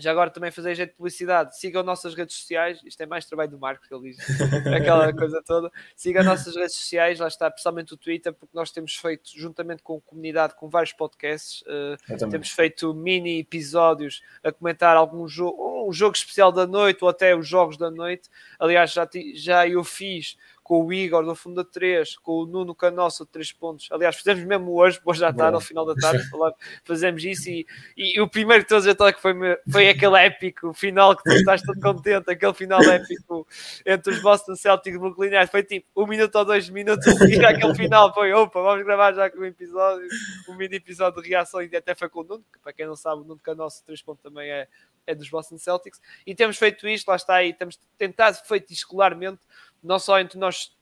já agora também fazer jeito de publicidade. Sigam nossas redes sociais. Isto é mais trabalho do Marcos, que ele diz aquela coisa toda. Sigam nossas redes sociais, lá está, principalmente o Twitter, porque nós temos feito, juntamente com a comunidade, com vários podcasts, uh, temos feito mini episódios a comentar algum jogo, um jogo especial da noite ou até os jogos da noite. Aliás, já, já eu fiz com o Igor do Fundo 3, com o Nuno Canossa de 3 pontos. Aliás, fizemos mesmo hoje, hoje à tarde, ao final da tarde, fazemos isso e, e, e, o primeiro de todos eu que foi, foi aquele épico, final que tu estás todo contente, aquele final épico entre os Boston Celtics e o Brooklyn Foi tipo um minuto ou dois minutos e aquele final foi, opa, vamos gravar já com um episódio, um mini episódio de reação e até foi com o Nuno, que para quem não sabe, o Nuno Canossa de 3 pontos também é, é dos Boston Celtics. E temos feito isto, lá está aí, temos tentado feito escolarmente não só entre nós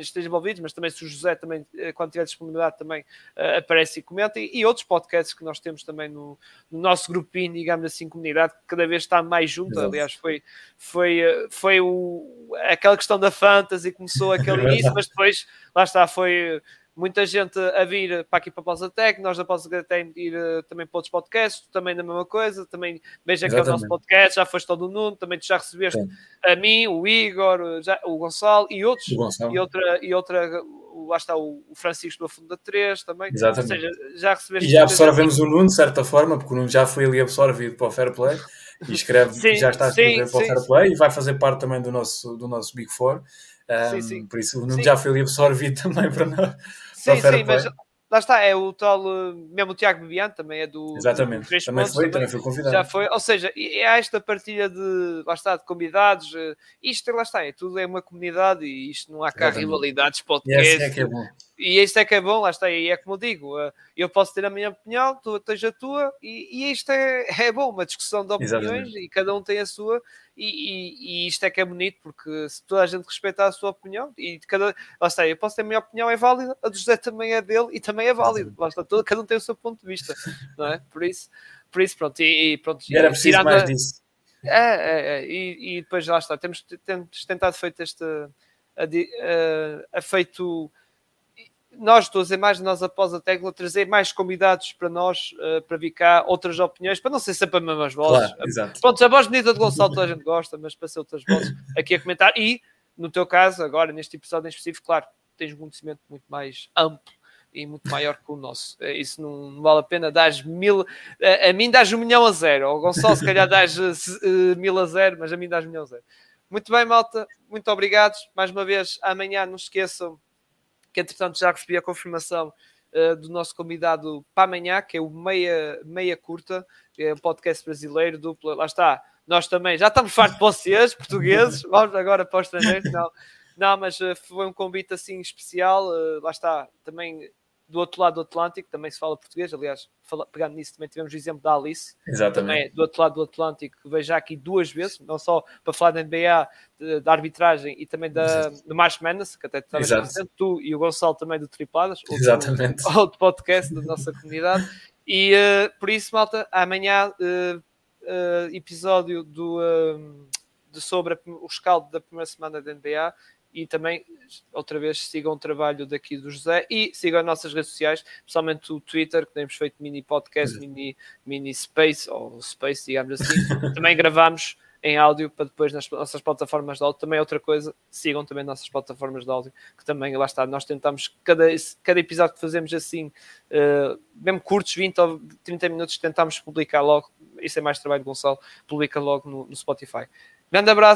estejam envolvidos, mas também se o José também, eh, quando tiver disponibilidade, também uh, aparece e comenta, e, e, outros podcasts que nós temos também no, no, nosso grupinho, digamos assim, comunidade, que cada vez está mais junto, Exato. aliás, foi, foi, eh, foi o, aquela questão da fantasy, começou aquele início, mas depois, lá está, foi muita gente a vir para aqui para a Pausa Tech, nós da Pausa Tech ir uh, também para outros podcasts, também da mesma coisa, também veja que é o nosso podcast, já foste todo o Nuno, também tu já recebeste Sim. a mim, o Igor, já, o Gonçalo e outros, Gonçalo. e outra, e outra lá está o, Francisco do Funda 3 também, Exatamente. ou seja, já recebeste... E já absorvemos o Nuno de certa forma, porque o Nuno já foi ali absorvido para o Fair Play, e escreve, sim, já está a escrever sim, para o Fair Play, e vai fazer parte também do nosso, do nosso Big Four, Um, sim, sim. Por isso o Nuno já foi ali absorvido também para nós. Sim, sim, mas lá está, é o tal, eh, mesmo o Tiago Bebiano também é do. Exatamente, do também foi, também, foi convidado. Já foi, ou seja, há esta partilha de, lá está, de convidados, eh, isto, lá está, é tudo é uma comunidade e isto não há cá Exatamente. rivalidades, podcasts. E é que é bom. E isto é que é bom, lá está, e é como eu digo, eh, eu posso ter a minha opinião, tu tens a tua, e, e isto é, é bom, uma discussão de opiniões Exatamente. e cada um tem a sua, e, e, e, isto é que é bonito, porque se toda a gente respeitar a sua opinião, e cada. Lá está, eu posso ter a minha opinião, é válida, a do José também é dele e também é válida. Lá está, todo, cada um tem o seu ponto de vista, não é? Por isso, por isso pronto. E, e pronto, e era preciso mais a... disso. É, é, é, e, e depois lá está, temos, temos tentado feito este. A, a, a feito nós, estou a dizer mais nós após a tecla, trazer mais convidados para nós, uh, para vir cá, outras opiniões, para não ser sempre as mesmas vozes. Claro, exato. Pronto, a voz bonita de Gonçalo toda a gente gosta, mas para ser outras vozes aqui a comentar. E, no teu caso, agora, neste episódio em específico, claro, tens um conhecimento muito mais amplo e muito maior que o nosso. Eh, isso não, vale a pena. Dás mil, a, eh, a mim dás um milhão a zero. Ao Gonçalo, se calhar, dás uh, mil a zero, mas a mim dás um milhão a zero. Muito bem, malta. Muito obrigado. Mais uma vez, amanhã, não esqueçam que entretanto já recebi a confirmação uh, do nosso convidado para amanhã, que é o Meia, Meia Curta, que é um podcast brasileiro, dupla, lá está. Nós também já estamos fartos de vocês, portugueses, vamos agora para os estrangeiros, não. Não, mas uh, foi um convite assim especial, uh, lá está, também do outro lado do Atlântico, também se fala português, aliás, fala, pegando nisso, também tivemos o exemplo da Alice, Exatamente. também do outro lado do Atlântico, que veio já aqui duas vezes, não só para falar da NBA, da arbitragem e também da, do March Madness, que até estavas presente, tu e o Gonçalo também do Tripladas, outro, Exatamente. outro podcast da nossa comunidade, e uh, por isso, malta, amanhã uh, uh, episódio do, de sobre o escaldo da primeira semana da NBA, e também, outra vez, sigam o trabalho daqui do José e sigam as nossas redes sociais, principalmente o Twitter, que temos feito mini podcast, mini, mini space, ou space, digamos assim. também gravamos em áudio para depois nas nossas plataformas de áudio. Também outra coisa, sigam também nossas plataformas de áudio, que também, lá está, nós tentamos, cada, cada episódio que fazemos assim, uh, mesmo curtos, 20 ou 30 minutos, tentamos publicar logo. Isso é mais trabalho, Gonçalo, publica logo no, no Spotify. Grande abraço.